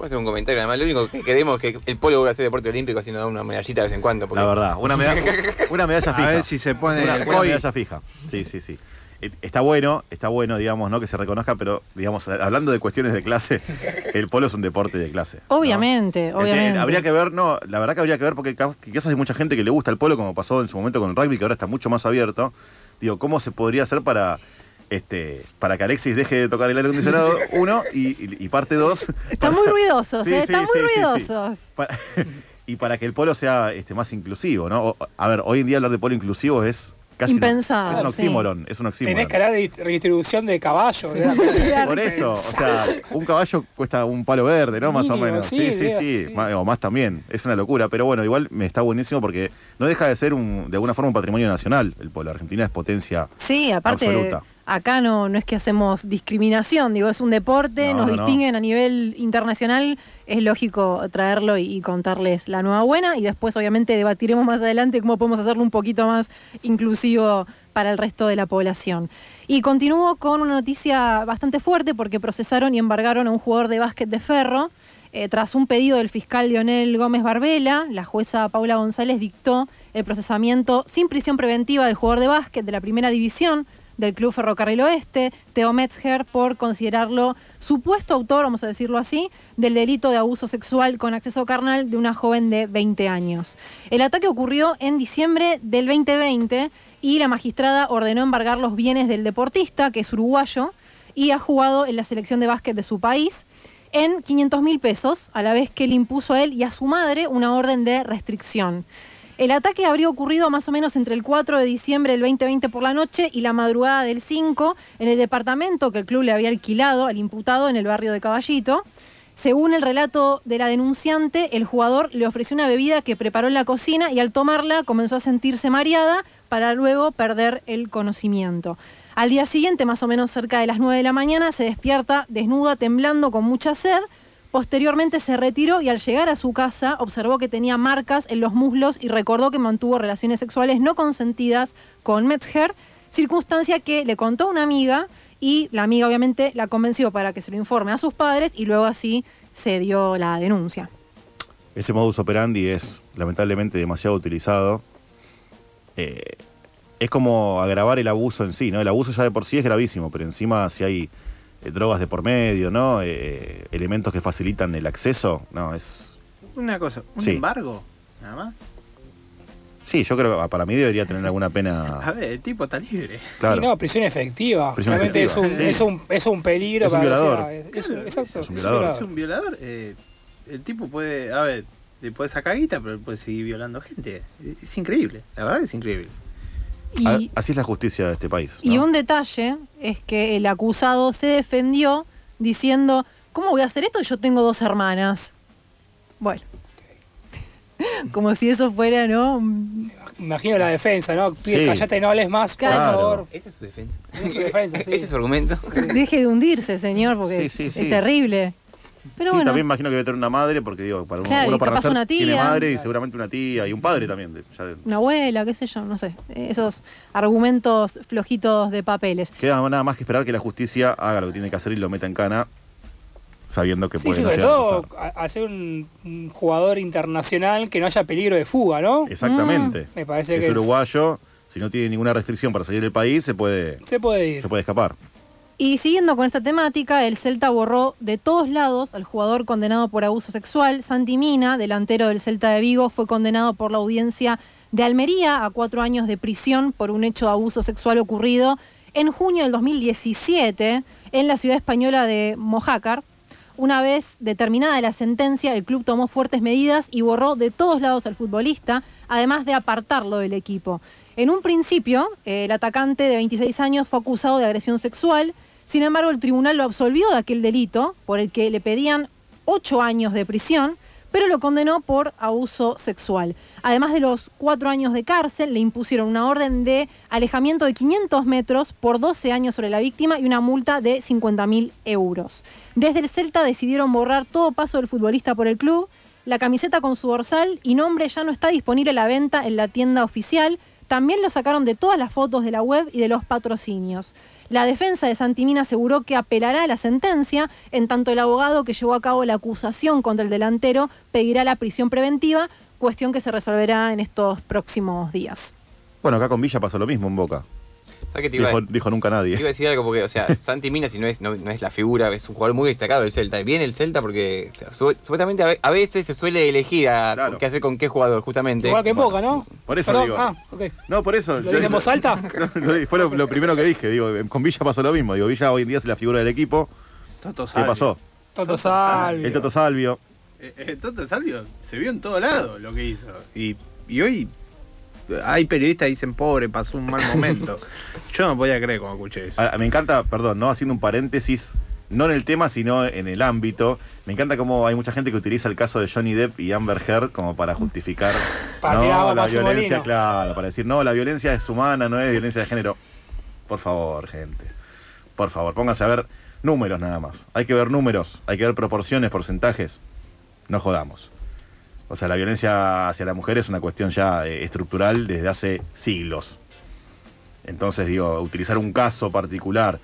Puedo hacer un comentario, además lo único que queremos es que el polo vuelva a ser deporte olímpico, así nos da una medallita de vez en cuando. porque- La verdad, una medalla, una medalla A fija. ver si se pone una, medalla fija. Sí, sí, sí. Eh, Está bueno, está bueno, digamos, ¿no? Que se reconozca, pero, digamos, hablando de cuestiones de clase, el polo es un deporte de clase. Obviamente, Eh, obviamente. habría que ver, no, la verdad que habría que ver porque quizás hay mucha gente que le gusta el polo, como pasó en su momento con el rugby, que ahora está mucho más abierto. Digo, ¿cómo se podría hacer para este para que Alexis deje de tocar el aire acondicionado? Uno, y, y- y parte dos. Están para- muy ruidosos, Sí, ¿eh? sí, Están muy sí, sí, sí. ruidosos. para- y para que el polo sea este, más inclusivo, ¿no? O- a ver, hoy en día hablar de polo inclusivo es casi. un- Impensable, es un sí. oxímoron, es un oxímoron. Tenés que hablar de redistribución de caballos. Por eso, o sea, un caballo cuesta un palo verde, ¿no? Más o menos. sí, Sí, sí, O más también. Es una locura. Pero bueno, igual me está buenísimo porque no deja de ser un, de alguna forma un patrimonio nacional. El polo. Argentina es potencia Sí, aparte, absoluta. Acá no, no es que hacemos discriminación, digo, es un deporte, No, nos no, no. distinguen a nivel internacional, es lógico traerlo y, y contarles la nueva buena y después obviamente debatiremos más adelante cómo podemos hacerlo un poquito más inclusivo para el resto de la población. Y continúo con una noticia bastante fuerte porque procesaron y embargaron a un jugador de básquet de ferro. Eh, tras un pedido del fiscal Lionel Gómez Barbela, la jueza Paula González dictó el procesamiento sin prisión preventiva del jugador de básquet de la primera división del Club Ferrocarril Oeste, Teo Metzger, por considerarlo supuesto autor, vamos a decirlo así, del delito de abuso sexual con acceso carnal de una joven de 20 años. El ataque ocurrió en diciembre del 2020 y la magistrada ordenó embargar los bienes del deportista, que es uruguayo, y ha jugado en la selección de básquet de su país en 500 mil pesos, a la vez que le impuso a él y a su madre una orden de restricción. El ataque habría ocurrido más o menos entre el 4 de diciembre del 2020 por la noche y la madrugada del 5 en el departamento que el club le había alquilado al imputado en el barrio de Caballito. Según el relato de la denunciante, el jugador le ofreció una bebida que preparó en la cocina y al tomarla comenzó a sentirse mareada para luego perder el conocimiento. Al día siguiente, más o menos cerca de las 9 de la mañana, se despierta desnuda, temblando con mucha sed. Posteriormente se retiró y al llegar a su casa observó que tenía marcas en los muslos y recordó que mantuvo relaciones sexuales no consentidas con Metzger, circunstancia que le contó una amiga y la amiga obviamente la convenció para que se lo informe a sus padres y luego así se dio la denuncia. Ese modus operandi es lamentablemente demasiado utilizado. Eh, es como agravar el abuso en sí, ¿no? El abuso ya de por sí es gravísimo, pero encima si hay eh, drogas de por medio, ¿no? Eh, elementos que facilitan el acceso, no, es... Una cosa, un Sí. embargo, nada más. Sí, yo creo que para mí debería tener alguna A pena... ver, el tipo está libre. Claro. Sí, no, prisión efectiva. Prisión Realmente efectiva, es, un, sí. es, un, es un peligro Es un para violador. o sea, es- un- exacto. Es un violador. Es un violador. eh, el tipo puede, a ver, le puede sacar guita, pero puede seguir violando gente. Es increíble, la verdad que es increíble. Y, Así es la justicia de este país. y un detalle es que el acusado se defendió diciendo, ¿cómo voy a hacer esto? Yo tengo dos hermanas. Bueno. Como si eso fuera, ¿no? Imagino la defensa, ¿no? Pide, Sí. callate, no hables más, por Claro. favor. Esa es su defensa. Esa es su defensa, sí. Ese es su argumento. Deje de hundirse, señor, porque Sí, sí, es sí. terrible. Pero sí, bueno, también imagino que debe tener una madre, porque digo, para uno, Claro, uno para nacer una tiene tía. madre y seguramente una tía y un padre también. de- ya de- una abuela, qué sé yo, no sé. Esos argumentos flojitos de papeles. Queda nada más que esperar que la justicia haga lo que tiene que hacer y lo meta en cana, sabiendo que Sí, puede sí, sobre todo hacer un, un jugador internacional que no haya peligro de fuga, ¿no? Exactamente. Me parece es que es- uruguayo, si no tiene ninguna restricción para salir del país, se puede, Se puede ir. se puede escapar. Y siguiendo con esta temática, el Celta borró de todos lados al jugador condenado por abuso sexual. Santi Mina, delantero del Celta de Vigo, fue condenado por la audiencia de Almería a cuatro años de prisión por un hecho de abuso sexual ocurrido en junio del 2017 en la ciudad española de Mojácar. Una vez determinada la sentencia, el club tomó fuertes medidas y borró de todos lados al futbolista, además de apartarlo del equipo. En un principio, el atacante de 26 años fue acusado de agresión sexual, sin embargo el tribunal lo absolvió de aquel delito por el que le pedían 8 años de prisión, pero lo condenó por abuso sexual. Además de los 4 años de cárcel, le impusieron una orden de alejamiento de 500 metros por 12 años sobre la víctima y una multa de 50.000 euros. Desde el Celta decidieron borrar todo paso del futbolista por el club. La camiseta con su dorsal y nombre ya no está disponible a la venta en la tienda oficial. También lo sacaron de todas las fotos de la web y de los patrocinios. La defensa de Santimina aseguró que apelará a la sentencia, en tanto el abogado que llevó a cabo la acusación contra el delantero pedirá la prisión preventiva, cuestión que se resolverá en estos próximos días. Bueno, acá con Villa pasó lo mismo en Boca. ¿Sabes qué te iba, Dijo, dijo nunca nadie. te iba a decir algo? Porque, o sea, Santi Mina, si no es, no, no es la figura, es un jugador muy destacado del Celta. Viene el Celta porque o sea, su- supuestamente a ve- a veces se suele elegir a qué hacer con qué jugador, justamente. Igual que Boca, ¿no? Por eso Perdón, digo. Ah, ok. No, por eso. ¿Lo dije en voz alta? Fue lo, lo primero que dije. Digo, con Villa pasó lo mismo. Digo, Villa hoy en día es la figura del equipo. Toto ¿Qué pasó? Toto Salvio. El Toto Salvio. Eh, eh, Toto Salvio se vio en todo lado lo que hizo. Y, y hoy hay periodistas que dicen, pobre, pasó un mal momento. Yo no podía creer cuando escuché eso. Ah, Me encanta, perdón, no haciendo un paréntesis, no en el tema, sino en el ámbito. Me encanta cómo hay mucha gente que utiliza el caso de Johnny Depp y Amber Heard como para justificar no, la violencia, claro, para decir, no, la violencia es humana, no es violencia de género. Por favor, gente. Por favor, pónganse a ver números nada más. Hay que ver números, hay que ver proporciones, porcentajes. No jodamos. O sea, la violencia hacia la mujer es una cuestión ya eh, estructural desde hace siglos. Entonces, digo, utilizar un caso particular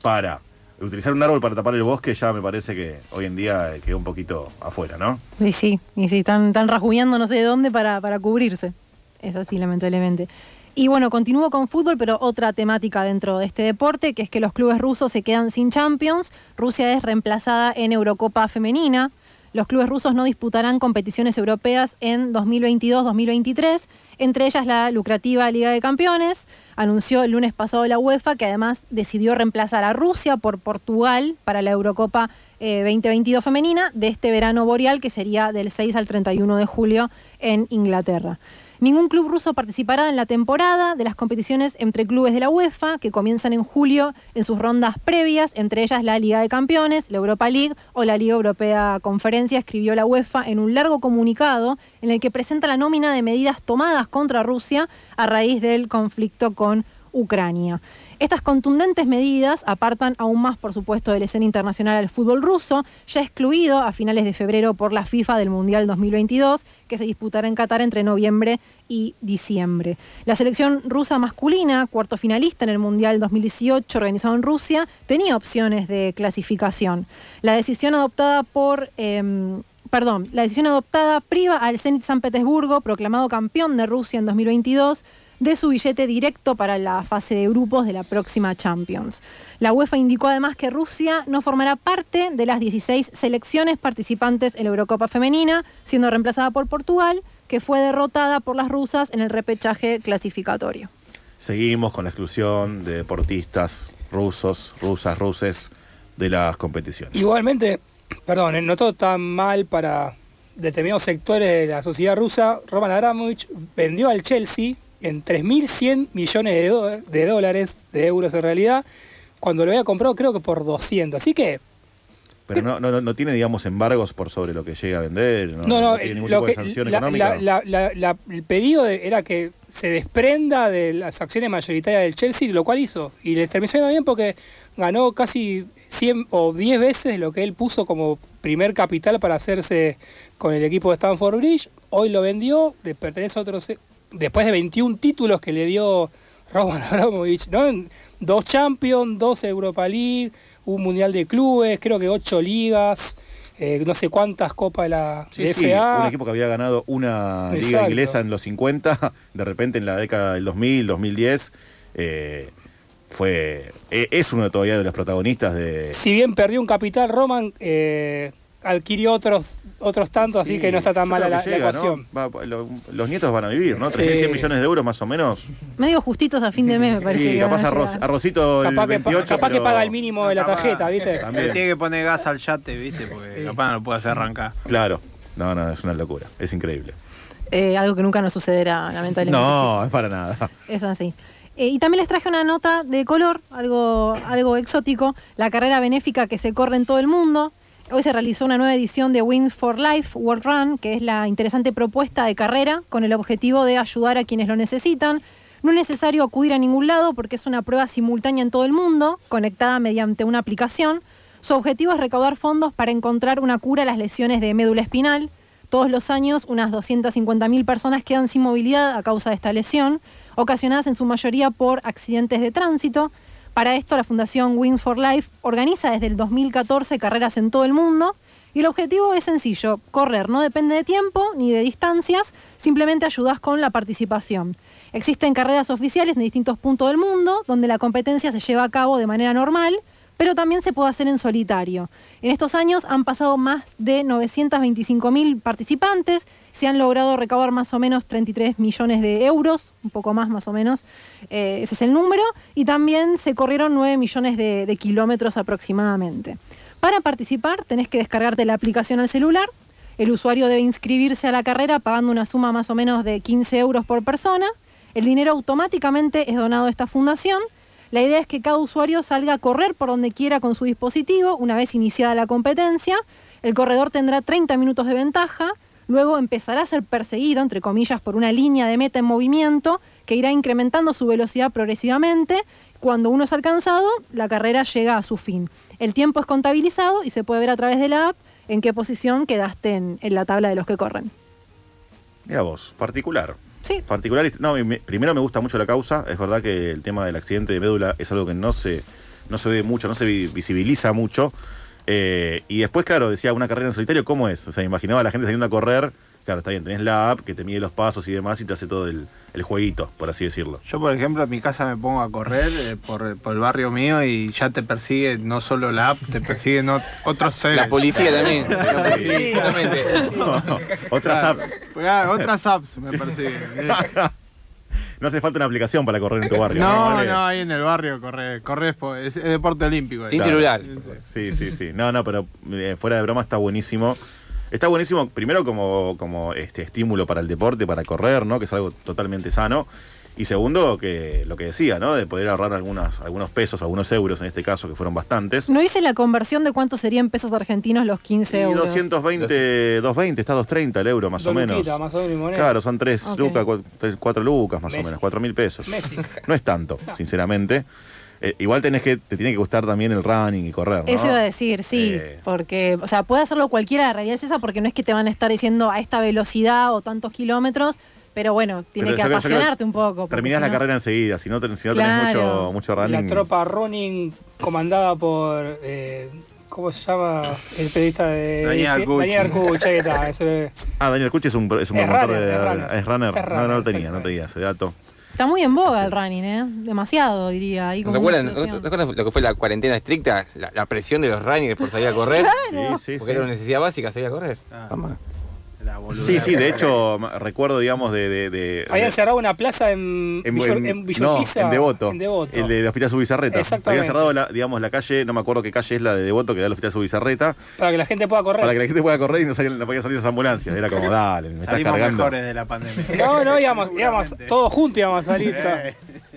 para utilizar un árbol para tapar el bosque ya me parece que hoy en día eh, quedó un poquito afuera, ¿no? Y sí, y sí, están, están rajuñando no sé de dónde para, para cubrirse. Es así, lamentablemente. Y bueno, continúo con fútbol, pero otra temática dentro de este deporte, que es que los clubes rusos se quedan sin Champions. Rusia es reemplazada en Eurocopa Femenina. Los clubes rusos no disputarán competiciones europeas en 2022-2023, entre ellas la lucrativa Liga de Campeones. Anunció el lunes pasado la UEFA que además decidió reemplazar a Rusia por Portugal para la Eurocopa eh, 2022 femenina de este verano boreal que sería del 6 al 31 de julio en Inglaterra. Ningún club ruso participará en la temporada de las competiciones entre clubes de la UEFA, que comienzan en julio en sus rondas previas, entre ellas la Liga de Campeones, la Europa League o la Liga Europea Conferencia, escribió la UEFA en un largo comunicado en el que presenta la nómina de medidas tomadas contra Rusia a raíz del conflicto con Ucrania. Estas contundentes medidas apartan aún más, por supuesto, de la escena internacional al fútbol ruso, ya excluido a finales de febrero por la FIFA del Mundial 2022, que se disputará en Qatar entre noviembre y diciembre. La selección rusa masculina, cuarto finalista en el Mundial 2018 organizado en Rusia, tenía opciones de clasificación. La decisión adoptada por... em, Perdón, la decisión adoptada priva al Zenit San Petersburgo, proclamado campeón de Rusia en 2022, de su billete directo para la fase de grupos de la próxima Champions. La UEFA indicó además que Rusia no formará parte de las 16 selecciones participantes en la Eurocopa Femenina, siendo reemplazada por Portugal, que fue derrotada por las rusas en el repechaje clasificatorio. Seguimos con la exclusión de deportistas rusos, rusas, ruses de las competiciones. Igualmente, perdón, eh, no todo tan mal para determinados sectores de la sociedad rusa. Roman Abramovich vendió al Chelsea en 3.100 millones de, de dólares, de euros en realidad, cuando lo había comprado creo que por 200. Así que, Pero no, no, no- no tiene, digamos, embargos por sobre lo que llega a vender. No, no, no, tiene ningún lo tipo de sanción la- económica. la- la- el pedido de- era que se desprenda de las acciones mayoritarias del Chelsea, lo cual hizo. Y les terminó yendo bien porque ganó casi 100 o 10 veces lo que él puso como primer capital para hacerse con el equipo de Stanford Bridge. Hoy lo vendió, le pertenece a otros. Después de 21 títulos que le dio Roman Abramovich, ¿no? Dos Champions, dos Europa League, un Mundial de Clubes, creo que ocho ligas, eh, no sé cuántas copas de la Sí, de sí, FA. un equipo que había ganado una liga inglesa en los 50, de repente en la década del 2000, 2010, eh, fue, e- es uno todavía de los protagonistas de... Si bien perdió un capital, Roman eh, adquirió otros otros tantos, así Sí, que no está tan mala la, llega, ecuación. ¿no? Va- lo- los nietos van a vivir, ¿no? Sí. 3.100 millones de euros más o menos. Medio justitos a fin de mes, me parece. Sí, capaz arroz, arrocito el Capaz que, pa- 28, capaz que pero- paga el mínimo de la tarjeta, ¿viste? Le tiene que poner gas al yate, ¿viste? Porque capaz no lo puede hacer arrancar. Claro, no, no, es una locura, es increíble. Eh, algo que nunca nos sucederá, lamentablemente. No, es para nada. Es así. Eh, y también les traje una nota de color, algo, algo exótico, la carrera benéfica que se corre en todo el mundo. Hoy se realizó una nueva edición de Wings for Life World Run, que es la interesante propuesta de carrera con el objetivo de ayudar a quienes lo necesitan. No es necesario acudir a ningún lado porque es una prueba simultánea en todo el mundo, conectada mediante una aplicación. Su objetivo es recaudar fondos para encontrar una cura a las lesiones de médula espinal. Todos los años, unas 250.000 personas quedan sin movilidad a causa de esta lesión, ocasionadas en su mayoría por accidentes de tránsito. Para esto, la Fundación Wings for Life organiza desde el 2014 carreras en todo el mundo y el objetivo es sencillo, correr no depende de tiempo ni de distancias, simplemente ayudas con la participación. Existen carreras oficiales en distintos puntos del mundo donde la competencia se lleva a cabo de manera normal, pero también se puede hacer en solitario. En estos años han pasado más de 925.000 participantes, se han logrado recaudar más o menos 33 millones de euros, un poco más más o menos, eh, ese es el número, y también se corrieron 9 millones de, de kilómetros aproximadamente. Para participar tenés que descargarte la aplicación al celular, el usuario debe inscribirse a la carrera pagando una suma más o menos de 15 euros por persona, el dinero automáticamente es donado a esta fundación, la idea es que cada usuario salga a correr por donde quiera con su dispositivo una vez iniciada la competencia. El corredor tendrá 30 minutos de ventaja, luego empezará a ser perseguido, entre comillas, por una línea de meta en movimiento que irá incrementando su velocidad progresivamente. Cuando uno es alcanzado, la carrera llega a su fin. El tiempo es contabilizado y se puede ver a través de la app en qué posición quedaste en, la tabla de los que corren. Mira vos, particular. Sí. Particular, no, me- primero me gusta mucho la causa. Es verdad que el tema del accidente de médula es algo que no se, no se ve mucho, no se vi- visibiliza mucho. Eh, y después, claro, decía una carrera en solitario, ¿cómo es? O sea, imaginaba a la gente saliendo a correr. Claro, está bien, tenés la app que te mide los pasos y demás y te hace todo el, el jueguito, por así decirlo. Yo, por ejemplo, en mi casa me pongo a correr eh, por, por el barrio mío y ya te persigue no solo la app, te persiguen ot- otros seres. La policía también. La policía, Sí. justamente. Otras Claro. apps. Ah, otras apps me persiguen. No hace falta una aplicación para correr en tu barrio. No, Vale. no, ahí en el barrio correr, correr es, es deporte olímpico. Claro. Sí, sí, sí. No, no, pero eh, fuera de broma está buenísimo. Está buenísimo, primero como, como este estímulo para el deporte, para correr, ¿no? Que es algo totalmente sano. Y segundo, que lo que decía, ¿no? De poder ahorrar algunas, algunos pesos, algunos euros en este caso, que fueron bastantes. No hice la conversión de cuánto serían pesos argentinos los 15 Y euros. 220, 220, está 230 el euro más Dos o menos. luquitas, más o menos. Claro, son 3 Ok. lucas, 4 lucas más Messi. o menos, 4 mil pesos. Messi. No es tanto, sinceramente. Eh, igual tenés que, te tiene que gustar también el running y correr, ¿no? Eso iba a decir, sí, Eh. porque, o sea, puede hacerlo cualquiera, la realidad es esa, porque no es que te van a estar diciendo a esta velocidad o tantos kilómetros, pero bueno, tiene Pero que yo yo apasionarte un poco. Terminás si la no- carrera enseguida, si no, ten- si no Claro. tenés mucho, mucho running. La tropa running comandada por. eh, ¿Cómo se llama? El periodista de. Daniel Arcucci. Daniel Arcucci, ahí está. ese- Ah, Daniel Cuchi es un, es un Es promotor runner, de. es runner. Es runner. Es No, no lo tenía, no tenía ese dato. Está muy en boga el running, ¿eh? Demasiado, diría. ahí ¿No como ¿Te una acuerdan, ¿no explosión. te acuerdas lo que fue la cuarentena estricta? La, la presión de los runners por salir a correr. Claro. Sí, sí, Porque sí. era una necesidad básica salir a correr. Sí, sí, de hecho, recuerdo, digamos, de. de, de- Habían de- cerrado una plaza en, en, Villa- en- en no, en Devoto. En Devoto. El del Hospital Subizarreta. Exactamente. Habían cerrado, la, digamos, la calle, no me acuerdo qué calle es la de Devoto que da el Hospital Subizarreta, Para que la gente pueda correr. para que la gente pueda correr y no, salgan, no podían salir esas ambulancias. Era como, dale, me estás Salimos cargando. mejores de la pandemia. No, no, íbamos, íbamos todos juntos íbamos a salir.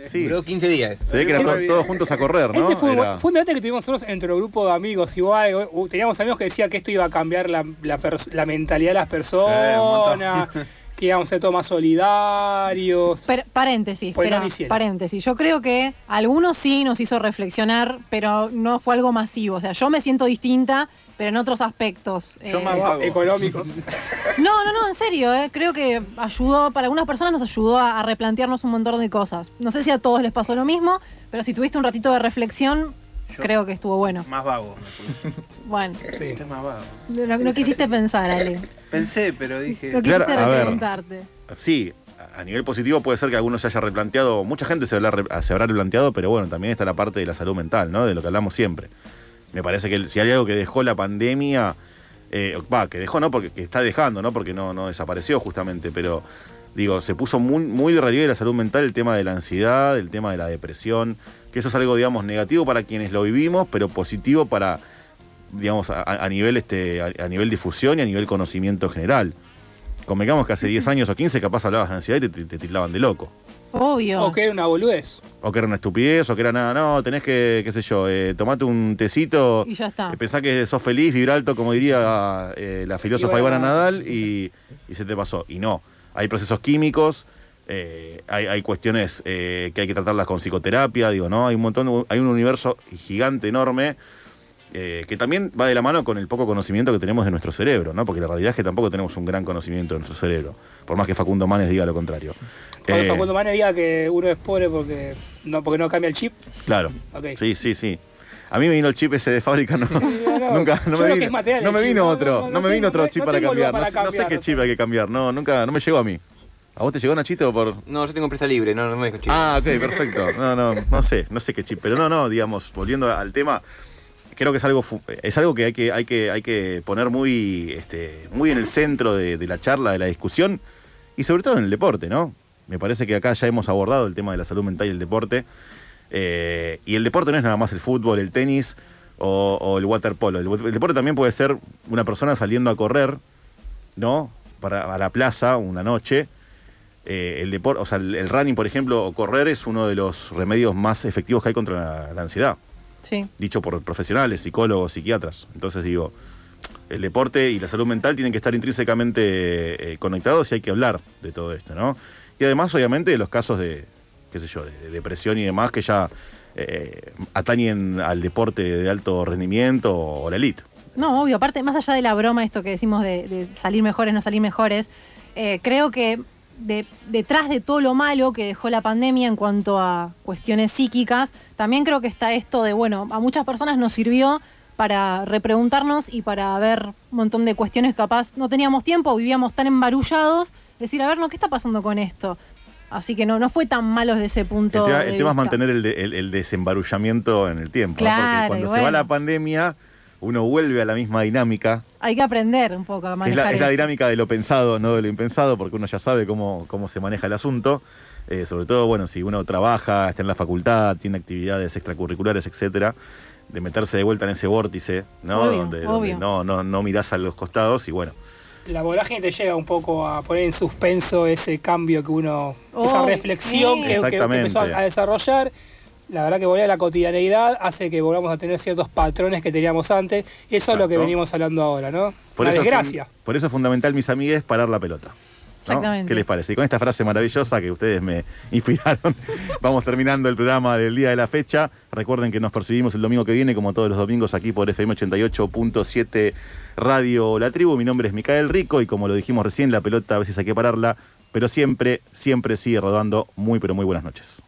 Sí. Duró 15 días. Se ve que eran to- todos juntos a correr, ¿no? Ese fue, Era- fue un debate que tuvimos nosotros entre el grupo de amigos. Igual, uh, teníamos amigos que decían que esto iba a cambiar la, la mentalidad de las personas, que íbamos a ser todos más solidarios. Paréntesis, Pues no paréntesis. Yo creo que algunos sí nos hizo reflexionar, pero no fue algo masivo. O sea, yo me siento distinta, pero en otros aspectos. Yo Eh, más vago. económicos. No, no, no, en serio, eh, creo que ayudó, para algunas personas nos ayudó a, a replantearnos un montón de cosas. No sé si a todos les pasó lo mismo, pero si tuviste un ratito de reflexión, creo que estuvo bueno. Más vago. Bueno, Sí. más vago. no, no quisiste pensar, Ale. Pensé, pero dije. No quisiste Claro, a ver. repreguntarte. Sí, a nivel positivo puede ser que algunos se haya replanteado, mucha gente se habrá, se habrá replanteado, pero bueno, también está la parte de la salud mental, ¿no? De lo que hablamos siempre. Me parece que si hay algo que dejó la pandemia, eh, va, que dejó, ¿no? Porque que está dejando, ¿no? Porque no, no desapareció justamente, pero digo, se puso muy, muy de relieve la salud mental el tema de la ansiedad, el tema de la depresión, que eso es algo, digamos, negativo para quienes lo vivimos, pero positivo para, digamos, a, a nivel, este, a, a nivel difusión y a nivel conocimiento general. Convengamos que hace 10 años o 15 capaz hablabas de ansiedad y te, te tildaban de loco. Obvio. O que era una boludez. O que era una estupidez, o que era nada, no, tenés que, qué sé yo, eh, tomate un tecito, Y ya está. eh, pensá que sos feliz, vibra alto, como diría eh, la filósofa Y bueno, Ivana Nadal, y, y se te pasó. Y no, hay procesos químicos, eh, hay, hay cuestiones eh, que hay que tratarlas con psicoterapia, digo, ¿no? Hay un montón, hay un universo gigante, enorme, eh, que también va de la mano con el poco conocimiento que tenemos de nuestro cerebro, ¿no? Porque la realidad es que tampoco tenemos un gran conocimiento de nuestro cerebro, por más que Facundo Manes diga lo contrario. Cuando Eh, Facundo Manes diga que uno es pobre porque no, porque no cambia el chip. Claro. Sí, sí, sí. A mí me vino el chip ese de fábrica, no, no. nunca, no me vino, no me otro, no, no, no me vino otro no- chip para cambiar, no, sé- no qué chip hay que cambiar, no, nunca, no me llegó a mí. ¿A vos te llegó Nachito por...? No, yo tengo empresa libre, no, no me dejo chip. Ah, ok, perfecto. No, no, no sé, no sé qué chip, pero no, no, digamos, volviendo al tema, creo que es algo es algo que hay que hay que hay que poner muy este muy en el centro de, la charla, de la discusión y sobre todo en el deporte, ¿no? Me parece que acá ya hemos abordado el tema de la salud mental y el deporte. eh, y el deporte no es nada más el fútbol, el tenis o, el waterpolo. El, deporte también puede ser una persona saliendo a correr, ¿no? Para, a la plaza una noche. Eh, el deporte, o sea, el, running, por ejemplo, o correr es uno de los remedios más efectivos que hay contra la ansiedad Sí. dicho por profesionales, psicólogos, psiquiatras. Entonces digo, el deporte y la salud mental tienen que estar intrínsecamente eh, conectados y hay que hablar de todo esto, ¿no? Y además, obviamente, de los casos de, qué sé yo, de, de depresión y demás que ya eh, atañen al deporte de alto rendimiento o, la elite. No, obvio, aparte, más allá de la broma, esto que decimos de, de salir mejores, no salir mejores, eh, creo que de- detrás de todo lo malo que dejó la pandemia en cuanto a cuestiones psíquicas, también creo que está esto de, bueno, a muchas personas nos sirvió para repreguntarnos y para ver un montón de cuestiones capaz no teníamos tiempo, vivíamos tan embarullados, decir, a ver, no, ¿qué está pasando con esto? Así que no, no fue tan malo desde ese punto. El tema, de el tema es mantener el, de- el- el desembarullamiento en el tiempo, ¿no? Claro, porque cuando se va la pandemia, uno vuelve a la misma dinámica Hay que aprender un poco a Es manejar la, es la dinámica de lo pensado, no de lo impensado, porque uno ya sabe cómo, cómo se maneja el asunto. Eh, sobre todo, bueno, si uno trabaja, está en la facultad, tiene actividades extracurriculares, etcétera, de meterse de vuelta en ese vórtice, ¿no? Obvio, donde no, no, no mirás a los costados y bueno. La vorágine te llega un poco a poner en suspenso ese cambio que uno, esa reflexión sí. que- que, empezó a, a desarrollar. La verdad que volver a la cotidianeidad hace que volvamos a tener ciertos patrones que teníamos antes. Y eso es lo que venimos hablando ahora, ¿no? Por la eso, es desgracia. fun- por eso es fundamental, mis amigues, parar la pelota. ¿no? Exactamente. ¿Qué les parece? Y con esta frase maravillosa que ustedes me inspiraron, vamos terminando el programa del día de la fecha. Recuerden que nos percibimos el domingo que viene, como todos los domingos, aquí por FM 88.7 Radio La Tribu. Mi nombre es Micael Rico y como lo dijimos recién, la pelota a veces hay que pararla, pero siempre, siempre sigue rodando. Muy, pero muy buenas noches.